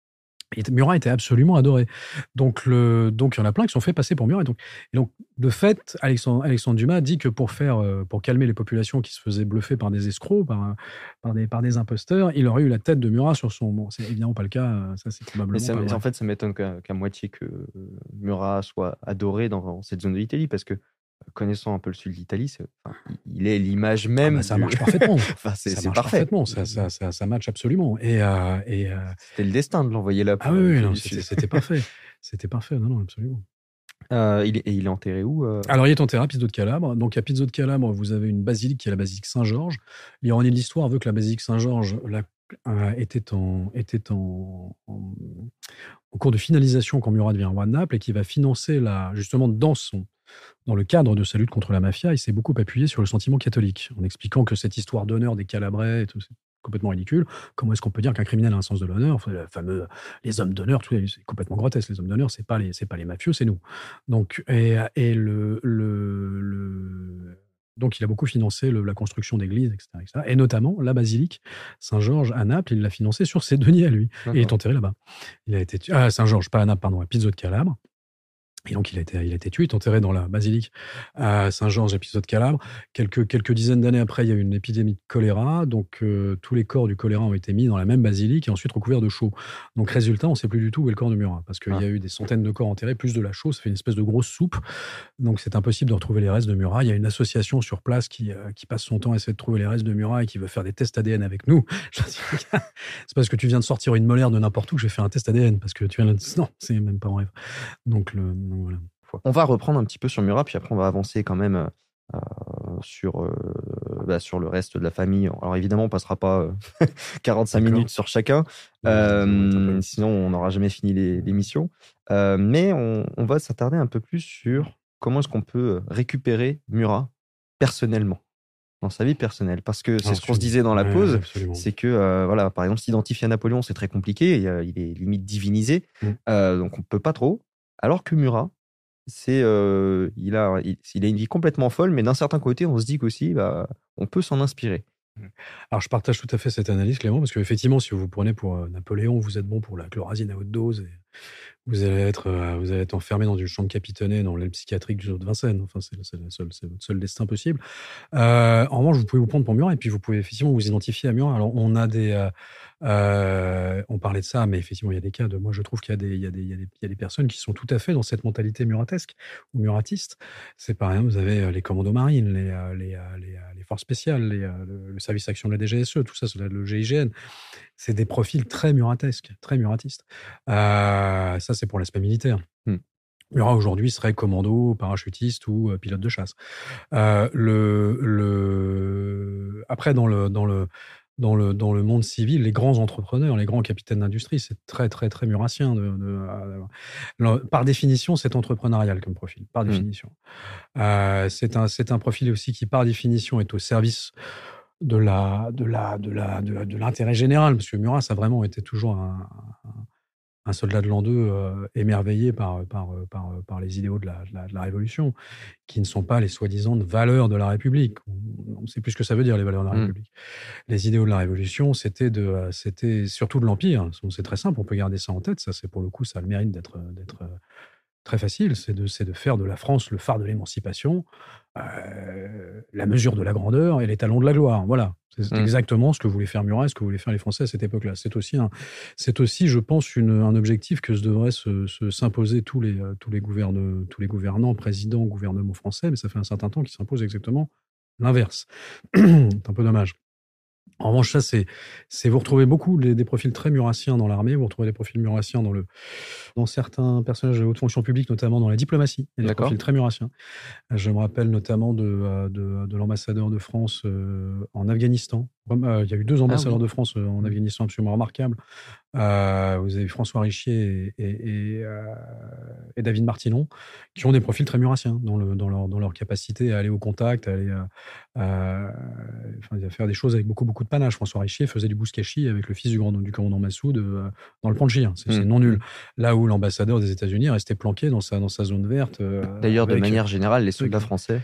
Murat était absolument adoré. Donc, le, donc il y en a plein qui sont fait passer pour Murat. Et donc, et donc de fait, Alexandre, Alexandre, Dumas dit que pour faire, euh, pour calmer les populations qui se faisaient bluffer par des escrocs, par, par, des, par des imposteurs, il aurait eu la tête de Murat sur son. Bon, c'est évidemment pas le cas. Euh, ça, c'est probablement. en fait, ça m'étonne qu'à moitié que Murat soit adoré dans cette zone de l'Italie, parce que connaissant un peu le sud d'Italie, il est l'image ah même. Bah, ça marche parfaitement. c'est parfaitement. Ça, ça, ça, ça, match absolument. Et, euh, et euh, c'était le destin de l'envoyer là. Ah oui, c'était parfait. C'était parfait. Non, non, absolument. Euh, il, est, et il est enterré où Alors, il est enterré à Pizzo de Calabre. Donc, à Pizzo de Calabre, vous avez une basilique qui est la basilique Saint-Georges. L'ironie de l'histoire veut que la basilique Saint-Georges était, en, était en, en, cours de finalisation quand Murat devient roi de Naples et qui va financer la, justement dans son dans le cadre de sa lutte contre la mafia, il s'est beaucoup appuyé sur le sentiment catholique, en expliquant que cette histoire d'honneur des Calabrais, c'est complètement ridicule. Comment est-ce qu'on peut dire qu'un criminel a un sens de l'honneur? Le fameux les hommes d'honneur, c'est complètement grotesque. Les hommes d'honneur, c'est pas les c'est pas les mafieux, c'est nous. Donc et, et le, le, donc, il a beaucoup financé la construction d'églises, etc., Et notamment la basilique Saint-Georges à Naples, il l'a financé sur ses deniers à lui. Et il est enterré là-bas. Il a été à Saint-Georges, pas à Naples, pardon, à Pizzo de Calabre. Et donc, il a été, il a été tué, enterré dans la basilique à Saint-Georges, épisode Calabre. Quelques, quelques dizaines d'années après, il y a eu une épidémie de choléra. Donc, euh, tous les corps du choléra ont été mis dans la même basilique et ensuite recouverts de chaux. Donc, résultat, on ne sait plus du tout où est le corps de Murat parce qu'il y a ah. eu des centaines de corps enterrés, plus de la chaux. Ça fait une espèce de grosse soupe. Donc, c'est impossible de retrouver les restes de Murat. Il y a une association sur place qui, euh, qui passe son temps à essayer de trouver les restes de Murat et qui veut faire des tests ADN avec nous. c'est parce que tu viens de sortir une molaire de n'importe où que j'ai fait un test ADN parce que tu viens de... Non, c'est même pas en rêve. Donc, le, on va reprendre un petit peu sur Murat, puis après on va avancer quand même euh, sur, euh, bah, sur le reste de la famille. Alors évidemment, on passera pas 45 euh, minutes sur chacun, sinon on n'aura jamais fini l'émission. mais on, va s'attarder un peu plus sur comment est-ce qu'on peut récupérer Murat personnellement dans sa vie personnelle. Parce que c'est ce qu'on se disait dans la pause, c'est que, voilà, par exemple, s'identifier à Napoléon, c'est très compliqué, il est limite divinisé, mmh. donc on peut pas trop. Alors que Murat, c'est il a il, a une vie complètement folle, mais d'un certain côté, on se dit qu'aussi, bah, on peut s'en inspirer. Mmh. Alors, je partage tout à fait cette analyse, Clément, parce qu'effectivement, si vous vous prenez pour Napoléon, vous êtes bon pour la chlorazine à haute dose vous allez être, vous allez être enfermé dans une chambre capitonnée dans l'aile psychiatrique du zoo de Vincennes. Enfin, c'est votre seul destin possible. en revanche, vous pouvez vous prendre pour Murat et puis vous pouvez effectivement vous identifier à Murat. Alors, on a des, euh, on parlait de ça, mais effectivement, il y a des cas de. Moi, je trouve qu'il y, y, y, a des personnes qui sont tout à fait dans cette mentalité muratesque ou muratiste. C'est par exemple, vous avez euh, les commandos marines, les, euh, les, les, forces spéciales, le, service action de la DGSE, tout ça, le GIGN. C'est des profils très muratesques, très muratistes. ça, c'est pour l'aspect militaire. Murat aujourd'hui serait commando, parachutiste ou pilote de chasse. le, le... Après, dans le, dans le, dans le, dans le monde civil, les grands entrepreneurs, les grands capitaines d'industrie, c'est très, très, très murassien. De, euh, par définition, c'est entrepreneurial comme profil, par mmh. définition. Euh, c'est un, un profil aussi qui, par définition, est au service de la de la de la de, l'intérêt général que Murat ça a vraiment été toujours un, un soldat de l'an 2 euh, émerveillé par, par, par, par, les idéaux de la, de, la, Révolution, qui ne sont pas les soi-disant valeurs de la République. On ne sait plus ce que ça veut dire, les valeurs de la mmh. République. Les idéaux de la Révolution, c'était de, c'était surtout de l'Empire. C'est très simple, on peut garder ça en tête. Ça, c'est pour le coup, ça a le mérite d'être, d'être très facile. C'est de, de faire de la France le phare de l'émancipation, euh, la mesure de la grandeur et les talons de la gloire. Voilà. C'est mmh. exactement ce que voulaient faire Murat, ce que voulaient faire les Français à cette époque-là. C'est aussi, c'est aussi, je pense, une, un objectif que devraient s'imposer tous les, tous, les tous les gouvernants, présidents, gouvernements français, mais ça fait un certain temps qu'ils s'imposent exactement l'inverse. c'est un peu dommage. En revanche, ça, c'est, c'est vous retrouvez beaucoup des profils très murassiens dans l'armée, vous retrouvez des profils murassiens dans, le, dans certains personnages de haute fonction publique, notamment dans la diplomatie. Il y a des profils très murassiens. Je me rappelle notamment de, euh, de, de l'ambassadeur de France euh, en Afghanistan. Euh, il y a eu deux ah ambassadeurs de France en mmh. Afghanistan absolument remarquables. vous avez François Richier et, et, David Martinon, qui ont des profils très murassiens dans, le, dans, leur, dans leur capacité à aller au contact, à aller à, faire des choses avec beaucoup, beaucoup de panache. François Richier faisait du bouscachi avec le fils du, grand, du commandant Massoud dans le Panchi. Hein. C'est mmh. non nul. Là où l'ambassadeur des États-Unis restait planqué dans sa, dans sa zone verte. Euh, D'ailleurs, de manière générale, les soldats français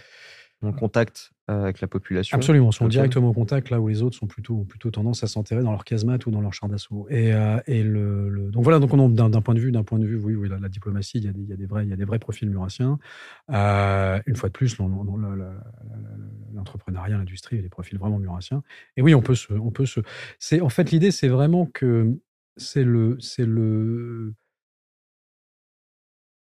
ont contact euh, avec la population. Absolument, sont directement en contact là où les autres sont plutôt plutôt tendance à s'enterrer dans leur casemate ou dans leur char d'assaut. Et, euh, et le, donc voilà, donc d'un point de vue d'un point de vue, oui, oui la, diplomatie, il y, a des, il y, a des, vrais il y a des vrais profils murassiens. une fois de plus, l'entrepreneuriat, l'industrie, il y a des profils vraiment murassiens. Et oui, on peut se, on peut se. C'est en fait l'idée, c'est vraiment que c'est le c'est le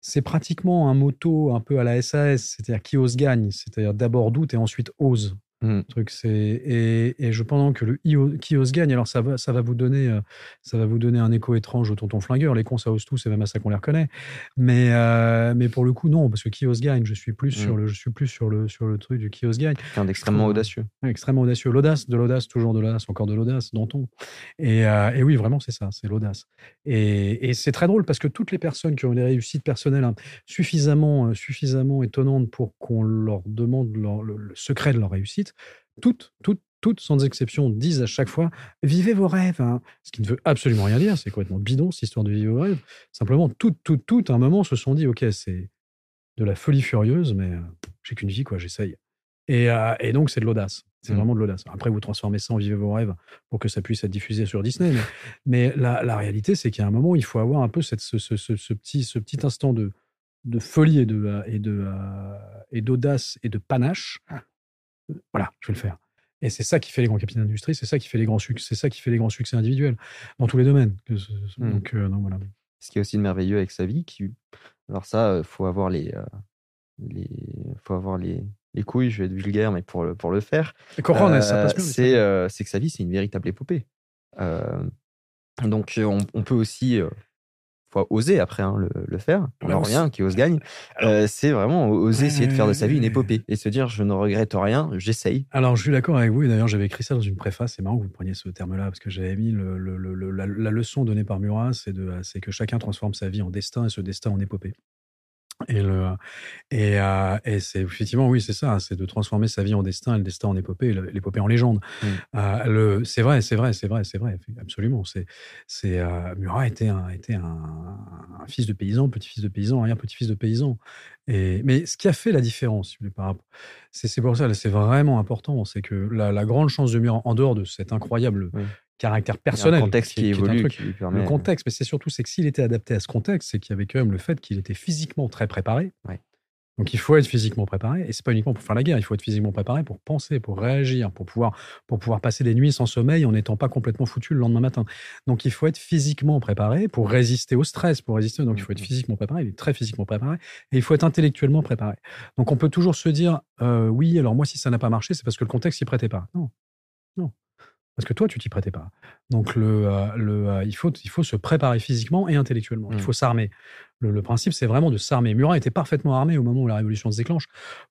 c'est pratiquement un moto un peu à la SAS, c'est-à-dire qui ose gagne, c'est-à-dire d'abord doute et ensuite ose. Mmh. Truc, c'est et, et, je pense que le qui ose gagne, alors ça va, ça va vous donner, euh, ça va vous donner un écho étrange au tonton flingueur. Les cons ça ose tout, c'est même à ça qu'on les reconnaît. Mais euh, mais pour le coup non, parce que qui ose gagne, je suis plus sur mmh. le, je suis plus sur le sur le truc du qui ose gagne. Quelqu'un d'extrêmement audacieux. extrêmement audacieux, l'audace, de l'audace, toujours de l'audace, encore de l'audace, Danton. Et, euh, et oui, vraiment c'est ça, c'est l'audace. Et, et c'est très drôle parce que toutes les personnes qui ont des réussites personnelles hein, suffisamment suffisamment étonnantes pour qu'on leur demande le secret de leur réussite toutes, toutes, toutes, sans exception, disent à chaque fois vivez vos rêves. Hein. Ce qui ne veut absolument rien dire. C'est complètement bidon, cette histoire de vivre vos rêves. Simplement, toutes, toutes, toutes, à un moment, se sont dit ok, c'est de la folie furieuse, mais euh, j'ai qu'une vie, quoi, j'essaye. Et, euh, et, donc, c'est de l'audace. C'est mmh. vraiment de l'audace. Après, vous transformez ça en vivez vos rêves pour que ça puisse être diffusé sur Disney. Mais, la, la, réalité, c'est qu'à un moment, il faut avoir un peu cette, ce, ce, ce, petit, ce petit instant de, de folie et de et de euh, et d'audace et de panache ah voilà, je vais le faire. Et c'est ça qui fait les grands capitaines d'industrie, c'est ça qui fait les grands succès, c'est ça qui fait les grands succès individuels dans tous les domaines. Mmh. Donc, euh, voilà. Ce qui est aussi merveilleux avec sa vie, qui... alors ça, euh, faut avoir les, euh, les, faut avoir les, les couilles. Je vais être vulgaire, mais pour le pour le faire, c'est c'est que sa vie, c'est une véritable épopée. donc, on, on, peut aussi faut oser après hein, le, faire. Alors rien, qui ose gagne. Euh, c'est vraiment oser essayer de faire de sa vie une épopée et se dire je ne regrette rien, j'essaye. Alors je suis d'accord avec vous. D'ailleurs j'avais écrit ça dans une préface. C'est marrant que vous preniez ce terme-là parce que j'avais mis le, la, la, leçon donnée par Murat, c'est que chacun transforme sa vie en destin et ce destin en épopée. Et, le, et, euh, et c'est effectivement, oui, c'est ça, c'est de transformer sa vie en destin, le destin en épopée, l'épopée en légende. Mmh. Euh, le, c'est vrai, c'est vrai, c'est vrai, c'est vrai, absolument. C'est, c'est euh, Murat était un, était un, un, fils de paysan, petit-fils de paysan, arrière-petit-fils de paysan. Et, mais ce qui a fait la différence, c'est, c'est pour ça, c'est vraiment important, c'est que la, la, grande chance de Murat, en dehors de cet incroyable caractère personnel. Le contexte qui, évolue. Le contexte, mais c'est surtout c'est que s'il était adapté à ce contexte, c'est qu'il y avait quand même le fait qu'il était physiquement très préparé. Donc il faut être physiquement préparé, et c'est pas uniquement pour faire la guerre, il faut être physiquement préparé pour penser, pour réagir, pour pouvoir, pour pouvoir passer des nuits sans sommeil en n'étant pas complètement foutu le lendemain matin. Donc il faut être physiquement préparé pour résister au stress, pour résister. Donc il faut être physiquement préparé, il est très physiquement préparé, et il faut être intellectuellement préparé. Donc on peut toujours se dire, euh, oui, alors moi si ça n'a pas marché, c'est parce que le contexte s'y prêtait pas. Non. Parce que toi, tu t'y prêtais pas. Donc, le, euh, le, euh, il, faut, il faut se préparer physiquement et intellectuellement. Il mmh. faut s'armer. Le, principe, c'est vraiment de s'armer. Murat était parfaitement armé au moment où la révolution se déclenche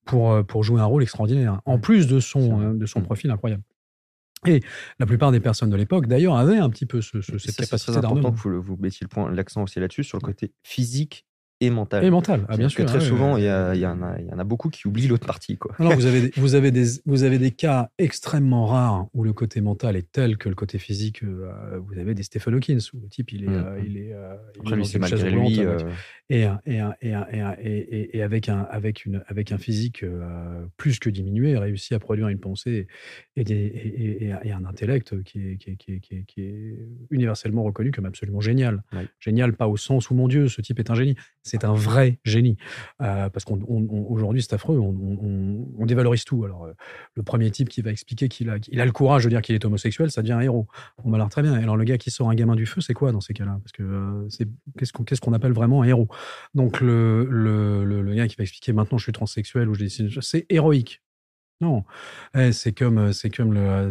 pour, euh, pour jouer un rôle extraordinaire, en plus de son, de son mmh. profil incroyable. Et la plupart des personnes de l'époque, d'ailleurs, avaient un petit peu ce, cette capacité d'armement. C'est important que vous, vous mettiez l'accent aussi là-dessus, sur le côté physique et mentale. Et mentale, ah, bien sûr. Que très souvent, il y, y, en a, y en a beaucoup qui oublient l'autre partie. Quoi. Alors, vous, avez, vous, avez des, vous avez des cas extrêmement rares où le côté mental est tel que le côté physique. Euh, vous avez des Stephen Hawking, où le type, il est. Mm. il est, Après, lui, c'est malgré lui. Et, et, et, et, avec, un, avec, une, avec un physique plus que diminué, réussi à produire une pensée et, des, et, un intellect qui est, qui, est, qui, est, qui est, universellement reconnu comme absolument génial. Génial, pas au sens où, mon Dieu, ce type est un génie. C'est un vrai génie. Euh, parce qu'aujourd'hui, c'est affreux, on, dévalorise tout. Alors, euh, le premier type qui va expliquer qu'il a, a le courage de dire qu'il est homosexuel, ça devient un héros. On m'a l'air très bien. alors, le gars qui sort un gamin du feu, c'est quoi dans ces cas-là? Parce que euh, c'est qu'est-ce qu'on appelle vraiment un héros? Donc, le, le, le, gars qui va expliquer maintenant je suis transsexuel ou je c'est héroïque. Non, eh, c'est comme, c'est comme le,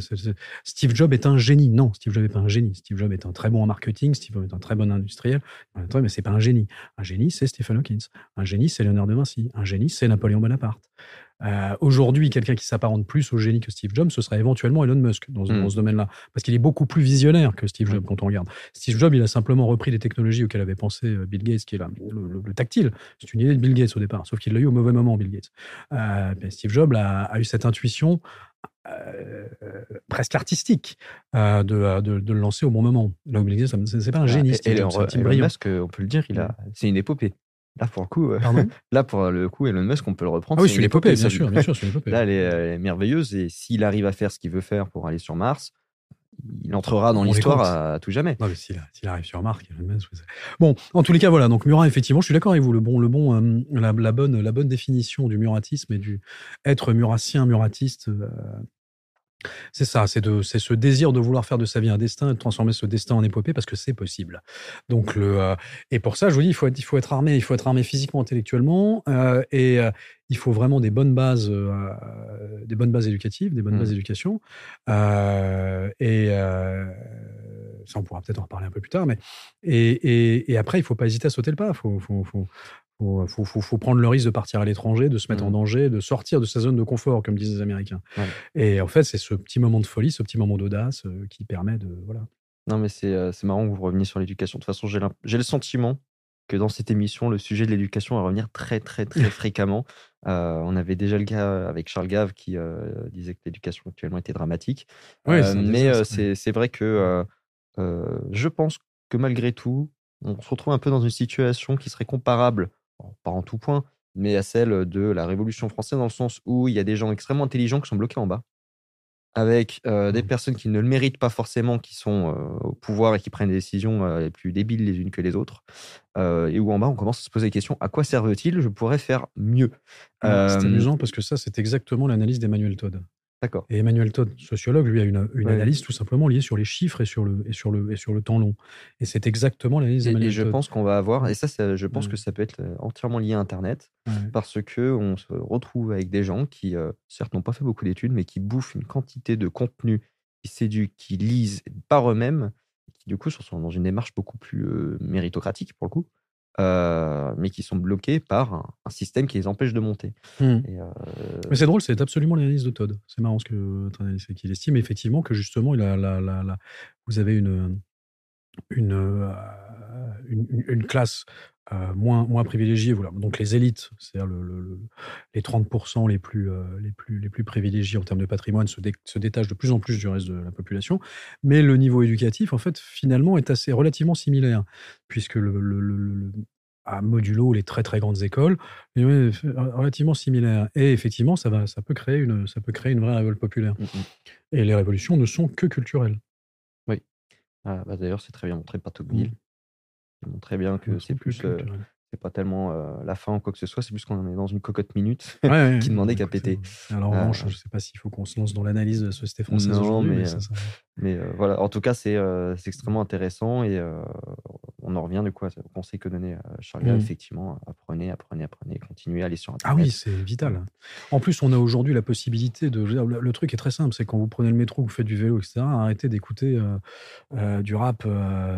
Steve Jobs est un génie. Non, Steve Jobs n'est pas un génie. Steve Jobs est un très bon en marketing. Steve Jobs est un très bon industriel. Mais c'est pas un génie. Un génie, c'est Stephen Hawking. Un génie, c'est Léonard de Vinci. Un génie, c'est Napoléon Bonaparte. Euh, aujourd'hui, quelqu'un qui s'apparente plus au génie que Steve Jobs, ce serait éventuellement Elon Musk dans, ce hmm. domaine-là. Parce qu'il est beaucoup plus visionnaire que Steve Jobs quand on regarde. Steve Jobs, il a simplement repris des technologies auxquelles avait pensé euh, Bill Gates, qui est là, le, tactile. C'est une idée de Bill Gates au départ, sauf qu'il l'a eu au mauvais moment, Bill Gates. Euh, ben, Steve Jobs a, eu cette intuition presque artistique de, de, le lancer au bon moment. Là Bill Gates, c'est pas un génie. Et, Elon Musk, on peut le dire, il a, hmm. c'est une épopée. Là, pour le coup, euh, là, pour le coup, Elon Musk, on peut le reprendre. Ah oui, c'est l'épopée, bien sûr, bien sûr, Là, elle est, merveilleuse et s'il arrive à faire ce qu'il veut faire pour aller sur Mars, il entrera dans l'histoire à, tout jamais. Non, mais s'il, arrive sur Mars, Elon Musk. Bon, en tous les cas, voilà. Donc Murat, effectivement, je suis d'accord avec vous. Le bon, le bon, euh, la, bonne, la bonne définition du muratisme et du être muratien, muratiste. Euh, c'est ça, c'est de, c'est ce désir de vouloir faire de sa vie un destin et de transformer ce destin en épopée parce que c'est possible. Donc le, euh, et pour ça, je vous dis, il faut être, il faut être armé, il faut être armé physiquement, intellectuellement, euh, et euh, il faut vraiment des bonnes bases, des bonnes bases éducatives, des bonnes bases mmh. d'éducation. et ça, on pourra peut-être en reparler un peu plus tard, mais et, et, après, il faut pas hésiter à sauter le pas. Faut, faut, faut, faut, faut, faut, prendre le risque de partir à l'étranger, de se mettre en mmh. danger, de sortir de sa zone de confort, comme disent les Américains. Et en fait, c'est ce petit moment de folie, ce petit moment d'audace euh, qui permet de. Voilà. Non, mais c'est euh, marrant que vous reveniez sur l'éducation. De toute façon, j'ai le sentiment que dans cette émission, le sujet de l'éducation va revenir très, très, très fréquemment. Euh, on avait déjà le cas avec Charles Gave qui disait que l'éducation actuellement était dramatique. mais c'est vrai que je pense que malgré tout, on se retrouve un peu dans une situation qui serait comparable pas en tout point, mais à celle de la Révolution française, dans le sens où il y a des gens extrêmement intelligents qui sont bloqués en bas, avec des mmh. personnes qui ne le méritent pas forcément, qui sont au pouvoir et qui prennent des décisions les plus débiles les unes que les autres, et où en bas on commence à se poser des questions à quoi servent-ils? Je pourrais faire mieux. c'est amusant parce que ça, c'est exactement l'analyse d'Emmanuel Todd. D'accord. Et Emmanuel Todd, sociologue, lui a une, une analyse tout simplement liée sur les chiffres et sur le, et sur le, et sur le temps long. Et c'est exactement l'analyse d'Emmanuel Todd. Et je pense qu'on va avoir, et ça, je pense que ça peut être euh, entièrement lié à Internet, parce que on se retrouve avec des gens qui, euh, certes, n'ont pas fait beaucoup d'études, mais qui bouffent une quantité de contenu qui séduit, qui lisent par eux-mêmes, qui du coup sont dans une démarche beaucoup plus euh, méritocratique pour le coup. Euh, mais qui sont bloqués par un, système qui les empêche de monter. Hmm. Euh, mais c'est drôle, c'est absolument l'analyse de Todd. C'est marrant ce que qu'il estime effectivement que justement, il a, la, vous avez une, une, euh, une, une classe euh, moins, moins privilégiés. Voilà. Donc les élites, c'est-à-dire le, les 30% les plus, euh, les, plus, les plus privilégiés en termes de patrimoine, se, se, détachent de plus en plus du reste de la population. Mais le niveau éducatif, en fait, finalement, est assez relativement similaire, puisque le, à modulo les très très grandes écoles, est relativement similaire. Et effectivement, ça, va, ça, peut créer une, ça peut créer une vraie révolte populaire. Mmh Et les révolutions ne sont que culturelles. Oui. Ah, bah, d'ailleurs, c'est très bien montré par Tocqueville. Montre très bien que c'est plus, c'est pas tellement la fin ou quoi que ce soit, c'est plus qu'on est dans une cocotte minute qui demandait qu'à péter. Alors en revanche, je sais pas s'il faut qu'on se lance dans l'analyse de la société française aujourd'hui. Mais, mais, voilà, en tout cas, c'est extrêmement intéressant et on en revient de quoi au conseil que donnait Charles mmh. effectivement, apprenez, apprenez, apprenez, continuez à aller sur Internet. Ah oui, c'est vital. En plus, on a aujourd'hui la possibilité de. Le, truc est très simple, c'est quand vous prenez le métro, vous faites du vélo, etc. Arrêtez d'écouter du rap,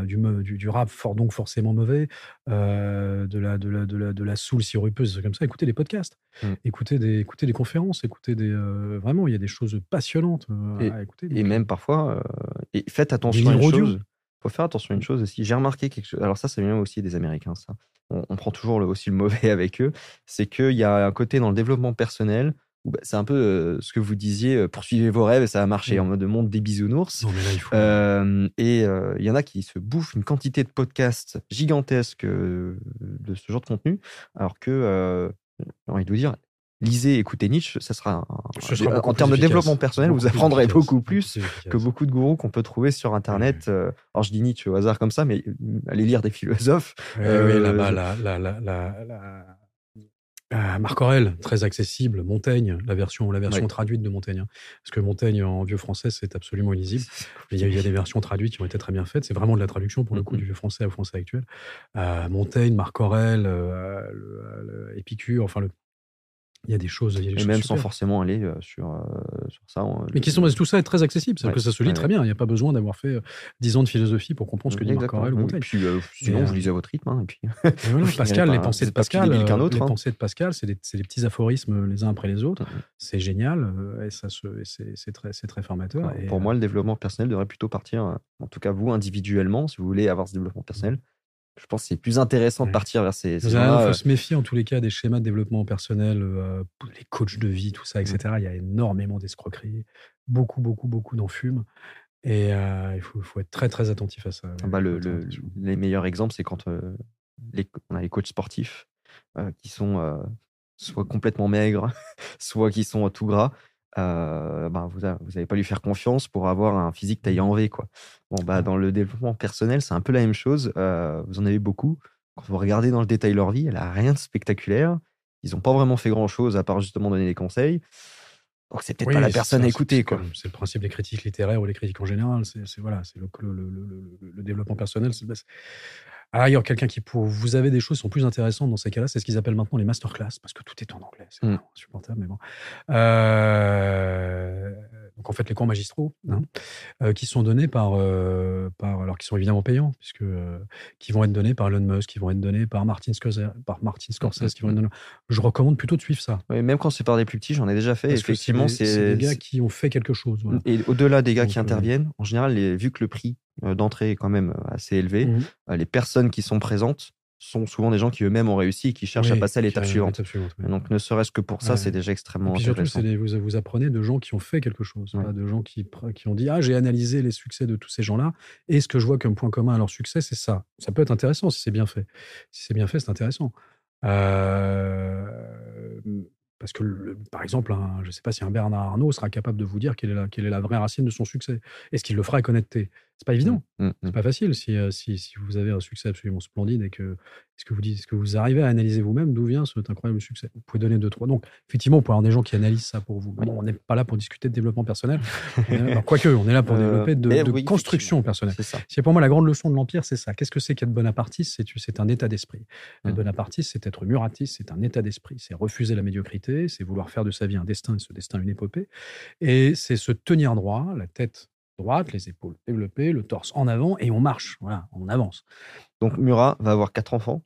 du, du, du, rap fort, donc forcément mauvais, de la, de la, de la, de la soul sirupeuse, comme ça. Écoutez des podcasts, mmh. écoutez, des, écoutez des conférences, écoutez des. vraiment, il y a des choses passionnantes et, à écouter. Et même parfois, et faites attention à une chose faut faire attention à une chose aussi. J'ai remarqué quelque chose. Alors ça, c'est même aussi des Américains, ça. On, prend toujours le, aussi le mauvais avec eux. C'est qu'il y a un côté dans le développement personnel où bah, c'est un peu euh, ce que vous disiez, euh, poursuivez vos rêves et ça va marcher en mode monde des bisounours. Euh, et il y en a qui se bouffent une quantité de podcasts gigantesques de ce genre de contenu, alors que, j'ai envie de vous dire, lisez, écoutez Nietzsche, ça sera, en termes de développement personnel, vous apprendrez beaucoup plus que beaucoup de gourous qu'on peut trouver sur Internet. Euh, alors je dis Nietzsche au hasard comme ça, mais euh, allez lire des philosophes. Oui, là-bas, la, Marc Aurel, très accessible. Montaigne, la version, la version traduite de Montaigne. Hein. Parce que Montaigne en vieux français, c'est absolument illisible. Il y, a, des versions traduites qui ont été très bien faites. C'est vraiment de la traduction pour le coup du vieux français au français actuel. Euh, Montaigne, Marc Aurel, Épicure, enfin le, il y a des choses. Il y a et même sans forcément aller euh, sur, euh, sur ça. Mais qui sont, tout ça est très accessible. C'est que ça se lit très bien. Il n'y a pas besoin d'avoir fait 10 euh, ans de philosophie pour comprendre ce que dit Marc Aurèle ou Montaigne. puis, sinon, vous lisez à votre rythme. Hein, et puis... Pascal, les pensées de Pascal, les hein. pensées de Pascal, c'est des, des, petits aphorismes les uns après les autres. C'est génial et ça c'est très, très formateur. pour moi, le développement personnel devrait plutôt partir, en tout cas vous individuellement, si vous voulez avoir ce développement personnel, je pense que c'est plus intéressant de partir vers ces. Il faut euh. se méfier en tous les cas des schémas de développement personnel, euh, les coachs de vie, tout ça, etc. Mm. Il y a énormément d'escroqueries, beaucoup, beaucoup, beaucoup d'enfumes. Et euh, il faut, faut, être très, très attentif à ça. Ah bah, le, les meilleurs exemples, c'est quand les, on a les coachs sportifs qui sont soit complètement maigres, soit qui sont tout gras euh, bah, vous n'allez pas lui faire confiance pour avoir un physique taillé en V. Quoi. Bon, bah, dans le développement personnel, c'est un peu la même chose. Euh, vous en avez beaucoup. Quand vous regardez dans le détail leur vie, elle n'a rien de spectaculaire. Ils n'ont pas vraiment fait grand-chose à part justement donner des conseils. Donc c'est peut-être pas la personne à écouter. C'est le principe des critiques littéraires ou des critiques en général. C'est voilà, c'est le, le, le, développement personnel. Ah, il y a quelqu'un qui pour vous avez des choses qui sont plus intéressantes dans ces cas-là, c'est ce qu'ils appellent maintenant les masterclass parce que tout est en anglais, c'est mmh. insupportable, mais bon. Euh, donc en fait les cours magistraux hein, euh, qui sont donnés par, euh, par, alors qui sont évidemment payants puisque qui vont être donnés par Elon Musk, qui vont être donnés par Martin Scorsese, par Martin Scorsese, qui vont être donnés. Je recommande plutôt de suivre ça. même quand c'est par des plus petits, j'en ai déjà fait. effectivement, c'est des, gars qui ont fait quelque chose. Et au-delà des gars qui interviennent, en général, les, vu que le prix euh, d'entrée est quand même euh, assez élevé. Mmh euh, les personnes qui sont présentes sont souvent des gens qui eux-mêmes ont réussi et qui cherchent à passer à l'étape suivante. Donc, ne serait-ce que pour ça, c'est déjà extrêmement et puis intéressant. Surtout, vous, vous apprenez de gens qui ont fait quelque chose, de gens qui, qui ont dit Ah, j'ai analysé les succès de tous ces gens-là, et ce que je vois comme point commun à leur succès, c'est ça. Ça peut être intéressant si c'est bien fait. Si c'est bien fait, c'est intéressant. Euh, parce que, par exemple, je ne sais pas si un Bernard Arnault sera capable de vous dire quelle est la, quelle est la vraie racine de son succès. Est-ce qu'il le fera avec honnêteté? C'est pas évident. Mmh, mmh, c'est mmh. pas facile si, euh, si, si, vous avez un succès absolument splendide et que est-ce que vous dites, est-ce que vous arrivez à analyser vous-même d'où vient cet incroyable succès? Vous pouvez donner deux trois. Donc, effectivement, vous pouvez avoir des gens qui analysent ça pour vous. on n'est pas là pour discuter de développement personnel. Quoique, on est là pour euh, développer de, construction personnelle. C'est pour moi la grande leçon de l'empire, c'est ça. Qu'est-ce que c'est qu'être bonapartiste C'est c'est un état d'esprit. Être bonapartiste, c'est être muratiste, c'est un état d'esprit. C'est refuser la médiocrité, c'est vouloir faire de sa vie un destin et ce destin une épopée. Et c'est se tenir droit, la tête droite, les épaules développées, le torse en avant et on marche. Voilà, on avance. Donc Murat va avoir quatre enfants.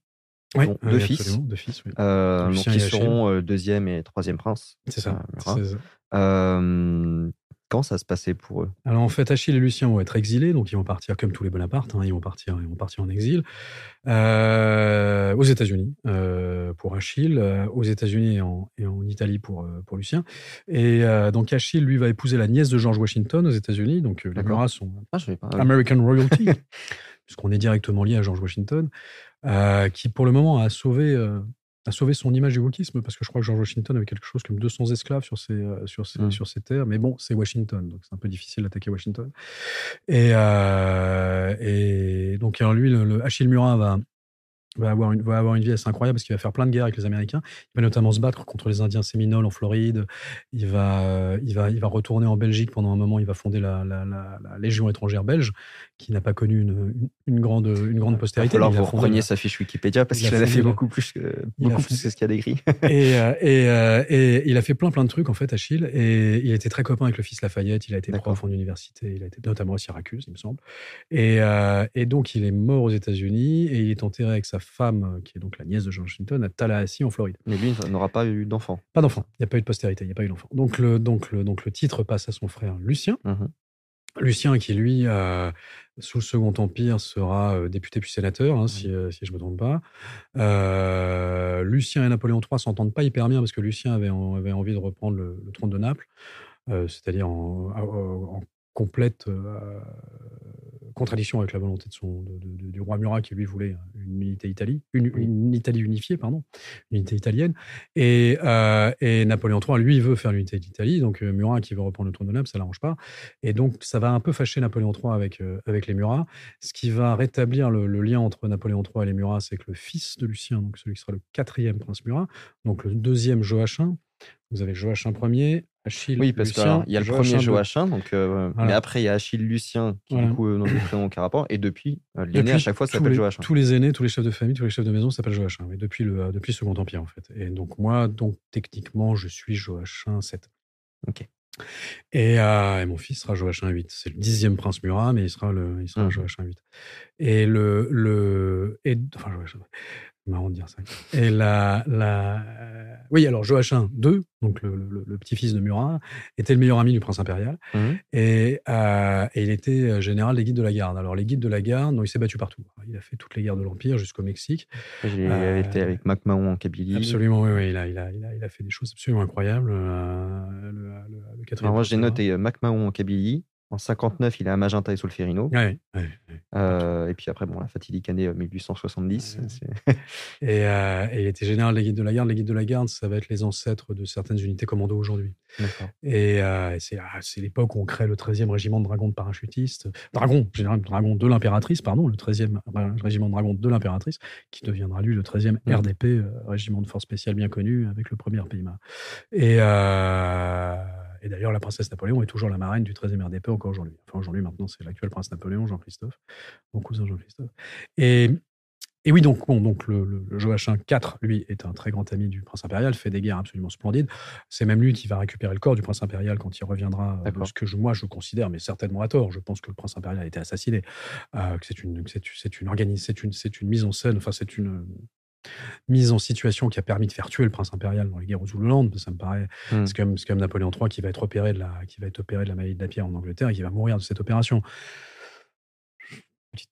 Oui, deux, fils. deux fils. Euh, donc ils seront euh, deuxième et troisième prince. C'est ça. Euh, quand ça se passait pour eux? Alors en fait, Achille et Lucien vont être exilés, donc ils vont partir comme tous les Bonaparte, hein, ils vont partir, ils vont partir en exil. Euh, aux États-Unis euh, pour Achille, euh, aux États-Unis et en, Italie pour pour Lucien. Et donc Achille lui va épouser la nièce de George Washington aux États-Unis, donc les Murat sont ah, American royalty, puisqu'on est directement lié à George Washington, qui pour le moment a sauvé a sauvé son image du wokisme parce que je crois que George Washington avait quelque chose comme 200 esclaves sur ses, euh, sur ses, mmh. sur ses terres. Mais bon, c'est Washington, donc c'est un peu difficile d'attaquer Washington. Et, euh, et donc, alors lui, le Achille Murat va, va avoir une, va avoir une vie assez incroyable parce qu'il va faire plein de guerres avec les Américains. Il va notamment se battre contre les Indiens Séminoles en Floride. Il va, il va, il va retourner en Belgique pendant un moment. Il va fonder la, la, la, Légion étrangère belge, qui n'a pas connu une, une, grande, une grande postérité. Falloir vous repreniez sa fiche Wikipédia parce qu'il a, fait beaucoup plus que, beaucoup plus que ce qu'il a d'écrit. et, euh, et, euh, et, il a fait plein plein de trucs en fait, Achille. Et il était très copain avec le fils Lafayette. Il a été prof en université. Il a été notamment à Syracuse, il me semble. Et, euh, et donc il est mort aux États-Unis et il est enterré avec sa femme, euh, qui est donc la nièce de George Washington, à Tallahassee, en Floride. Mais lui n'aura pas eu d'enfant. Pas d'enfant. Il n'y a pas eu de postérité, il n'y a pas eu d'enfant. Donc le, donc, le, donc le titre passe à son frère Lucien. Mmh Lucien, qui lui, sous le Second Empire, sera député puis sénateur, hein, si, si, je ne me trompe pas. Lucien et Napoléon III s'entendent pas hyper bien parce que Lucien avait, avait envie de reprendre le, trône de Naples, c'est-à-dire en, en, complète contradiction avec la volonté de son, du roi Murat qui lui voulait une unité Italie, une, Italie unifiée, pardon, une unité italienne. Et, euh, et Napoléon III, lui, veut faire l'unité d'Italie. Donc euh, Murat qui veut reprendre le trône de Naples, ça l'arrange pas. Et donc ça va un peu fâcher Napoléon III avec, euh, avec les Murats. Ce qui va rétablir le, lien entre Napoléon III et les Murats, c'est que le fils de Lucien, donc celui qui sera le quatrième prince Murat, donc le deuxième Joachim, vous avez Joachim Ier, Achille, oui, parce qu'il y a le premier Joachim, donc, euh, mais après il y a Achille Lucien, qui du coup, euh, dans prénom rapport, et depuis, euh, l'aîné à chaque fois s'appelle Joachim. Tous les aînés, tous les chefs de famille, tous les chefs de maison s'appellent Joachim, mais depuis le, depuis Second Empire, en fait. Et donc, moi, donc, techniquement, je suis Joachim 7. Ok. Et, et, mon fils sera Joachim 8. C'est le dixième prince Murat, mais il sera, le, il sera mmh. Joachim 8. Et le. le et, enfin, Joachim, marrant de dire ça. Et la, la... Oui, alors Joachim II, donc le, petit-fils de Murat, était le meilleur ami du prince impérial. Mmh. Et, euh, et, il était euh, général des guides de la garde. Alors, les guides de la garde, donc, il s'est battu partout. Il a fait toutes les guerres de l'Empire jusqu'au Mexique. Il euh, été avec MacMahon en Kabylie. Absolument, oui, oui il, a, il, a, il, a, fait des choses absolument incroyables. Euh, le, alors, moi, j'ai noté MacMahon en Kabylie, en 59, il est à Magenta et Solferino. Ouais, euh, et puis après, bon, la fatidique année 1870. Et, euh, et, il était général des guides de la garde. Les guides de la garde, ça va être les ancêtres de certaines unités commando aujourd'hui. Et, euh, ah, c'est l'époque où on crée le 13e régiment de dragons de parachutistes. Dragon, général dragon de l'impératrice, pardon, le 13e régiment de dragons de l'impératrice, qui deviendra lui le 13e RDP, régiment de force spéciale bien connu, avec le premier PIMA. Et. Et d'ailleurs, la princesse Napoléon est toujours la marraine du 13e RDP encore aujourd'hui. Enfin, aujourd'hui, maintenant, c'est l'actuel prince Napoléon, Jean-Christophe, mon cousin Jean-Christophe. Et, et, oui, donc, bon, donc le, le, Joachim IV, lui, est un très grand ami du prince impérial, fait des guerres absolument splendides. C'est même lui qui va récupérer le corps du prince impérial quand il reviendra. Euh, ce que je, moi, je considère, mais certainement à tort, je pense que le prince impérial a été assassiné, euh, que c'est une, c'est une, une, une, une mise en scène, enfin, c'est une mise en situation qui a permis de faire tuer le prince impérial dans les guerres aux Zululand. Ça me paraît. Hmm. C'est comme, comme, Napoléon III qui va être opéré de la, qui va être opéré de la maladie de la pierre en Angleterre et qui va mourir de cette opération.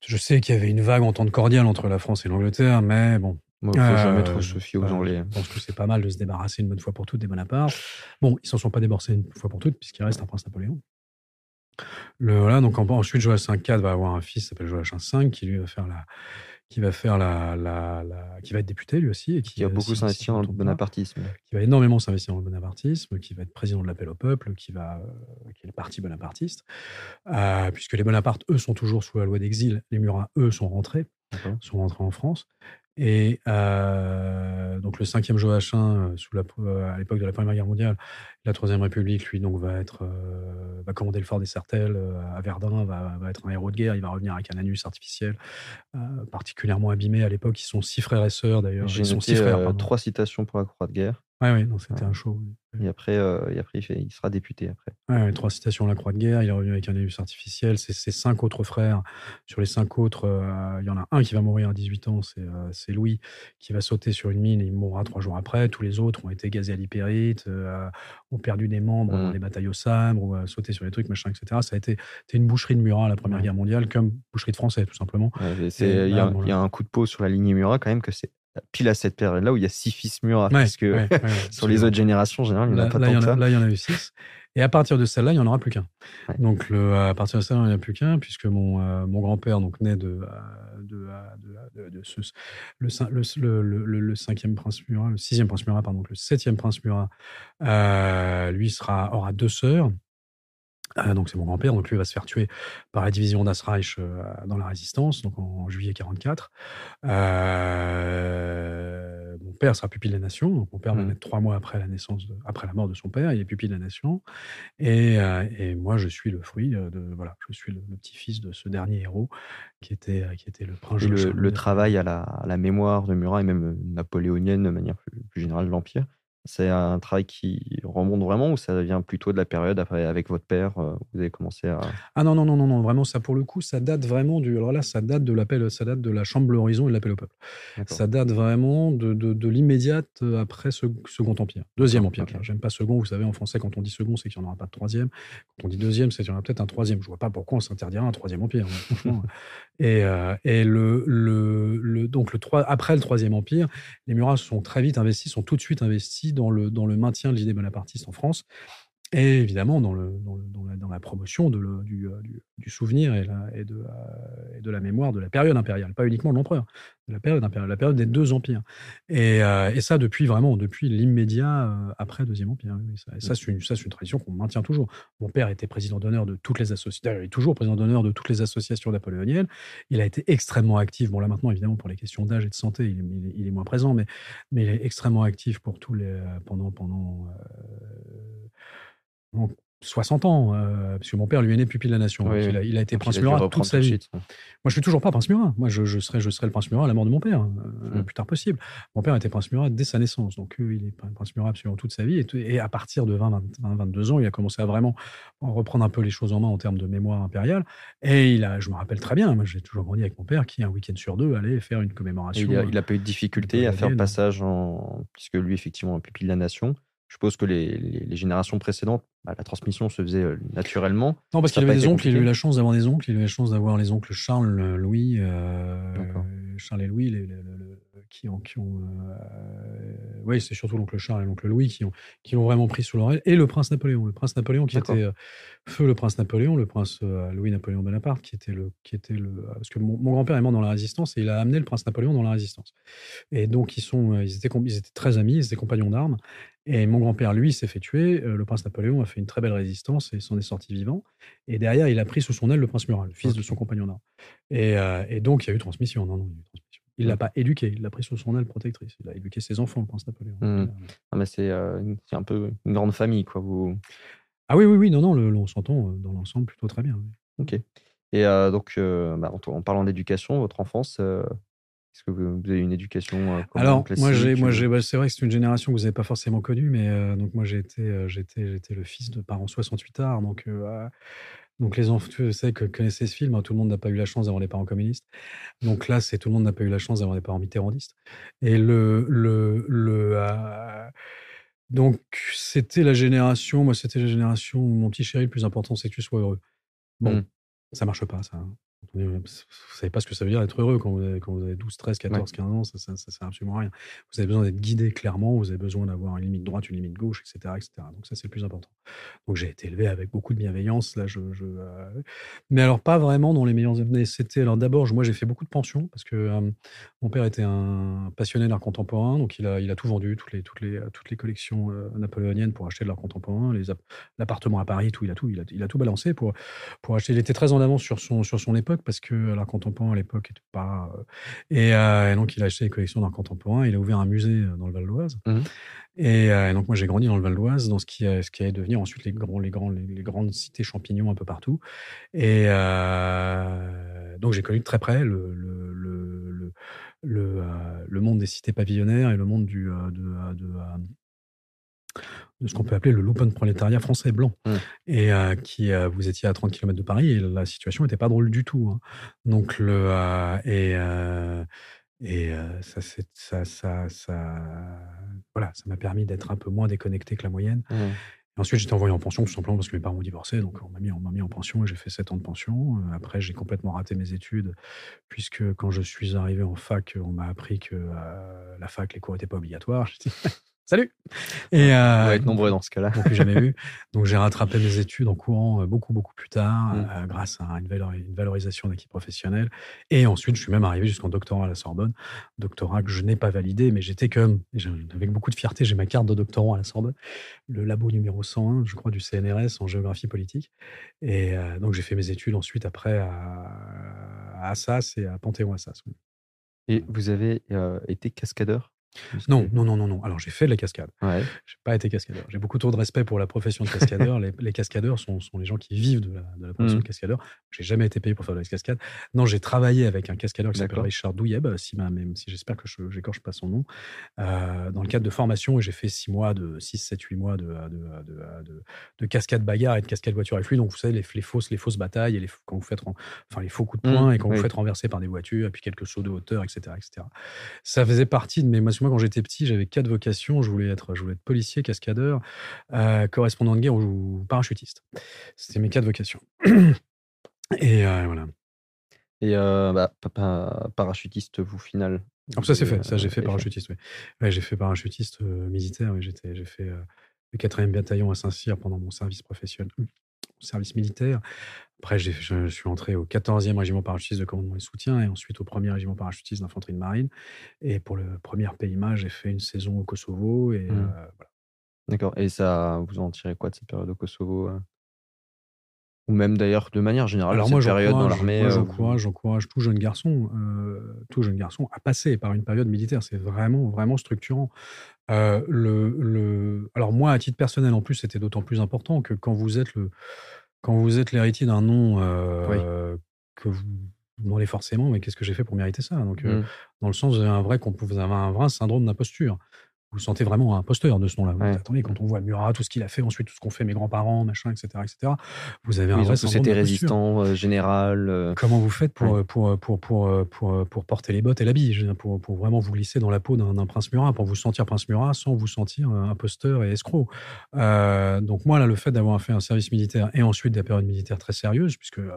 Je sais qu'il y avait une vague entente cordiale entre la France et l'Angleterre, mais bon. Il faut jamais trop se fier aux Anglais. Je pense que c'est pas mal de se débarrasser une bonne fois pour toutes des Bonaparte. Bon, ils s'en sont pas débarrassés une fois pour toutes, puisqu'il reste un prince Napoléon. Le, voilà, donc ensuite, Joachim IV va avoir un fils qui s'appelle Joachim V, qui lui va faire la, qui va faire la, la, qui va être député lui aussi et qui, va beaucoup s'investir dans le bonapartisme, qui va énormément s'investir dans le bonapartisme, qui va être président de l'appel au peuple, qui va, euh, qui est le parti bonapartiste, euh, puisque les Bonapartes eux sont toujours sous la loi d'exil, les Murats eux sont rentrés, sont rentrés en France et euh, donc le cinquième Joachim, euh, sous la, euh, à l'époque de la Première Guerre mondiale, la Troisième République, lui, donc va être, va commander le fort des Sartelles à Verdun, va, va, être un héros de guerre. Il va revenir avec un anus artificiel, particulièrement abîmé à l'époque. Ils sont six frères et sœurs d'ailleurs. J'ai noté trois citations pour la Croix de guerre. Oui, oui, c'était un show. Et après, euh, et après il, sera député. Après. Ouais, trois citations à la Croix de Guerre. Il est revenu avec un élus artificiel. C'est ses cinq autres frères. Sur les cinq autres, euh, il y en a un qui va mourir à 18 ans. Euh, c'est Louis qui va sauter sur une mine et il mourra trois jours après. Tous les autres ont été gazés à l'hypérite, ont perdu des membres dans mmh. les batailles au sabre, ou sauté sur les trucs, machin, etc. Ça a été une boucherie de Murat à la Première Guerre mondiale, comme boucherie de Français, tout simplement. Il y, a un coup de peau sur la lignée Murat, quand même, que c'est pile à cette période-là où il y a six fils Murat, parce que sur les autres générations, en général, il n'y en a pas tant que ça. Là, il y en a eu six. Et à partir de celle-là, il n'y en aura plus qu'un. Donc, le, à partir de celle-là, il n'y en a plus qu'un, puisque mon, euh, mon grand-père donc naît de, euh, de, de, de, ce, le, le, le, le, cinquième prince Murat, le sixième prince Murat, pardon, le septième prince Murat, euh, lui sera, aura deux sœurs. Euh, donc c'est mon grand-père, donc lui va se faire tuer par la division d'Asreich euh, dans la résistance, donc en, juillet 44. Euh, mon père sera pupille de la nation, donc mon père va mmh. naître trois mois après la naissance, après la mort de son père, il est pupille de la nation, et, et moi je suis le fruit de, voilà, je suis le, petit-fils de ce dernier héros qui était, qui était le prince. Et le, travail à la, à la, mémoire de Murat et même napoléonienne de manière plus, plus générale de l'Empire, C'est un travail qui remonte vraiment ou ça vient plutôt de la période après, avec votre père euh, Vous avez commencé à. Ah non, non, non, non, non, vraiment, ça pour le coup, ça date vraiment du. Alors là, ça date de l'appel, ça date de la Chambre Bleu Horizon et de l'appel au peuple. Ça date vraiment de, de, de l'immédiate euh, après ce Second Empire. Deuxième Empire. J'aime pas second, vous savez, en français, quand on dit second, c'est qu'il n'y en aura pas de troisième. Quand on dit deuxième, c'est qu'il y en aura peut-être un troisième. Je vois pas pourquoi on s'interdirait un troisième empire, hein, franchement. et, euh, et le, le, le, donc le 3, après le troisième empire, les Murat sont très vite investis, sont tout de suite investis dans le, dans le maintien de l'idée bonapartiste en France. Et évidemment, dans, le, dans, le, dans, la, promotion de le, du, euh, du, souvenir et, de la, et, de la, mémoire de la période impériale, pas uniquement de l'empereur, la période impériale, la période des deux empires. Et, euh, et ça, depuis vraiment, depuis l'immédiat euh, après Deuxième Empire. Oui, ça, et ça, c'est une, une, tradition qu'on maintient toujours. Mon père était président d'honneur de toutes les associations, il est toujours président d'honneur de toutes les associations napoléoniennes. Il a été extrêmement actif. Bon, là maintenant, évidemment, pour les questions d'âge et de santé, il est, il, est, il est, moins présent, mais, mais il est extrêmement actif pour tous les, pendant, pendant donc, 60 ans, euh, parce que mon père lui est né pupille de la nation. Oui, il, a, il, a, été prince Murat toute sa vie. Suite, Moi, je suis toujours pas prince Murat. Moi, je, je, serai, je serai le prince Murat à la mort de mon père, euh, mm. le plus tard possible. Mon père était prince Murat dès sa naissance, donc euh, il est prince Murat absolument toute sa vie. Et, et à partir de 20, 20, 22 ans, il a commencé à vraiment reprendre un peu les choses en main en termes de mémoire impériale. Et il a, je me rappelle très bien, moi, j'ai toujours grandi avec mon père qui, un week-end sur deux, allait faire une commémoration. il, a, il a pas eu de difficulté à faire le passage en, puisque lui, effectivement, pupille de la nation. Je suppose que les, les, les générations précédentes, bah, la transmission se faisait euh, naturellement. Non, parce qu'il avait des oncles, il a eu la chance d'avoir des oncles, il a eu la chance d'avoir les oncles Charles, Louis, euh, Charles et Louis, les, qui ont. Qui ont euh, oui, c'est surtout l'oncle Charles et l'oncle Louis qui ont, qui ont vraiment pris sous l'oreille, et le prince Napoléon. Le prince Napoléon qui était. Euh, feu le prince Napoléon, le prince euh, Louis-Napoléon Bonaparte, qui était le. Qui était le parce que mon, mon grand-père est mort dans la résistance et il a amené le prince Napoléon dans la résistance. Et donc, ils, sont, ils, étaient, ils étaient très amis, ils étaient compagnons d'armes. Et mon grand-père, lui, s'est fait tuer. Le prince Napoléon a fait une très belle résistance et s'en est sorti vivant. Et derrière, il a pris sous son aile le prince Murat, le fils de son compagnon d'armes. Et, euh, et, donc, il y a eu transmission. Non, non, il y a eu transmission. Il ne l'a pas éduqué, il l'a pris sous son aile protectrice. Il a éduqué ses enfants, le prince Napoléon. Mmh. Ah, mais c'est euh, un peu une grande famille, quoi. Vous... Ah oui, oui, oui, non, non, le, on s'entend dans l'ensemble plutôt très bien. Oui. Ok. Et euh, donc, euh, bah, en, en, parlant d'éducation, votre enfance, est-ce que vous, avez une éducation Alors, moi, j'ai, moi, j'ai, bah, c'est vrai que c'est une génération que vous n'avez pas forcément connue, mais euh, donc moi, j'ai été, j'étais, j'étais le fils de parents 68 arts, donc, euh, donc les enfants, tu sais, que connaissez ce film, hein, tout le monde n'a pas eu la chance d'avoir des parents communistes. Donc là, c'est tout le monde n'a pas eu la chance d'avoir des parents mitterrandistes. Et le, le, le euh, donc c'était la génération, moi, c'était la génération où mon petit chéri, le plus important, c'est que tu sois heureux. Bon, mmh. ça marche pas, ça. Vous ne savez pas ce que ça veut dire être heureux quand vous avez, quand vous avez 12, 13, 14, ouais. 15 ans, ça ne sert absolument à rien. Vous avez besoin d'être guidé clairement, vous avez besoin d'avoir une limite droite, une limite gauche, etc. etc. Donc ça, c'est le plus important. Donc j'ai été élevé avec beaucoup de bienveillance. Là, je, je euh... Mais alors, pas vraiment dans les meilleures années. C'était, alors d'abord, moi j'ai fait beaucoup de pensions parce que euh, mon père était un passionné d'art contemporain, donc il a, il a tout vendu, toutes les, toutes les, toutes les collections euh, napoléoniennes pour acheter de l'art contemporain, les l'appartement à Paris, tout, il a tout, il a, il a tout balancé pour, pour acheter. Il était très en avance sur son, sur son époque parce que l'art contemporain à l'époque n'était pas. Euh, et, euh, et, donc, il a acheté des collections d'art contemporain. Il a ouvert un musée euh, dans le Val d'Oise. Mmh. Et, euh, et, donc, moi, j'ai grandi dans le Val d'Oise, dans ce qui, ce qui allait devenir ensuite les, grands, les, grands, les, les grandes cités champignons un peu partout. Et euh, donc, j'ai connu de très près le, le, le, le, le, le monde des cités pavillonnaires et le monde du, de, de, de de ce qu'on peut appeler le lumpen prolétariat français blanc. Mmh. Et euh, qui, euh, vous étiez à 30 km de Paris et la situation n'était pas drôle du tout. Hein. Donc, le, euh, et, et ça, ça, ça, ça, voilà, ça m'a permis d'être un peu moins déconnecté que la moyenne. Mmh. Et ensuite, j'étais envoyé en pension tout simplement parce que mes parents ont divorcé. Donc, on m'a mis, on m'a mis en pension et j'ai fait 7 ans de pension. Après, j'ai complètement raté mes études puisque quand je suis arrivé en fac, on m'a appris que la fac, les cours n'étaient pas obligatoires. Salut Et euh, On va être nombreux dans ce cas-là. plus jamais vu. Donc j'ai rattrapé mes études en courant euh, beaucoup beaucoup plus tard, mmh. euh, grâce à une, valor une valorisation d'acquis professionnel. Et ensuite, je suis même arrivé jusqu'en doctorat à la Sorbonne, doctorat que je n'ai pas validé, mais j'étais comme, avec beaucoup de fierté, j'ai ma carte de doctorant à la Sorbonne, le labo numéro 101, je crois, du CNRS en géographie politique. Et euh, donc j'ai fait mes études ensuite après à, à Assas et à Panthéon-Assas. Et vous avez euh, été cascadeur? Non, non, non, non, non. Alors j'ai fait de la cascade. Ouais. J'ai pas été cascadeur. J'ai beaucoup trop de respect pour la profession de cascadeur. les, les cascadeurs sont, sont, les gens qui vivent de la, de la profession Mhm. de cascadeur. J'ai jamais été payé pour faire de la cascade. Non, j'ai travaillé avec un cascadeur qui s'appelle. Richard Douyeb, si, ma, même si j'espère que je j'écorche pas son nom, euh, dans le cadre de formation. Et j'ai fait 6 mois, de 6, 7, 8 mois de, de, de, de, de cascade bagarre et de cascade voiture avec lui. Donc vous savez, les, les fausses, les fausses batailles et les, quand vous faites, enfin, les faux coups de poing Mhm, et quand oui. vous faites renverser par des voitures et puis quelques sauts de hauteur, etc. etc. Ça faisait partie de mes. Moi, quand j'étais petit, j'avais quatre vocations. Je voulais être, je voulais être policier, cascadeur, euh, correspondant de guerre ou, parachutiste. C'était mes quatre vocations. Et euh, voilà. Et euh, bah, pa- pa- parachutiste, vous, final. Alors, ça, c'est fait. Ça, j'ai fait parachutiste. Ouais, j'ai fait parachutiste militaire. J'ai fait le 4e bataillon à Saint-Cyr pendant mon service professionnel, mon service militaire. Après, je, je suis entré au 14e régiment parachutiste de commandement et soutien et ensuite au 1er régiment parachutiste d'infanterie de marine. Et pour le premier PIMA, j'ai fait une saison au Kosovo. Et Mhm. euh, voilà. D'accord. Et ça, vous en tirez quoi de cette période au Kosovo euh? Ou même d'ailleurs, de manière générale, Alors moi, période dans l'armée moi, j'encourage, j'encourage tout jeune garçon, euh, tout jeune garçon à passer par une période militaire. C'est vraiment, vraiment structurant. Euh, le, le... Alors moi, à titre personnel, en plus, c'était d'autant plus important que quand vous êtes le, quand vous êtes l'héritier d'un nom euh, que vous demandez forcément, mais qu'est-ce que j'ai fait pour mériter ça? Donc, euh, Mm. dans le sens, vous avez un vrai, vous avez un vrai syndrome d'imposture. Vous sentez vraiment un imposteur de ce nom-là. Ouais. Attendez, quand on voit Murat, tout ce qu'il a fait, ensuite tout ce qu'ont fait mes grands-parents, machin, etc., etc., vous avez un Oui, ils vrai d'imposture. résistants, euh, général. euh, Comment vous faites pour, Ouais. pour, pour, pour, pour, pour, porter les bottes et l'habit pour, pour vraiment vous glisser dans la peau d'un prince Murat, pour vous sentir prince Murat sans vous sentir euh, imposteur et escroc. Euh, donc moi, là, le fait d'avoir fait un service militaire et ensuite des périodes militaires très sérieuses, puisque euh,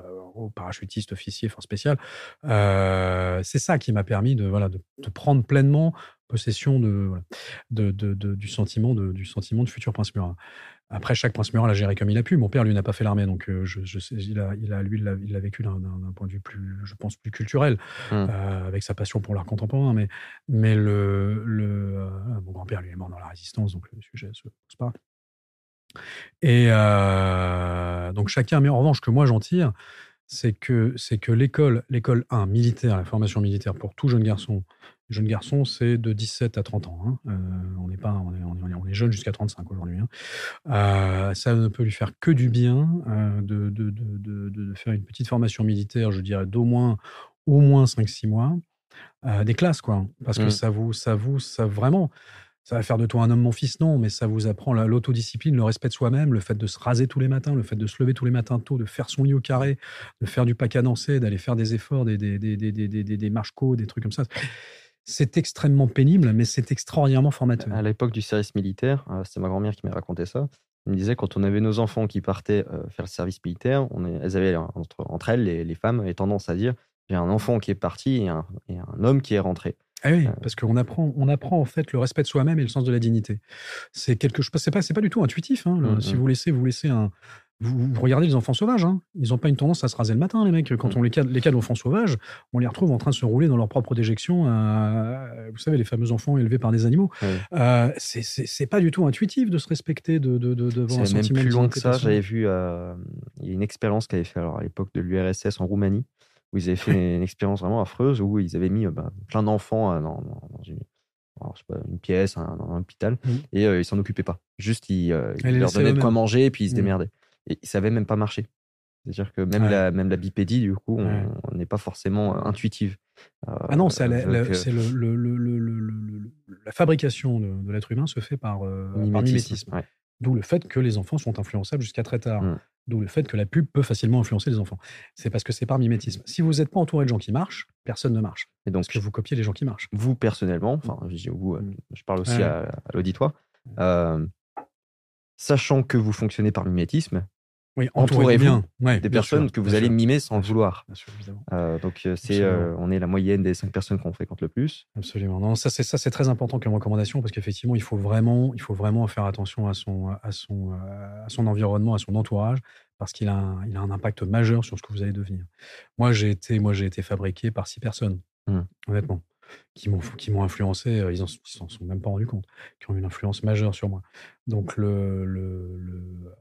parachutiste, officier, force spéciale, euh, c'est ça qui m'a permis de, voilà, de, de prendre pleinement possession de, voilà, de, de, de- du, sentiment de, du sentiment de futur prince Murat. Après, chaque prince Murat l'a géré comme il a pu. Mon père, lui, n'a pas fait l'armée, donc euh, je, je sais, il a, il a, lui, il l'a vécu d'un point de vue plus, je pense, plus culturel, Mm. euh, avec sa passion pour l'art contemporain. Mais, mais le, le, euh, mon grand-père, lui, est mort dans la résistance, donc le sujet se pose pas. Et euh, donc chacun, mais en revanche, que moi j'en tire, c'est que c'est que l'école, l'école 1 militaire, la formation militaire pour tout jeune garçon, jeune garçon, c'est de 17 à 30 ans. hein. Euh, on n'est pas, on est, on est, on est jeune jusqu'à 35 aujourd'hui. hein. Euh, ça ne peut lui faire que du bien euh, de, de, de, de, faire une petite formation militaire, je dirais d'au moins au moins 5-6 mois, des classes quoi, parce que Mm. ça vous, ça vous, ça vraiment. Ça va faire de toi un homme, mon fils, non, mais ça vous apprend la- l'autodiscipline, le respect de soi-même, le fait de se raser tous les matins, le fait de se lever tous les matins tôt, de faire son lit au carré, de faire du pas cadencé, d'aller faire des efforts, des, des, des, des, des, marches côtes, des trucs comme ça. C'est extrêmement pénible, mais c'est extraordinairement formateur. À l'époque du service militaire, euh, c'est ma grand-mère qui m'a raconté ça. Elle me disait quand on avait nos enfants qui partaient euh, faire le service militaire, on elles avaient entre, elles, les, les femmes, avaient tendance à dire j'ai un enfant qui est parti et un homme qui est rentré. Ah oui, Euh. parce qu'on apprend, on apprend en fait le respect de soi-même et le sens de la dignité. C'est quelque chose, c'est pas, c'est pas du tout intuitif. hein, le- Mm, si mm. vous laissez, vous laissez un, vous, vous regardez les enfants sauvages, hein, ils n'ont pas une tendance à se raser le matin, les mecs. Quand Mm. on les cadre, les cadre enfants sauvages, on les retrouve en train de se rouler dans leur propre déjection. euh, vous savez, les fameux enfants élevés par des animaux. Oui. Euh, c'est- pas du tout intuitif de se respecter de, de, de, devant un C'est même sentiment plus loin que ça. J'avais vu euh, il y a une expérience qu'avait fait alors, à l'époque de l'URSS en Roumanie, où ils avaient fait une expérience vraiment affreuse, où ils avaient mis euh, bah, plein d'enfants euh, dans, une, alors, je sais pas, une pièce, un, dans un hôpital, Mhm. et euh, ils s'en occupaient pas. Juste, ils, euh, ils leur donnaient de quoi manger, et puis ils se Mhm. démerdaient. Et ils savaient même pas marcher. C'est-à-dire que même, Ouais. la, même la bipédie, du coup, on Ouais. on n'est pas forcément euh, intuitive. Ah non, c'est la, le, le- le- fabrication de, de l'être humain se fait par, par mimétisme. ouais. D'où le fait que les enfants sont influençables jusqu'à très tard. Mm. D'où le fait que la pub peut facilement influencer les enfants. C'est parce que c'est par mimétisme. Si vous n'êtes pas entouré de gens qui marchent, personne ne marche. Et donc, Parce que vous copiez les gens qui marchent. vous personnellement, enfin, je dis vous, euh, je parle aussi Ouais. à, à l'auditoire, euh, sachant que vous fonctionnez par mimétisme, Oui, Entourez-vous. Ouais, des personnes sûr, que vous allez sûr, mimer sans le vouloir. Bien sûr, évidemment. Euh, donc, euh, c'est, euh, on est la moyenne des cinq personnes qu'on fréquente le plus. Absolument. Non, ça c'est ça c'est très important comme recommandation parce qu'effectivement il faut vraiment il faut vraiment faire attention à son à son à son environnement, à son entourage parce qu'il a un, il a un impact majeur sur ce que vous allez devenir. Moi j'ai été moi j'ai été fabriqué par six personnes Hmm. honnêtement qui m'ont qui m'ont influencé. Ils en ils s'en sont même pas rendus compte, qui ont une influence majeure sur moi. Donc le le, le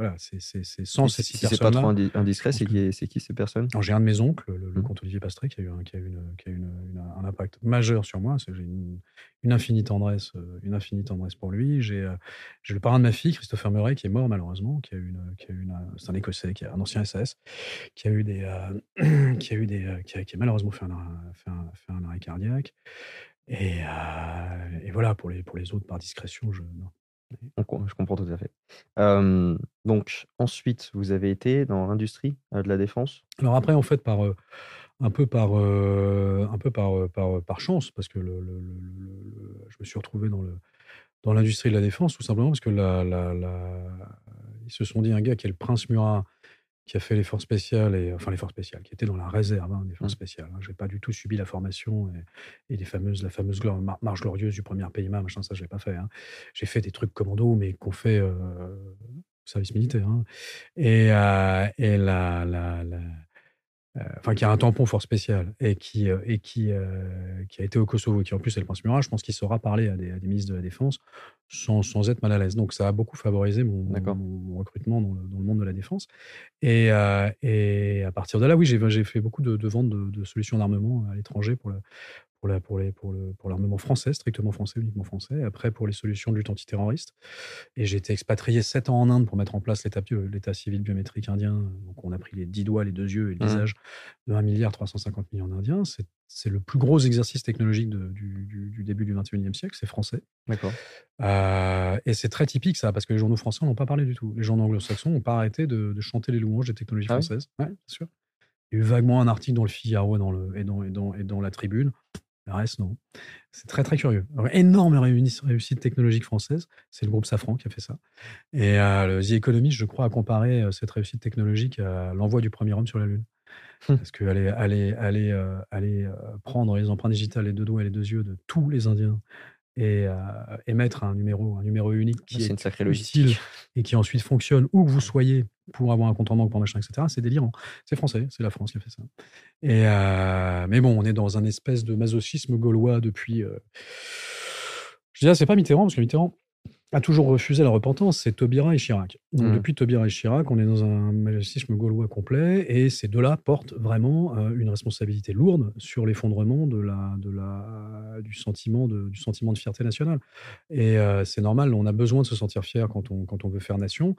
voilà, c'est sans ces six personnes. Si c'est pas trop indiscret, c'est qui, qui, ces personnes? J'ai un de mes oncles, le, mmh. comte Olivier Pastré, qui a eu, un, qui a une, qui a une, un impact majeur sur moi. J'ai une, une, infinie tendresse, une infinie tendresse pour lui. J'ai le parrain de ma fille, Christopher Murray, qui est mort malheureusement, qui a eu une, qui a une, c'est un Écossais, qui est un ancien SAS, qui a eu des, qui a eu des, qui a, qui a malheureusement fait un, fait un, fait un arrêt cardiaque. Et, et, voilà, pour les, pour les autres, par discrétion, je, non, je comprends tout à fait. donc ensuite, vous avez été dans l'industrie de la défense? Alors après, en fait, par, un peu par, un peu par, par, par chance, parce que je me suis retrouvé dans le dans l'industrie de la défense, tout simplement parce que ils se sont dit un gars qui est le prince Murat, qui a fait les forces spéciales, et, enfin les forces spéciales, qui était dans la réserve hein, des forces mmh. spéciales. Hein. Je n'ai pas du tout subi la formation et, les fameuses, la fameuse marche glorieuse du premier PIMA, machin, ça je l'ai pas fait. Hein. J'ai fait des trucs commando, mais qu'on fait euh, au service militaire. Et, euh, et la, la, la enfin qui a un tampon fort spécial et qui, et qui, qui a été au Kosovo, qui en plus est le prince Murat, je pense qu'il saura parler à des, ministres de la Défense sans, sans, être mal à l'aise. Donc ça a beaucoup favorisé mon, mon, recrutement dans le, dans le, monde de la défense. Et, et à partir de là, oui, j'ai fait beaucoup de, de ventes de, de solutions d'armement à l'étranger pour, le, pour, la, pour, les, pour, le, pour l'armement français, strictement français, uniquement français. Après, pour les solutions de lutte antiterroriste. Et j'ai été expatrié sept ans en Inde pour mettre en place l'état, l'état civil biométrique indien. Donc, on a pris les dix doigts, les deux yeux et le mmh. visage de 1 milliard 350 millions d'Indiens. C'est, c'est le plus gros exercice technologique de, du, du, début du 21e siècle. C'est français. D'accord. Euh, et c'est très typique, ça, parce que les journaux français n'ont pas parlé du tout. Les journaux anglo-saxons n'ont pas arrêté de, de, chanter les louanges des technologies ah françaises. Oui, bien sûr. Il y a eu vaguement un article dans le Figaro dans le, et, dans, et, dans, et dans la Tribune. Le reste, non. C'est très, très curieux. énorme réussite technologique française. C'est le groupe Safran qui a fait ça. Et euh, le The Economist, je crois, a comparé euh, cette réussite technologique à l'envoi du premier homme sur la Lune. Hum. Parce qu'aller aller, aller, euh, aller, prendre les empreintes digitales, les deux doigts et les deux yeux de tous les Indiens et émettre un numéro, un numéro unique qui est, une sacrée utile et qui ensuite fonctionne où que vous soyez pour avoir un compte en banque, pour machin, etc. C'est délirant. C'est français, c'est la France qui a fait ça. Et mais bon, on est dans un espèce de masochisme gaulois depuis. Je dirais, c'est pas Mitterrand, parce que Mitterrand, a toujours refusé la repentance, c'est Taubira et Chirac. Mmh. Depuis Taubira et Chirac, on est dans un majestisme gaulois complet, et ces deux-là portent vraiment euh, une responsabilité lourde sur l'effondrement de la, de la, du, sentiment de, du sentiment de fierté nationale. Et euh, c'est normal, on a besoin de se sentir fier quand on, quand on veut faire nation.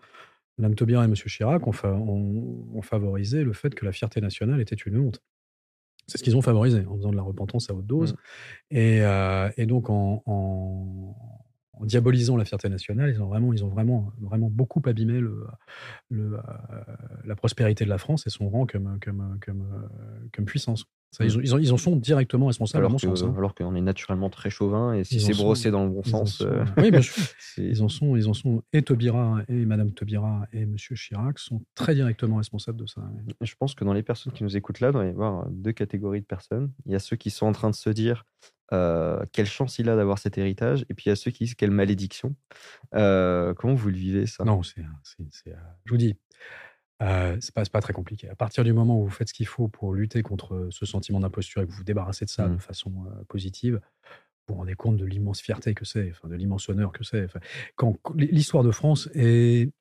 Mme Taubira et M. Chirac ont, ont, favorisé le fait que la fierté nationale était une honte. C'est ce qu'ils ont favorisé en faisant de la repentance à haute dose. Mmh. Et, euh, et, donc en, en en diabolisant la fierté nationale, ils ont vraiment, ils ont vraiment, vraiment beaucoup abîmé euh, la prospérité de la France et son rang comme puissance. Ça, ils, ils, en sont directement responsables, alors à mon sens. Hein. Alors qu'on est naturellement très chauvin et si c'est brossé dans le bon sens. Euh, oui, bien sûr. ils en sont, ils en sont. Et Taubira et Madame Taubira et Monsieur Chirac sont très directement responsables de ça. Je pense que dans les personnes qui nous écoutent là, il doit y avoir deux catégories de personnes. Il y a ceux qui sont en train de se dire euh, quelle chance il a d'avoir cet héritage. Et puis il y a ceux qui disent quelle malédiction. Euh, comment vous le vivez ça? Non, c'est, je vous dis, c'est pas, pas très compliqué. À partir du moment où vous faites ce qu'il faut pour lutter contre ce sentiment d'imposture et que vous vous débarrassez de ça de mmh. façon positive, vous vous rendez compte de l'immense fierté que c'est, enfin, de l'immense honneur que c'est. quand l'histoire de France est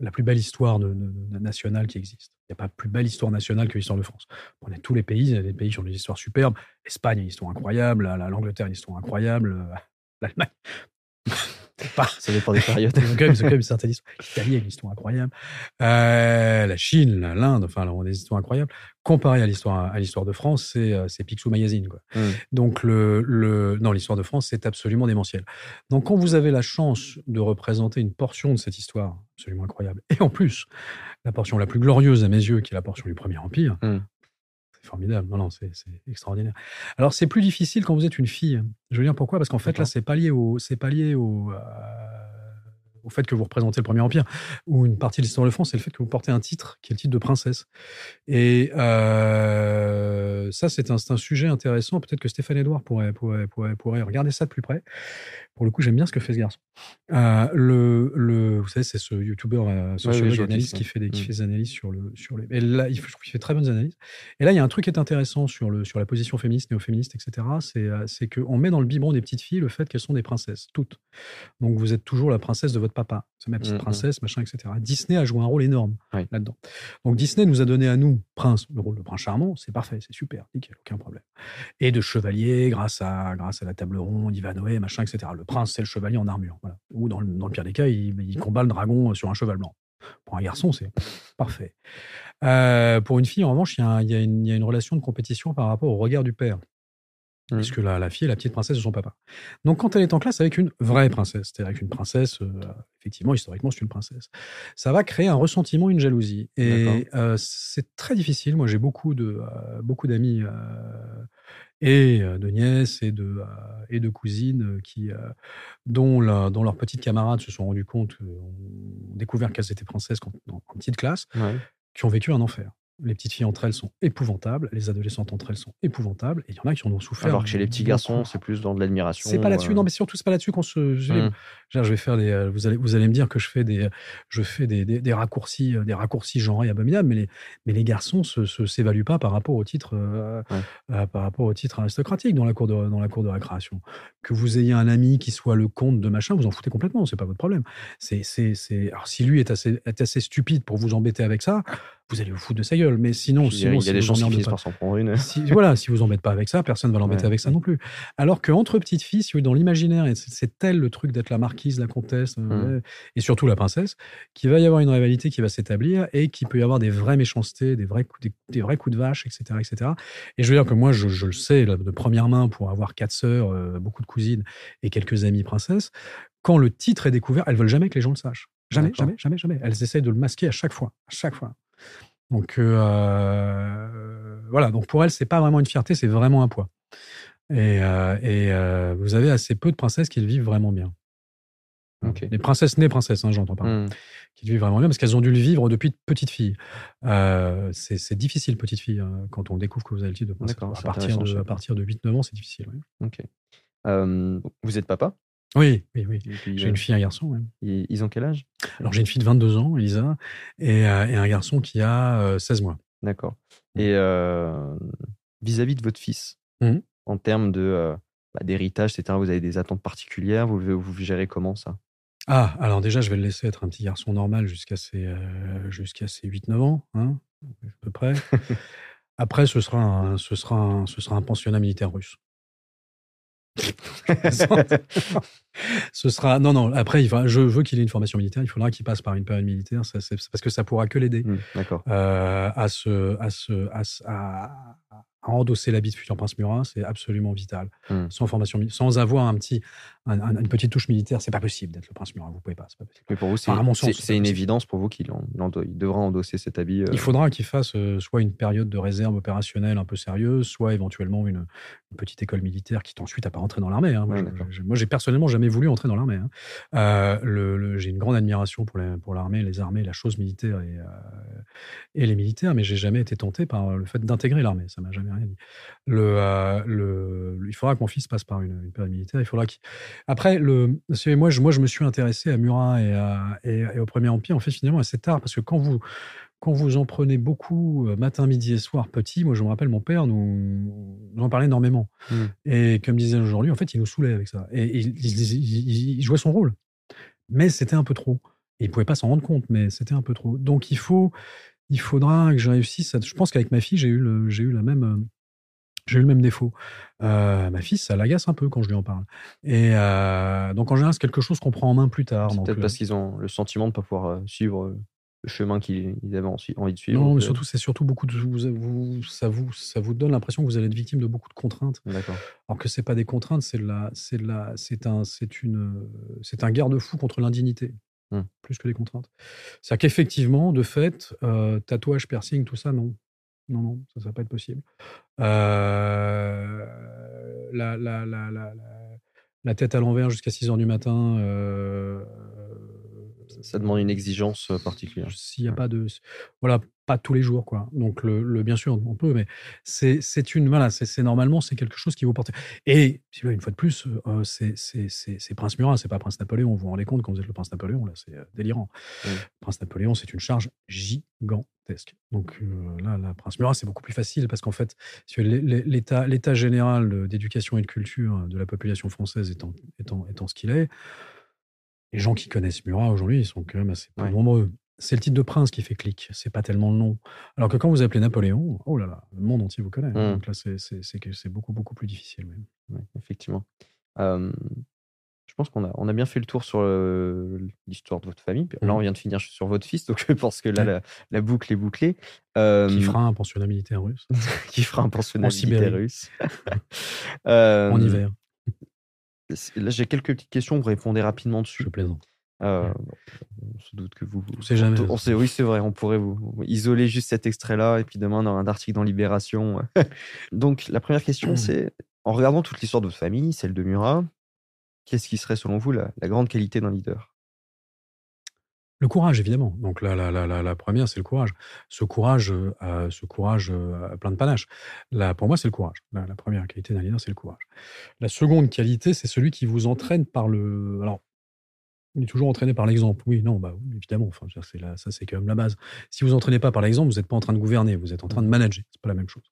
la plus belle histoire de, nationale qui existe. Il n'y a pas plus belle histoire nationale que l'histoire de France. On a tous les pays, il y a des pays qui ont des histoires superbes. L'Espagne a une histoire incroyable, l'Angleterre a une histoire incroyable, euh, l'Allemagne pas. Ça dépend des périodes. c'est quand, même une certaine histoire. L'Italie a une histoire incroyable. Euh, la Chine, l'Inde, enfin, on a des histoires incroyables. Comparé à l'histoire à l'histoire de France, c'est euh, c'est Picsou Magazine. Quoi. Hmm. Donc le, le non, l'histoire de France, c'est absolument démentiel. Donc quand vous avez la chance de représenter une portion de cette histoire absolument incroyable, et en plus la portion la plus glorieuse à mes yeux, qui est la portion du Premier Empire, hmm formidable. Non, non, c'est extraordinaire. Alors, c'est plus difficile quand vous êtes une fille. Je veux dire pourquoi? Parce qu'en fait, là, c'est pas lié au, c'est pas lié au, euh, au fait que vous représentez le Premier Empire ou une partie de l'histoire de France, c'est le fait que vous portez un titre qui est le titre de princesse. Et euh, ça, c'est un, un, sujet intéressant. Peut-être que Stéphane Edouard pourrait, pourrait, pourrait, pourrait, regarder ça de plus près. Pour le coup, j'aime bien ce que fait ce garçon. Euh, le, le, vous savez, c'est ce youtubeur euh, sociologue analyste qui fait des, qui mmh. fait des analyses sur le sur les. Et là, il, je trouve qu'il fait très bonnes analyses. Et là, il y a un truc qui est intéressant sur le sur la position féministe, néo-féministe, etc. C'est euh, c'est qu'on met dans le biberon des petites filles le fait qu'elles sont des princesses, toutes. Donc vous êtes toujours la princesse de votre papa. C'est ma petite mmh, princesse, machin, etc. Disney a joué un rôle énorme là-dedans. Donc Disney nous a donné à nous, prince, le rôle de prince charmant, c'est parfait, c'est super, nickel, aucun problème. Et de chevalier, grâce à grâce à la table ronde, Ivanhoe, machin, etc. Le prince, c'est le chevalier en armure. Voilà. Ou dans le, dans le pire des cas, il, combat le dragon sur un cheval blanc. Pour un garçon, c'est parfait. Euh, pour une fille, en revanche, il y, a, une, relation de compétition par rapport au regard du père. Mmh. Puisque la, la, fille est la petite princesse de son papa. Donc, quand elle est en classe avec une vraie princesse, c'est-à-dire avec une princesse, euh, effectivement, historiquement, c'est une princesse, ça va créer un ressentiment, une jalousie. Et euh, c'est très difficile. Moi, j'ai beaucoup beaucoup d'amis et de nièces et de, et de cousines qui, dont, dont leurs petites camarades se sont rendus compte, ont découvert qu'elles étaient princesses en, petite classe, qui ont vécu un enfer. Les petites filles entre elles sont épouvantables, les adolescentes entre elles sont épouvantables, et il y en a qui en ont souffert. Alors que chez les petits garçons, c'est plus dans de l'admiration. C'est pas là-dessus, non, mais surtout c'est pas là-dessus qu'on se. Je, mmh. je, vais faire des. Euh, vous allez, vous allez me dire que je fais des, je fais des, des, raccourcis, euh, des raccourcis genrés abominables, mais les, mais les garçons se, s'évaluent pas par rapport au titre, euh, par rapport au titre aristocratique dans la cour de, dans la cour de récréation. Que vous ayez un ami qui soit le comte de machin, vous en foutez complètement, c'est pas votre problème. C'est, c'est, c'est. Alors si lui est assez, est assez stupide pour vous embêter avec ça vous allez vous foutre de sa gueule. Mais sinon, sinon il y a des gens qui finissent par s'en prendre une. Si, voilà, si vous embêtez pas avec ça, personne va l'embêter avec ça non plus. Alors qu'entre petites filles, si dans l'imaginaire, c'est tel le truc d'être la marquise, la comtesse, euh, mmh. et surtout la princesse, qu'il va y avoir une rivalité qui va s'établir et qu'il peut y avoir des vraies méchancetés, des vrais coups, des, vrais coups de vache, etc., etc. Et je veux dire que moi, je, le sais de première main pour avoir quatre sœurs, euh, beaucoup de cousines et quelques amies princesses. Quand le titre est découvert, elles veulent jamais que les gens le sachent. Jamais, jamais, jamais, jamais. Elles essayent de le masquer à chaque fois, à chaque fois. Donc euh, voilà, donc pour elle, c'est pas vraiment une fierté, c'est vraiment un poids. Et, euh, euh, vous avez assez peu de princesses qui le vivent vraiment bien. Les princesses nées princesses, hein, j'entends pas, mmh. qui le vivent vraiment bien parce qu'elles ont dû le vivre depuis petite fille. c'est difficile, petite fille, hein, quand on découvre que vous avez le titre de princesse. À partir de, à partir de 8-9 ans, c'est difficile. Ok. vous êtes papa? Oui, oui, oui. J'ai une euh, fille et un garçon. Ils ont quel âge? Alors, j'ai une fille de 22 ans, Elisa, et, euh, et un garçon qui a 16 euh, mois. D'accord. Mmh. Et vis-à-vis de votre fils, mmh. en termes de bah, d'héritage, etc., vous avez des attentes particulières? Vous, vous gérez comment ça? Ah, alors déjà, je vais le laisser être un petit garçon normal jusqu'à ses, jusqu'à ses 8-9 ans, hein, à peu près. Après, ce sera un, ce sera ce sera un pensionnat militaire russe. Ce sera non non. Après, il va, je veux qu'il ait une formation militaire. Il faudra qu'il passe par une période militaire. Ça, parce que ça pourra que l'aider mmh. Euh, à se à se à, endosser l'habit de futur prince Murat, c'est absolument vital. Mmh. Sans formation, sans avoir un petit, une petite touche militaire, c'est pas possible d'être le prince Murat. Vous pouvez pas. Pas Mais pour vous, c'est une évidence pour vous qu'il il devra endosser cet habit. Il euh faudra qu'il fasse euh, soit une période de réserve opérationnelle un peu sérieuse, soit éventuellement une, petite école militaire qui t'ensuite à pas rentrer dans l'armée. Hein. Moi, j'ai personnellement jamais voulu entrer dans l'armée. Hein. Euh, j'ai une grande admiration pour, pour l'armée, les armées, la chose militaire et, et les militaires, mais j'ai jamais été tenté par le fait d'intégrer l'armée. Ça m'a jamais euh, le, il faudra que mon fils passe par une, période militaire. Il faudra qu'il. Après, le, moi, je, moi, je me suis intéressé à Murat et, et, au Premier Empire, en fait, finalement, assez tard, parce que quand vous, quand vous en prenez beaucoup, euh, matin, midi et soir, petit, moi, je me rappelle, mon père nous, nous en parlait énormément. Mmh. Et comme disait aujourd'hui, en fait, il nous saoulait avec ça. Et il, il, jouait son rôle. Mais c'était un peu trop. il ne pouvait pas s'en rendre compte, mais c'était un peu trop. Donc, il faut il faudra que je réussisse. Je pense qu'avec ma fille, j'ai eu, le, j'ai eu la même. Euh, j'ai eu le même défaut. Euh, ma fille, ça l'agace un peu quand je lui en parle. Et euh, donc, en général, c'est quelque chose qu'on prend en main plus tard. C'est peut-être parce qu'ils ont le sentiment de ne pas pouvoir suivre le chemin qu'ils avaient envie de suivre. Non, mais surtout, c'est surtout beaucoup de. Vous, ça, vous, ça vous donne l'impression que vous allez être victime de beaucoup de contraintes. D'accord. Alors que ce n'est pas des contraintes, c'est, un, une, un garde-fou contre l'indignité. Mmh. plus que les contraintes. C'est-à-dire qu'effectivement, de fait, euh, tatouage, piercing, tout ça, non. Non, non, ça ne va pas être possible. Euh, la, la, la, la, tête à l'envers jusqu'à 6 heures du matin, euh, ça demande une exigence particulière. S'il n'y a pas de. Voilà, pas tous les jours, quoi. Donc, le, bien sûr, on peut, mais c'est une. Voilà, c'est normalement, c'est quelque chose qui vous porte. Et, une fois de plus, euh, c'est Prince Murat, c'est pas Prince Napoléon. Vous vous rendez compte quand vous êtes le Prince Napoléon, là, c'est euh, délirant. Prince Napoléon, c'est une charge gigantesque. Donc, euh, là, la Prince Murat, c'est beaucoup plus facile parce qu'en fait, l'état général d'éducation et de culture de la population française étant, étant, étant ce qu'il est, les gens qui connaissent Murat aujourd'hui, ils sont quand même assez nombreux. C'est le titre de prince qui fait clic, c'est pas tellement le nom. Alors que quand vous appelez Napoléon, oh là là, le monde entier vous connaît. Mmh. Donc là, c'est beaucoup, beaucoup plus difficile même. effectivement. je pense qu'on a, on a bien fait le tour sur l'histoire de votre famille. Là, on mmh. vient de finir sur votre fils, donc je pense que là, la, boucle est bouclée. qui fera un pensionnat militaire russe. qui fera un pensionnat militaire russe. en hiver. Là, j'ai quelques petites questions, vous répondez rapidement dessus. Je plaisante. Euh, on se doute que vous. On sait jamais. On sait, oui, c'est vrai. On pourrait vous, isoler juste cet extrait-là et puis demain on aura un article dans Libération. Donc la première question, mmh. c'est en regardant toute l'histoire de votre famille, celle de Murat, qu'est-ce qui serait selon vous la, grande qualité d'un leader? Le courage, évidemment. Donc la, la, première, c'est le courage. Ce courage, euh, ce courage euh, plein de panache. Là, pour moi, c'est le courage. La, première qualité d'un leader, c'est le courage. La seconde qualité, c'est celui qui vous entraîne par le. Alors, on est toujours entraîné par l'exemple. Oui, non, bah, évidemment. Enfin, c'est ça, c'est quand même la base. Si vous entraînez pas par l'exemple, vous n'êtes pas en train de gouverner, vous êtes en train de manager. C'est pas la même chose.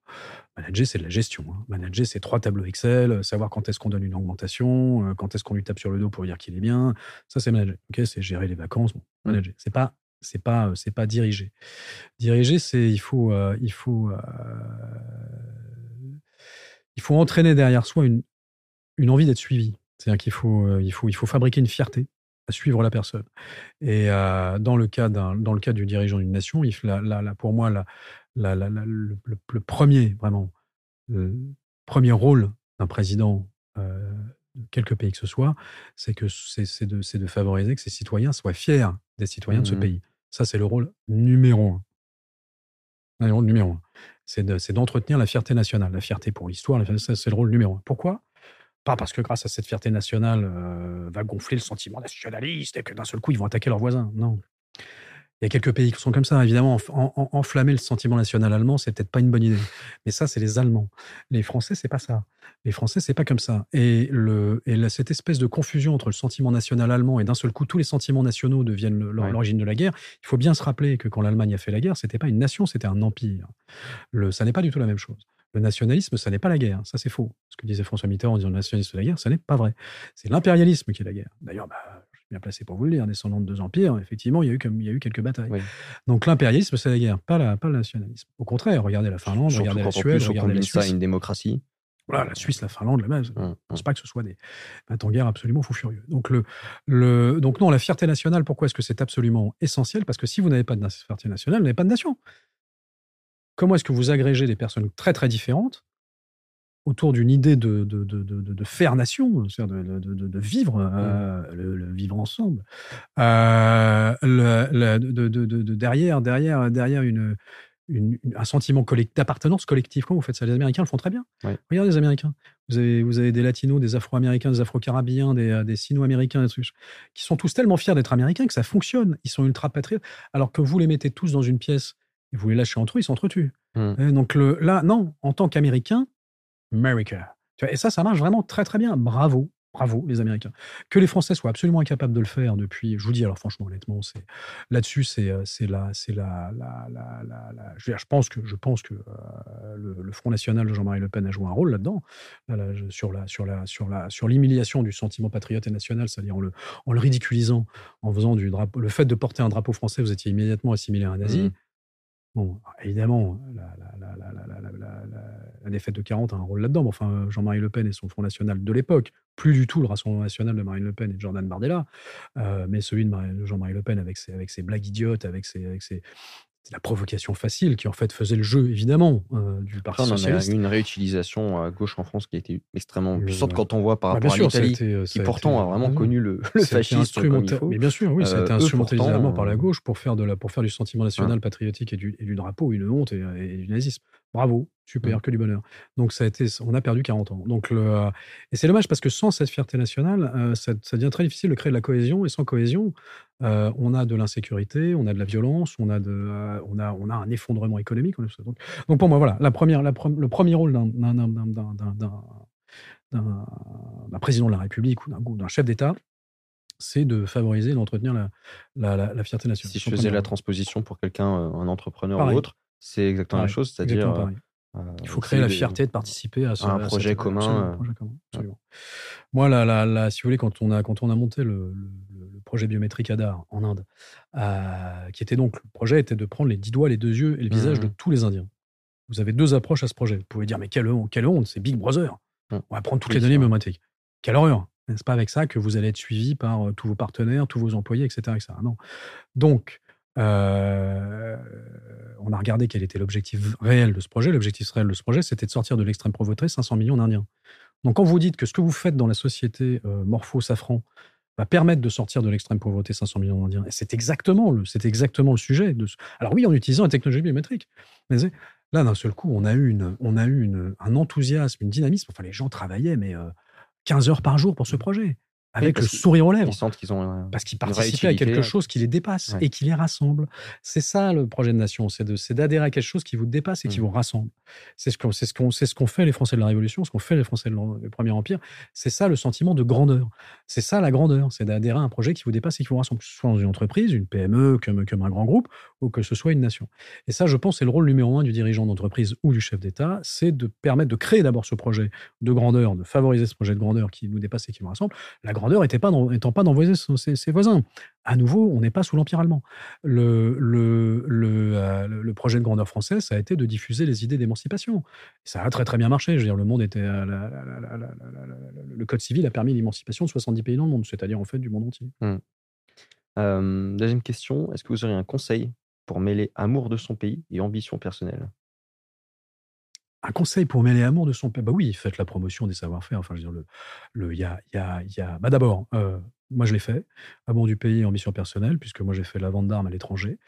Manager, c'est de la gestion. Hein. Manager, c'est trois tableaux Excel, euh, savoir quand est-ce qu'on donne une augmentation, euh, quand est-ce qu'on lui tape sur le dos pour dire qu'il est bien. Ça, c'est manager. Ok, c'est gérer les vacances. Bon, manager. C'est pas, c'est pas, c'est pas diriger. Diriger, c'est il faut, euh, il faut, il faut entraîner derrière soi une, une envie d'être suivi. C'est-à-dire qu'il faut, il faut, il faut fabriquer une fierté à suivre la personne. Et euh, dans, le cas dans le cas du dirigeant d'une nation, il, la, pour moi, la, le, premier, vraiment, le premier rôle d'un président euh, de quelque pays que ce soit, c'est que c'est de, de, favoriser que ses citoyens soient fiers des citoyens de ce mmh pays. Ça, c'est le rôle numéro un. Le rôle numéro un. C'est d'entretenir la fierté nationale, la fierté pour l'histoire, c'est le rôle numéro un. Pourquoi? Pas parce que grâce à cette fierté nationale euh, va gonfler le sentiment nationaliste et que d'un seul coup ils vont attaquer leurs voisins. Non. Il y a quelques pays qui sont comme ça, évidemment. enflammer le sentiment national allemand, c'est peut-être pas une bonne idée. Mais ça, c'est les Allemands. Les Français, c'est pas ça. Les Français, c'est pas comme ça. Et, le, et cette espèce de confusion entre le sentiment national allemand et d'un seul coup tous les sentiments nationaux deviennent l'origine de la guerre. Il faut bien se rappeler que quand l'Allemagne a fait la guerre, c'était pas une nation, c'était un empire. Le, ça n'est pas du tout la même chose. Le nationalisme, ça n'est pas la guerre. Ça, c'est faux. Ce que disait François Mitterrand en disant le nationalisme, c'est la guerre, ça n'est pas vrai. C'est l'impérialisme qui est la guerre. D'ailleurs, bah, je suis bien placé pour vous le dire, descendant de deux empires, effectivement, il y a eu, comme, il y a eu quelques batailles. Donc l'impérialisme, c'est la guerre, pas, la, pas le nationalisme. Au contraire, regardez la Finlande, regardez la Suède, regardez la Suisse. Ça une démocratie. Voilà, la Suisse, la Finlande, la base. Je ne pense pas que ce soit des en guerre absolument fou furieux. Donc, le, le, donc non, la fierté nationale, pourquoi est-ce que c'est absolument essentiel? Parce que si vous n'avez pas de fierté nationale, vous n'avez pas de nation. Comment est-ce que vous agrégez des personnes très très différentes autour d'une idée de, de, de, de, faire nation, c'est-à-dire de, vivre, mmh. euh, le, vivre ensemble. Euh, le, derrière, derrière, derrière une, un sentiment d'appartenance collective. Comment vous faites ça? Les Américains le font très bien. Regardez les Américains. Vous avez, vous avez des Latinos, des Afro-Américains, des Afro-Caribéens, des, des Sino-Américains, des trucs, qui sont tous tellement fiers d'être Américains que ça fonctionne. Ils sont ultra patriotes. Alors que vous les mettez tous dans une pièce et vous les lâchez entre eux, ils s'entretuent. Mmh. Donc le, là, non, en tant qu'Américain, America. Et ça, ça marche vraiment très très bien. Bravo, bravo les Américains. Que les Français soient absolument incapables de le faire depuis, je vous dis alors franchement honnêtement, c'est là-dessus c'est euh, c'est la c'est la, la, la, je, pense que je pense que euh, le, Front national de Jean-Marie Le Pen a joué un rôle là-dedans sur la sur la sur la sur l'humiliation du sentiment patriote et national, c'est-à-dire en le en le ridiculisant, en faisant du drapeau, le fait de porter un drapeau français, vous étiez immédiatement assimilé à un nazi. Mmh. Bon, évidemment, la, défaite de 40 a un rôle là-dedans. enfin, Jean-Marie Le Pen et son Front National de l'époque, plus du tout le Rassemblement National de Marine Le Pen et de Jordan Bardella, euh, mais celui de, Jean-Marie Le Pen avec ses, avec ses blagues idiotes, avec ses, c'est la provocation facile qui en fait faisait le jeu évidemment euh, du Parti on socialiste. On a eu une réutilisation à gauche en France qui a été extrêmement puissante quand on voit par bah, rapport à l'Italie, euh, qui pourtant a vraiment connu le, le fascisme. Mais bien sûr, oui, ça a été instrumentalisé par la gauche pour faire, de la, pour faire du sentiment national patriotique et du, et du, drapeau une honte et, du nazisme. Bravo, super, Mmh. que du bonheur. Donc ça a été, on a perdu 40 ans. Donc le, euh, et c'est dommage parce que sans cette fierté nationale, euh, ça, ça devient très difficile de créer de la cohésion. Et sans cohésion, euh, on a de l'insécurité, on a de la violence, on a, de, euh, on a, on a un effondrement économique. on Donc, donc pour moi, voilà, la première, la pre- le premier rôle d'un- président de la République ou d'un- chef d'État, c'est de favoriser et d'entretenir la, la, la- la fierté nationale. Si je faisais la transposition pour quelqu'un, un entrepreneur Pareil. ou autre, c'est exactement la Pareil, chose, c'est-à-dire pareil. euh, Il faut créer la fierté de participer à, ce, un à projet cette- commun, absolument, euh, un projet commun, absolument. Moi, la, la, la- si vous voulez, quand on a, quand on a monté le, le- le projet biométrique Aadhaar en Inde, euh, qui était donc, le projet était de prendre les dix doigts, les deux yeux et le visage de Mhm. tous les Indiens. Vous avez deux approches à ce projet. Vous pouvez dire, mais quelle honte, quelle honte c'est Big Brother. Mhm. On va prendre toutes Oui, les données biométriques. Quelle horreur. N'est-ce pas avec ça que vous allez être suivi par euh, tous vos partenaires, tous vos employés, etc. etc. Non. Donc, euh, on a regardé quel était l'objectif réel de ce projet. L'objectif réel de ce projet, c'était de sortir de l'extrême pauvreté 500 millions d'Indiens. Donc, quand vous dites que ce que vous faites dans la société euh, Morpho-Safran va permettre de sortir de l'extrême pauvreté 500 millions d'Indiens, c'est exactement, le, c'est exactement le sujet. De ce... Alors oui, en utilisant la technologie biométrique. Mais là, d'un seul coup, on a eu, une, on a eu une, un enthousiasme, une dynamisme. Enfin, les gens travaillaient, mais euh, 15 heures par jour pour ce projet, avec le sourire aux lèvres. Ils sentent qu'ils ont Parce qu'ils participaient à quelque chose qui les dépasse Ouais. et qui les rassemble. C'est ça le projet de nation, c'est de- c'est d'adhérer à quelque chose qui vous dépasse et qui Mm. vous rassemble. C'est ce qu'on c'est ce qu'on c'est ce qu'ont fait les Français de la Révolution, ce qu'ont fait les Français de du Premier Empire. C'est ça le sentiment de grandeur. C'est ça la grandeur, c'est d'adhérer à un projet qui vous dépasse et qui vous rassemble, que ce soit dans une entreprise, une PME, comme, comme un grand groupe, ou que ce soit une nation. Et ça, je pense, c'est le rôle numéro un du dirigeant d'entreprise ou du chef d'État, c'est de permettre de créer d'abord ce projet de grandeur, de favoriser ce projet de grandeur qui nous dépasse et qui nous rassemble. La grandeur n'étant pas, étant pas d'envoyer ses, voisins. À nouveau, on n'est pas sous l'Empire allemand. Le, euh, projet de grandeur français, ça a été de diffuser les idées d'émancipation. Ça a très très bien marché. Je veux dire, le monde était. le Code civil a permis l'émancipation de 70 pays dans le monde, c'est-à-dire en fait du monde entier. Euh, deuxième question, est-ce que vous auriez un conseil pour mêler amour de son pays et ambition personnelle? Un conseil pour mêler amour de son pays Bah oui, faites la promotion des savoir-faire. Enfin, je veux dire, le, le, y a, y a, y a- bah d'abord, euh, moi je l'ai fait, amour du pays et ambition personnelle, puisque moi j'ai fait la vente d'armes à l'étranger.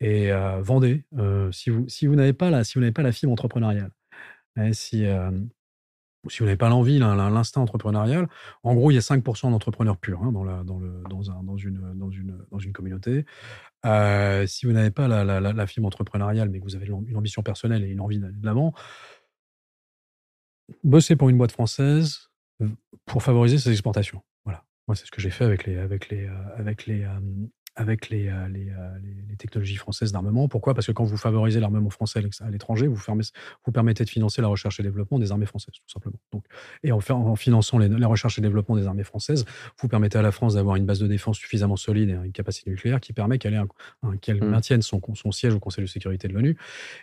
Et euh, vendez, euh, si vous, si vous n'avez pas la, si vous n'avez pas la fibre entrepreneuriale, hein, si, si vous n'avez pas l'envie, l'in- l'in- l'instinct entrepreneurial, en gros, il y a 5% d'entrepreneurs purs hein, dans, la, dans, le, dans, un, dans, une, dans, une, dans une communauté. Si vous n'avez pas la, la, fibre entrepreneuriale, mais que vous avez une ambition personnelle et une envie d'aller de l'avant, bossez pour une boîte française pour favoriser ses exportations. Voilà. Moi, c'est ce que j'ai fait avec les, avec les, euh, avec les, euh, avec les, euh, les, euh, les- technologies françaises d'armement. Pourquoi? Parce que quand vous favorisez l'armement français à l'étranger, vous, fermez- vous permettez de financer la recherche et développement des armées françaises, tout simplement. Donc, et en, finançant les, la recherche et développement des armées françaises, vous permettez à la France d'avoir une base de défense suffisamment solide et une capacité nucléaire qui permet qu'elle ait Mm. maintienne son, son siège au Conseil de sécurité de l'ONU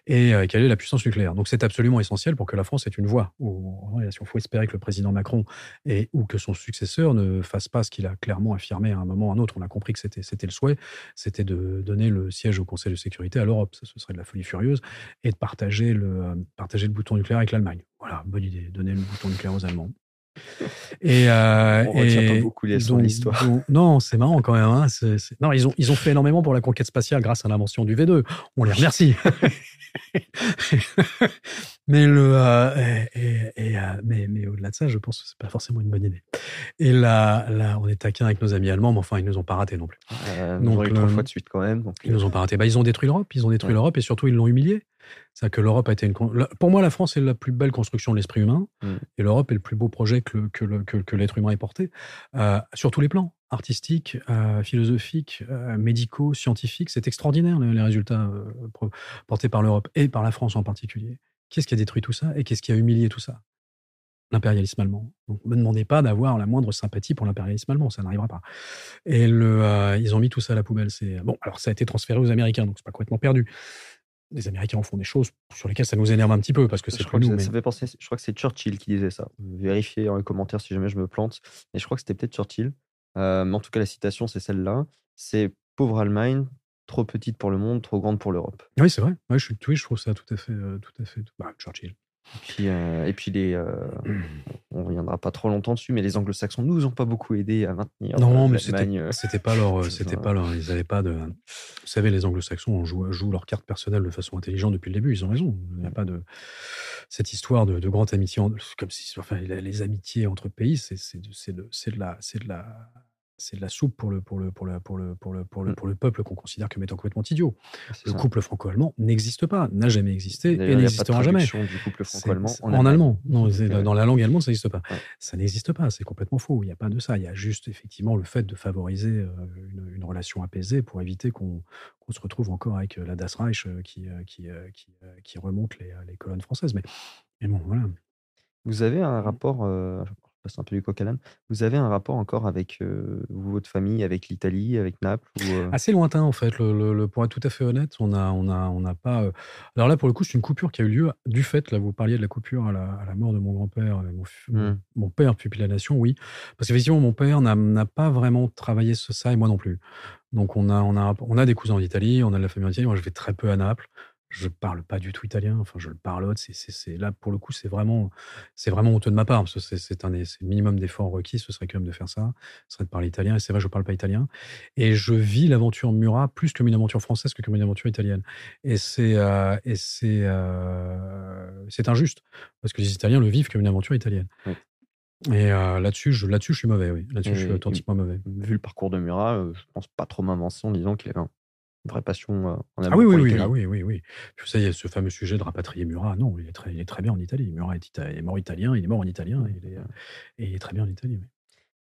et euh, quelle est la puissance nucléaire. Donc c'est absolument essentiel pour que la France ait une voix. Il faut espérer que le président Macron et, ou que son successeur ne fasse pas ce qu'il a clairement affirmé à un moment ou à un autre. On a compris que c'était le souhait, c'était de donner le siège au Conseil de sécurité à l'Europe. Ça, ce serait de la folie furieuse. Et de partager le, euh, partager le bouton nucléaire avec l'Allemagne. Voilà, bonne idée. Donner le bouton nucléaire aux Allemands. Et, euh, On retient et pas beaucoup les donc- donc- non, c'est marrant quand même. hein. C'est- c'est- Non, ils ont, ils ont fait énormément pour la conquête spatiale grâce à l'invention du V2. On les remercie. mais le, euh, et, et- euh, mais, mais au-delà de ça, je pense que c'est pas forcément une bonne idée. Et là, là, on est taquin avec nos amis allemands, mais enfin, ils nous ont pas raté non plus. Euh, Donc, trois fois de suite quand même. Donc, Ils nous ont pas raté. Bah, ils ont détruit l'Europe. Ils ont détruit Ouais. l'Europe et surtout, ils l'ont humilié. C'est-à-dire que l'Europe a été une. Pour moi, la France est la plus belle construction de l'esprit humain. Mm. Et l'Europe est le plus beau projet que, le- que, le- que- que l'être humain ait porté, euh, sur tous les plans, artistiques, euh, philosophiques, euh, médicaux, scientifiques. C'est extraordinaire, les, les résultats euh, portés par l'Europe et par la France en particulier. Qu'est-ce qui a détruit tout ça et qu'est-ce qui a humilié tout ça? L'impérialisme allemand. Donc, ne me demandez pas d'avoir la moindre sympathie pour l'impérialisme allemand, ça n'arrivera pas. Et le, euh, ils ont mis tout ça à la poubelle. C'est bon. Alors, ça a été transféré aux Américains, donc c'est pas complètement perdu. Les Américains en font des choses sur lesquelles ça nous énerve un petit peu parce que c'est je plus crois que nous. ça, mais- ça fait penser, je crois que c'est Churchill qui disait ça. Vérifiez dans les commentaires si jamais je me plante. Mais je crois que c'était peut-être Churchill. Euh, mais en tout cas, la citation, c'est celle-là. C'est pauvre Allemagne, trop petite pour le monde, trop grande pour l'Europe. Oui, c'est vrai. Ouais, je, suis- oui, je trouve ça tout à fait, euh, tout à fait. Bah, Churchill. Et puis, euh, et puis les, euh, on reviendra pas trop longtemps dessus, mais les Anglo-Saxons nous ont pas beaucoup aidés à maintenir. Non, euh, mais euh, c'était pas leur, c'était pas leur, ils avaient pas de. Vous savez, les Anglo-Saxons jouent, jouent leur carte personnelle de façon intelligente depuis le début. Ils ont raison. Il n'y a pas de cette histoire de, de grande amitié, comme si, enfin, les, amitiés entre pays, c'est, c'est, de- c'est de, c'est de la, c'est de la, c'est de la soupe pour le, pour le, pour le, pour le, pour le, pour le, Mm. pour le peuple qu'on considère comme étant complètement idiot. Le ça. couple franco-allemand n'existe pas, n'a jamais existé et n'existera jamais. du couple franco-allemand en, en, allemand. Non, euh, dans la langue allemande, ça n'existe pas. Ouais. Ça n'existe pas, c'est complètement faux. Il n'y a pas de ça. Il y a juste effectivement le fait de favoriser euh, une, une relation apaisée pour éviter qu'on se retrouve encore avec euh, la Das Reich euh, qui, qui, qui, qui remonte les, les colonnes françaises. Mais, mais bon, voilà. Vous avez un Mmh. rapport, euh, passe un peu du coq à l'âne, vous avez un rapport encore avec euh, votre famille, avec l'Italie, avec Naples ou, euh, Assez lointain, en fait. Le, le- le- pour être tout à fait honnête, on n'a on a, on n'a pas. euh, Alors là, pour le coup, c'est une coupure qui a eu lieu du fait, là, vous parliez de la coupure à la, à la mort de mon grand-père, mon, f- mon- père, puis la nation, oui. Parce qu'effectivement, mon père n'a pas vraiment travaillé ce- ça, et moi non plus. Donc, on a, on a, on a des cousins en Italie, on a de la famille en Italie. Moi, je vais très peu à Naples. Je parle pas du tout italien. Enfin, je le parlote. C'est, là, pour le coup, c'est vraiment, c'est vraiment honteux de ma part. Parce que c'est, un des, minimum d'efforts requis. Ce serait quand même de faire ça. Ce serait de parler italien. Et c'est vrai, je parle pas italien. Et je vis l'aventure Murat plus comme une aventure française que comme une aventure italienne. Et c'est, euh, et c'est, euh, c'est injuste. Parce que les Italiens le vivent comme une aventure italienne. Et euh, là-dessus, je, là-dessus, je suis mauvais, oui. Là-dessus, je suis authentiquement mauvais. vu le parcours de Murat, je pense pas trop m'avancer en disant qu'il avait un- une vraie passion euh, en Ah amour oui, oui, oui, ah oui, oui, oui. Puis ça, il y a ce fameux sujet de rapatrier Murat. Non, il est très, il est très bien en Italie. Murat est, ita- est mort italien, il est mort en italien, il est, euh, et il est très bien en Italie. oui.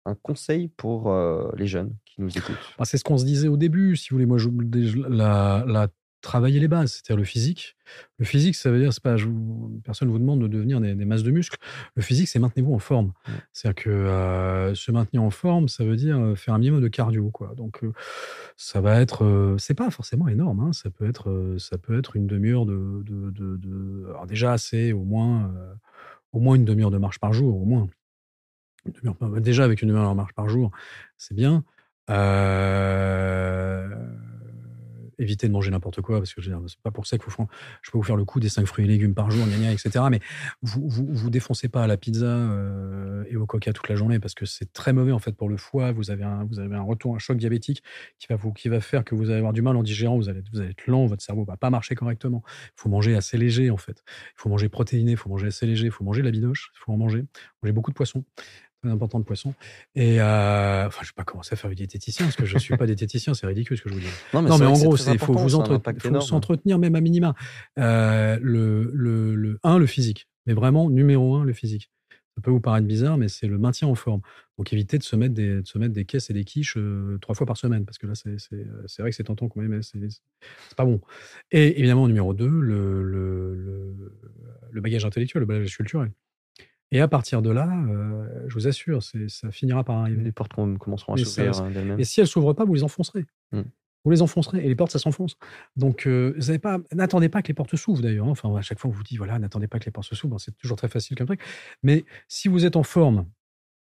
Un conseil pour euh, les jeunes qui nous écoutent? Bah, c'est ce qu'on se disait au début, si vous voulez. Moi, la, la- travailler les bases, c'est-à-dire le physique. Le physique, ça veut dire, c'est pas, je vous- personne ne vous demande de devenir des, des masses de muscles. Le physique, c'est maintenez-vous en forme. Ouais. C'est-à-dire que euh, se maintenir en forme, ça veut dire euh, faire un minimum de cardio, quoi. Donc, euh, ça va être, euh, c'est pas forcément énorme. hein. Ça peut être, euh, ça peut être une demi-heure de, de, de, de- alors déjà assez, au moins, au moins une demi-heure de marche par jour, au moins. Une demi-heure par- déjà avec une demi-heure de marche par jour, c'est bien. Euh, éviter de manger n'importe quoi, parce que c'est pas pour ça qu'il faut. Je peux vous faire le coup des 5 fruits et légumes par jour, gna etc. Mais vous, vous, vous défoncez pas à la pizza euh, et au coca toute la journée, parce que c'est très mauvais en fait pour le foie. Vous avez un, vous avez un retour, un choc diabétique qui va, vous, qui va faire que vous allez avoir du mal en digérant, vous allez, vous allez être lent, votre cerveau va pas marcher correctement. Il faut manger assez léger en fait. Il faut manger protéiné, il faut manger assez léger, il faut manger la bidoche, il faut en manger. Manger beaucoup de poissons très important de poisson. Et euh, enfin, je vais pas commencer à faire du diététicien parce que je suis pas diététicien, c'est ridicule ce que je vous dis. Non, mais en gros, c'est faut vous ça a un entre- impact faut énorme. s'entretenir même à minima. Euh, le, le, le un, le physique, mais vraiment numéro un, le physique. Ça peut vous paraître bizarre, mais c'est le maintien en forme. Donc évitez de se mettre des, de se mettre des caisses et des quiches euh, trois fois par semaine, parce que là, c'est euh, vrai que c'est tentant quand même, mais c'est c'est pas bon. Et évidemment, numéro deux, le, le, le, le bagage intellectuel, le bagage culturel. Et à partir de là, euh, je vous assure, ça finira par arriver. Les portes com- commenceront à s'ouvrir euh, d'elles-mêmes. Et si elles s'ouvrent pas, vous les enfoncerez. Mm. Vous les enfoncerez et les portes, ça s'enfonce. Donc, euh, pas, n'attendez pas que les portes s'ouvrent d'ailleurs. hein. Enfin, à chaque fois, on vous dit, voilà, n'attendez pas que les portes se s'ouvrent. C'est toujours très facile comme truc. Mais si vous êtes en forme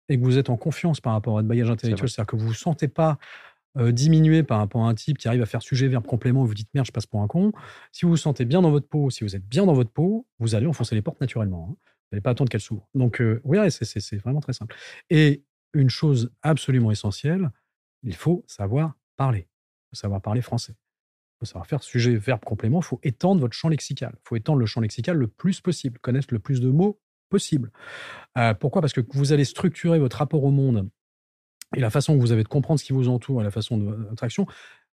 et que vous êtes en confiance par rapport à votre bagage intellectuel, c'est-à-dire que vous ne vous sentez pas euh, diminué par rapport à un type qui arrive à faire sujet, verbe, complément, et vous dites merde, je passe pour un con. Si vous vous sentez bien dans votre peau, si vous êtes bien dans votre peau, vous allez enfoncer les portes naturellement. hein. N'allez pas attendre qu'elles s'ouvrent. Donc, euh, oui, c'est- vraiment très simple. Et une chose absolument essentielle, il faut savoir parler. Il faut savoir parler français. Il faut savoir faire sujet, verbe, complément. Il faut étendre votre champ lexical. Il faut étendre le champ lexical le plus possible, connaître le plus de mots possible. Euh, pourquoi? Parce que vous allez structurer votre rapport au monde et la façon que vous avez de comprendre ce qui vous entoure et la façon de votre action,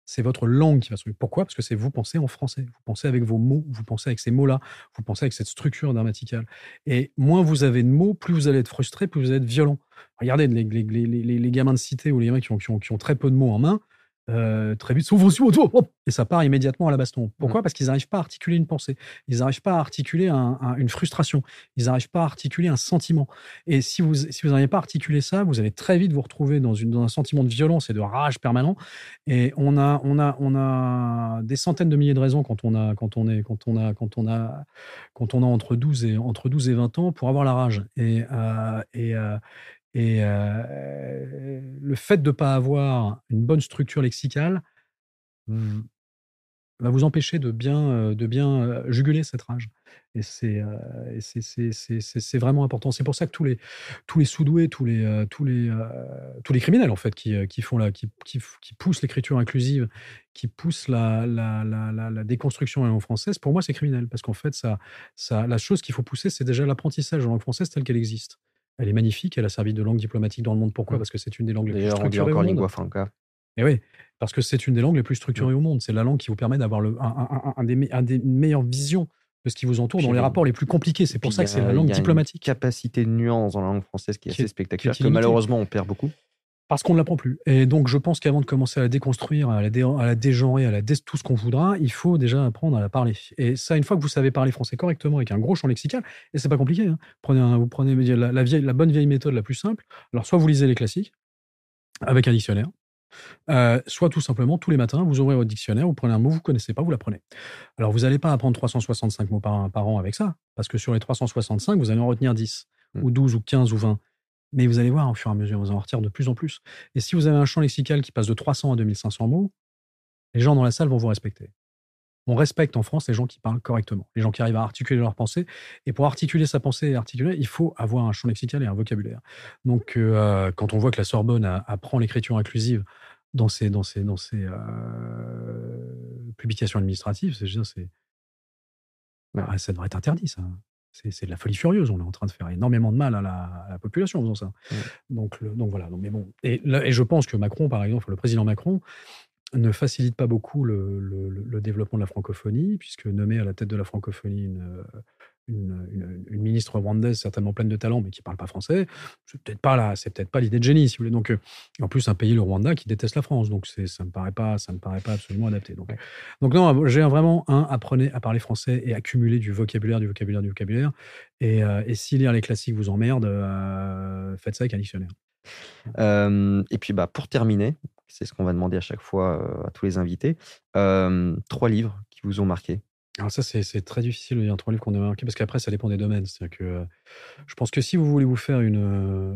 c'est votre langue qui va se Pourquoi? Parce que c'est vous pensez en français. Vous pensez avec vos mots, vous pensez avec ces mots-là, vous pensez avec cette structure grammaticale. Et moins vous avez de mots, plus vous allez être frustré, plus vous allez être violent. Regardez les, gamins de cité ou les gamins qui qui ont très peu de mots en main, euh, très vite, s'ouvrent sur autour, hop, et ça part immédiatement à la baston. Pourquoi? Parce qu'ils n'arrivent pas à articuler une pensée. Ils n'arrivent pas à articuler un- un- une frustration. Ils n'arrivent pas à articuler un sentiment. Et si vous si vous n'arrivez pas à articuler ça, vous allez très vite vous retrouver dans, une, dans un sentiment de violence et de rage permanent. Et on a, on a, on a des centaines de milliers de raisons quand on a, quand on est, quand on a, quand on a, quand on a entre 12 et, entre 12 et 20 ans pour avoir la rage. Et, euh, et, euh, et euh, le fait de ne pas avoir une bonne structure lexicale va vous empêcher de bien, euh, de bien euh, juguler cette rage. Et c'est euh, vraiment important. C'est pour ça que tous les, tous les sous-doués, tous les, tous, les, tous les criminels, en fait, qui, qui, font la, qui, qui poussent l'écriture inclusive, qui poussent la, la, la, la, déconstruction en langue française, pour moi, c'est criminel. Parce qu'en fait, ça, ça, la chose qu'il faut pousser, c'est déjà l'apprentissage en langue française telle qu'elle existe. Elle est magnifique, elle a servi de langue diplomatique dans le monde. Pourquoi? Mmh. Parce que c'est une des langues les plus structurées. encore lingua franca. Et oui, parce que c'est une des langues les plus structurées mmh. au monde. C'est la langue qui vous permet d'avoir un, un, un, des, un des meilleures visions de ce qui vous entoure dans les rapports les plus compliqués. C'est pour ça que c'est la langue diplomatique. Une capacité de nuance dans la langue française qui est assez spectaculaire, que malheureusement on perd beaucoup. Parce qu'on ne l'apprend plus. Et donc, je pense qu'avant de commencer à la déconstruire, à la, à la dégenrer, à la tout ce qu'on voudra, il faut déjà apprendre à la parler. Et ça, une fois que vous savez parler français correctement avec un gros champ lexical, et c'est pas compliqué, hein, prenez vous prenez la, vieille, la bonne vieille méthode la plus simple. Alors, soit vous lisez les classiques avec un dictionnaire, euh, soit tout simplement, tous les matins, vous ouvrez votre dictionnaire, vous prenez un mot, vous ne connaissez pas, vous l'apprenez. Alors, vous n'allez pas apprendre 365 mots par, par, an avec ça, parce que sur les 365, vous allez en retenir 10, mmh. ou 12, ou 15, ou 20. Mais vous allez voir, au fur et à mesure, vous en retirez de plus en plus. Et si vous avez un champ lexical qui passe de 300 à 2500 mots, les gens dans la salle vont vous respecter. On respecte en France les gens qui parlent correctement, les gens qui arrivent à articuler leur pensée. Et pour articuler sa pensée et articuler, il faut avoir un champ lexical et un vocabulaire. Donc, euh, quand on voit que la Sorbonne apprend l'écriture inclusive dans ses, dans ses, dans ses euh, publications administratives, c'est, bah, ça devrait être interdit, ça. C'est, de la folie furieuse. On est en train de faire énormément de mal à la, population en faisant ça. Donc, donc voilà. mais bon. Et, et je pense que Macron, par exemple, le président Macron, ne facilite pas beaucoup le, le, le, développement de la francophonie, puisque nommé à la tête de la francophonie une, une, ministre rwandaise certainement pleine de talent, mais qui ne parle pas français, c'est peut-être pas là, c'est peut-être pas l'idée de génie, si vous voulez. Donc, euh, en plus, un pays, le Rwanda, qui déteste la France, donc ça me paraît pas, ça me paraît pas absolument adapté. Donc, donc non, j'ai vraiment un apprenez à parler français et accumuler du vocabulaire, du vocabulaire, du vocabulaire. Et, euh, et si lire les classiques vous emmerde, euh, faites ça avec un dictionnaire. et puis, bah, pour terminer, c'est ce qu'on va demander à chaque fois à tous les invités, trois livres qui vous ont marqué. Alors ça, c'est très difficile de dire trois livres qu'on a marqués parce qu'après, ça dépend des domaines. C'est-à-dire que euh, je pense que si vous voulez vous faire une, euh,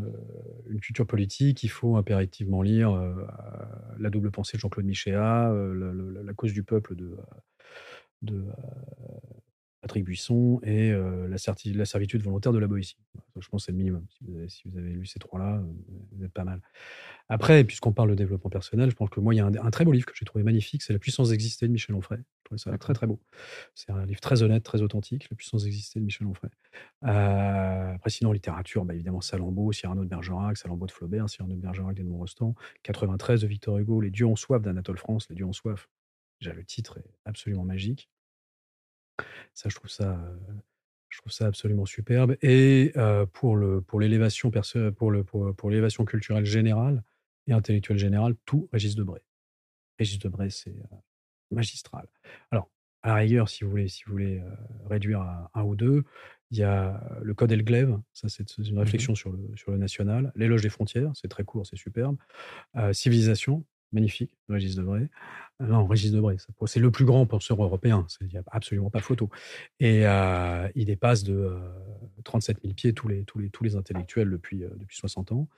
une culture politique, il faut impérativement lire euh, La double pensée de Jean-Claude Michéa, la, la, cause du peuple de, de Patrick Buisson et la, la, servitude volontaire de la Boétie. Je pense que c'est le minimum. Si vous, avez, lu ces trois-là, vous êtes pas mal. Après, puisqu'on parle de développement personnel, je pense que moi, il y a un, très beau livre que j'ai trouvé magnifique, c'est La puissance d'exister de Michel Onfray. Je trouvais ça très, très beau. C'est un livre très honnête, très authentique, La puissance d'exister de Michel Onfray. après, sinon, en littérature, bah, évidemment, Salammbô, Cyrano de Bergerac, Salammbô de Flaubert, Cyrano de Bergerac d'Edmond Rostand, 93 de Victor Hugo, Les dieux ont soif d'Anatole France, Les dieux ont soif. Déjà, le titre est absolument magique. Ça, je trouve ça, je trouve ça absolument superbe. Et pour le pour l'élévation pour le pour, l'élévation culturelle générale et intellectuelle générale, tout Régis Debray. Régis Debray, c'est magistral. Alors, à la rigueur, si vous voulez, si vous voulez réduire à un ou deux, il y a le Code Elglaive, ça c'est une mmh réflexion sur, le, sur le national. L'éloge des frontières, c'est très court, c'est superbe. Civilisation, magnifique, Régis Debray. Euh, non, Régis Debray, c'est le plus grand penseur européen, il n'y a absolument pas photo. Et euh, il dépasse de 37 euh, 000 pieds tous les, tous les, tous les intellectuels depuis, depuis 60 ans,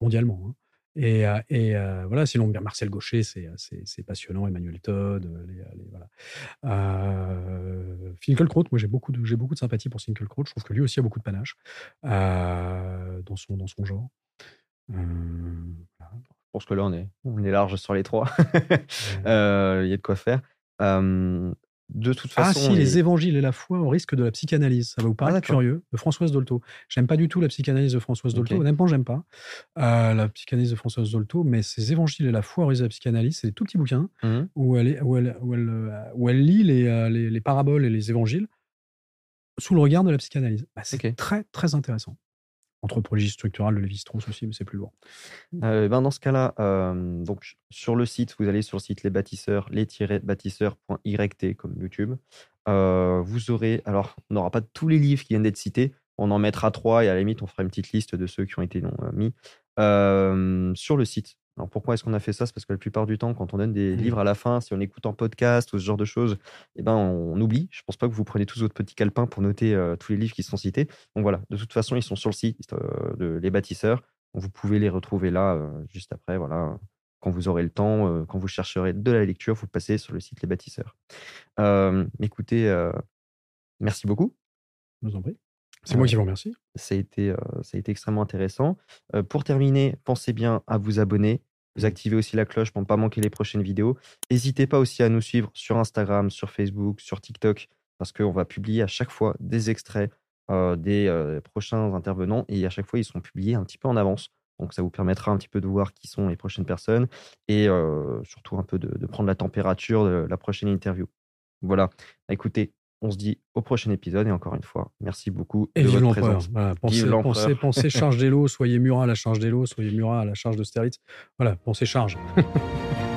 mondialement. Hein. Et, et voilà, sinon Marcel Gaucher, c'est passionnant, Emmanuel Todd, les. Finkelkraut, moi j'ai beaucoup, de, beaucoup de sympathie pour Finkelkraut, je trouve que lui aussi a beaucoup de panache dans, son, dans son genre. Voilà pense que là, on est, on est large sur les trois. Euh, il y a de quoi faire. de toute ah, façon. Ah, si, les... évangiles et la foi au risque de la psychanalyse. Ça va vous paraître ah, curieux. De Françoise Dolto. J'aime pas du tout la psychanalyse de Françoise Dolto. Honnêtement, j'aime pas euh, la psychanalyse de Françoise Dolto, mais ces évangiles et la foi au risque de la psychanalyse, c'est des tout petits bouquins mmh où, elle où, elle, où, elle, euh, où elle lit les, les, les, paraboles et les évangiles sous le regard de la psychanalyse. Bah, c'est très, très intéressant anthropologie structurale de Lévi-Strauss aussi, mais c'est plus loin. Euh, ben dans ce cas-là, euh, donc sur le site, vous allez sur le site les bâtisseurs, les-bâtisseurs.yt comme YouTube. Euh, vous aurez, alors on n'aura pas tous les livres qui viennent d'être cités, on en mettra trois et à la limite on fera une petite liste de ceux qui ont été non, mis sur le site. Alors pourquoi est-ce qu'on a fait ça? C'est parce que la plupart du temps, quand on donne des mmh. livres à la fin, si on écoute en podcast ou ce genre de choses, eh ben on, oublie. Je ne pense pas que vous prenez tous votre petit calepin pour noter euh, tous les livres qui sont cités. Donc voilà, de toute façon, ils sont sur le site euh, de Les Bâtisseurs. vous pouvez les retrouver là euh, juste après. Voilà, quand vous aurez le temps, quand vous chercherez de la lecture, vous passez sur le site Les Bâtisseurs. écoutez, Merci beaucoup. Je vous en prie. C'est moi qui vous remercie. Ça a été, ça a été extrêmement intéressant. pour terminer, pensez bien à vous abonner. Vous mmh. activez aussi la cloche pour ne pas manquer les prochaines vidéos. N'hésitez pas aussi à nous suivre sur Instagram, sur Facebook, sur TikTok, parce qu'on va publier à chaque fois des extraits des prochains intervenants et à chaque fois, ils sont publiés un petit peu en avance. Donc, ça vous permettra un petit peu de voir qui sont les prochaines personnes et surtout un peu de, de, prendre la température de la prochaine interview. Voilà. Écoutez, on se dit au prochain épisode et encore une fois, merci beaucoup et de votre présence. pensez, pensez, charge d'élo, soyez Murat à la charge d'élo, soyez Murat à la charge de Sterlitz. Voilà, pensez charge.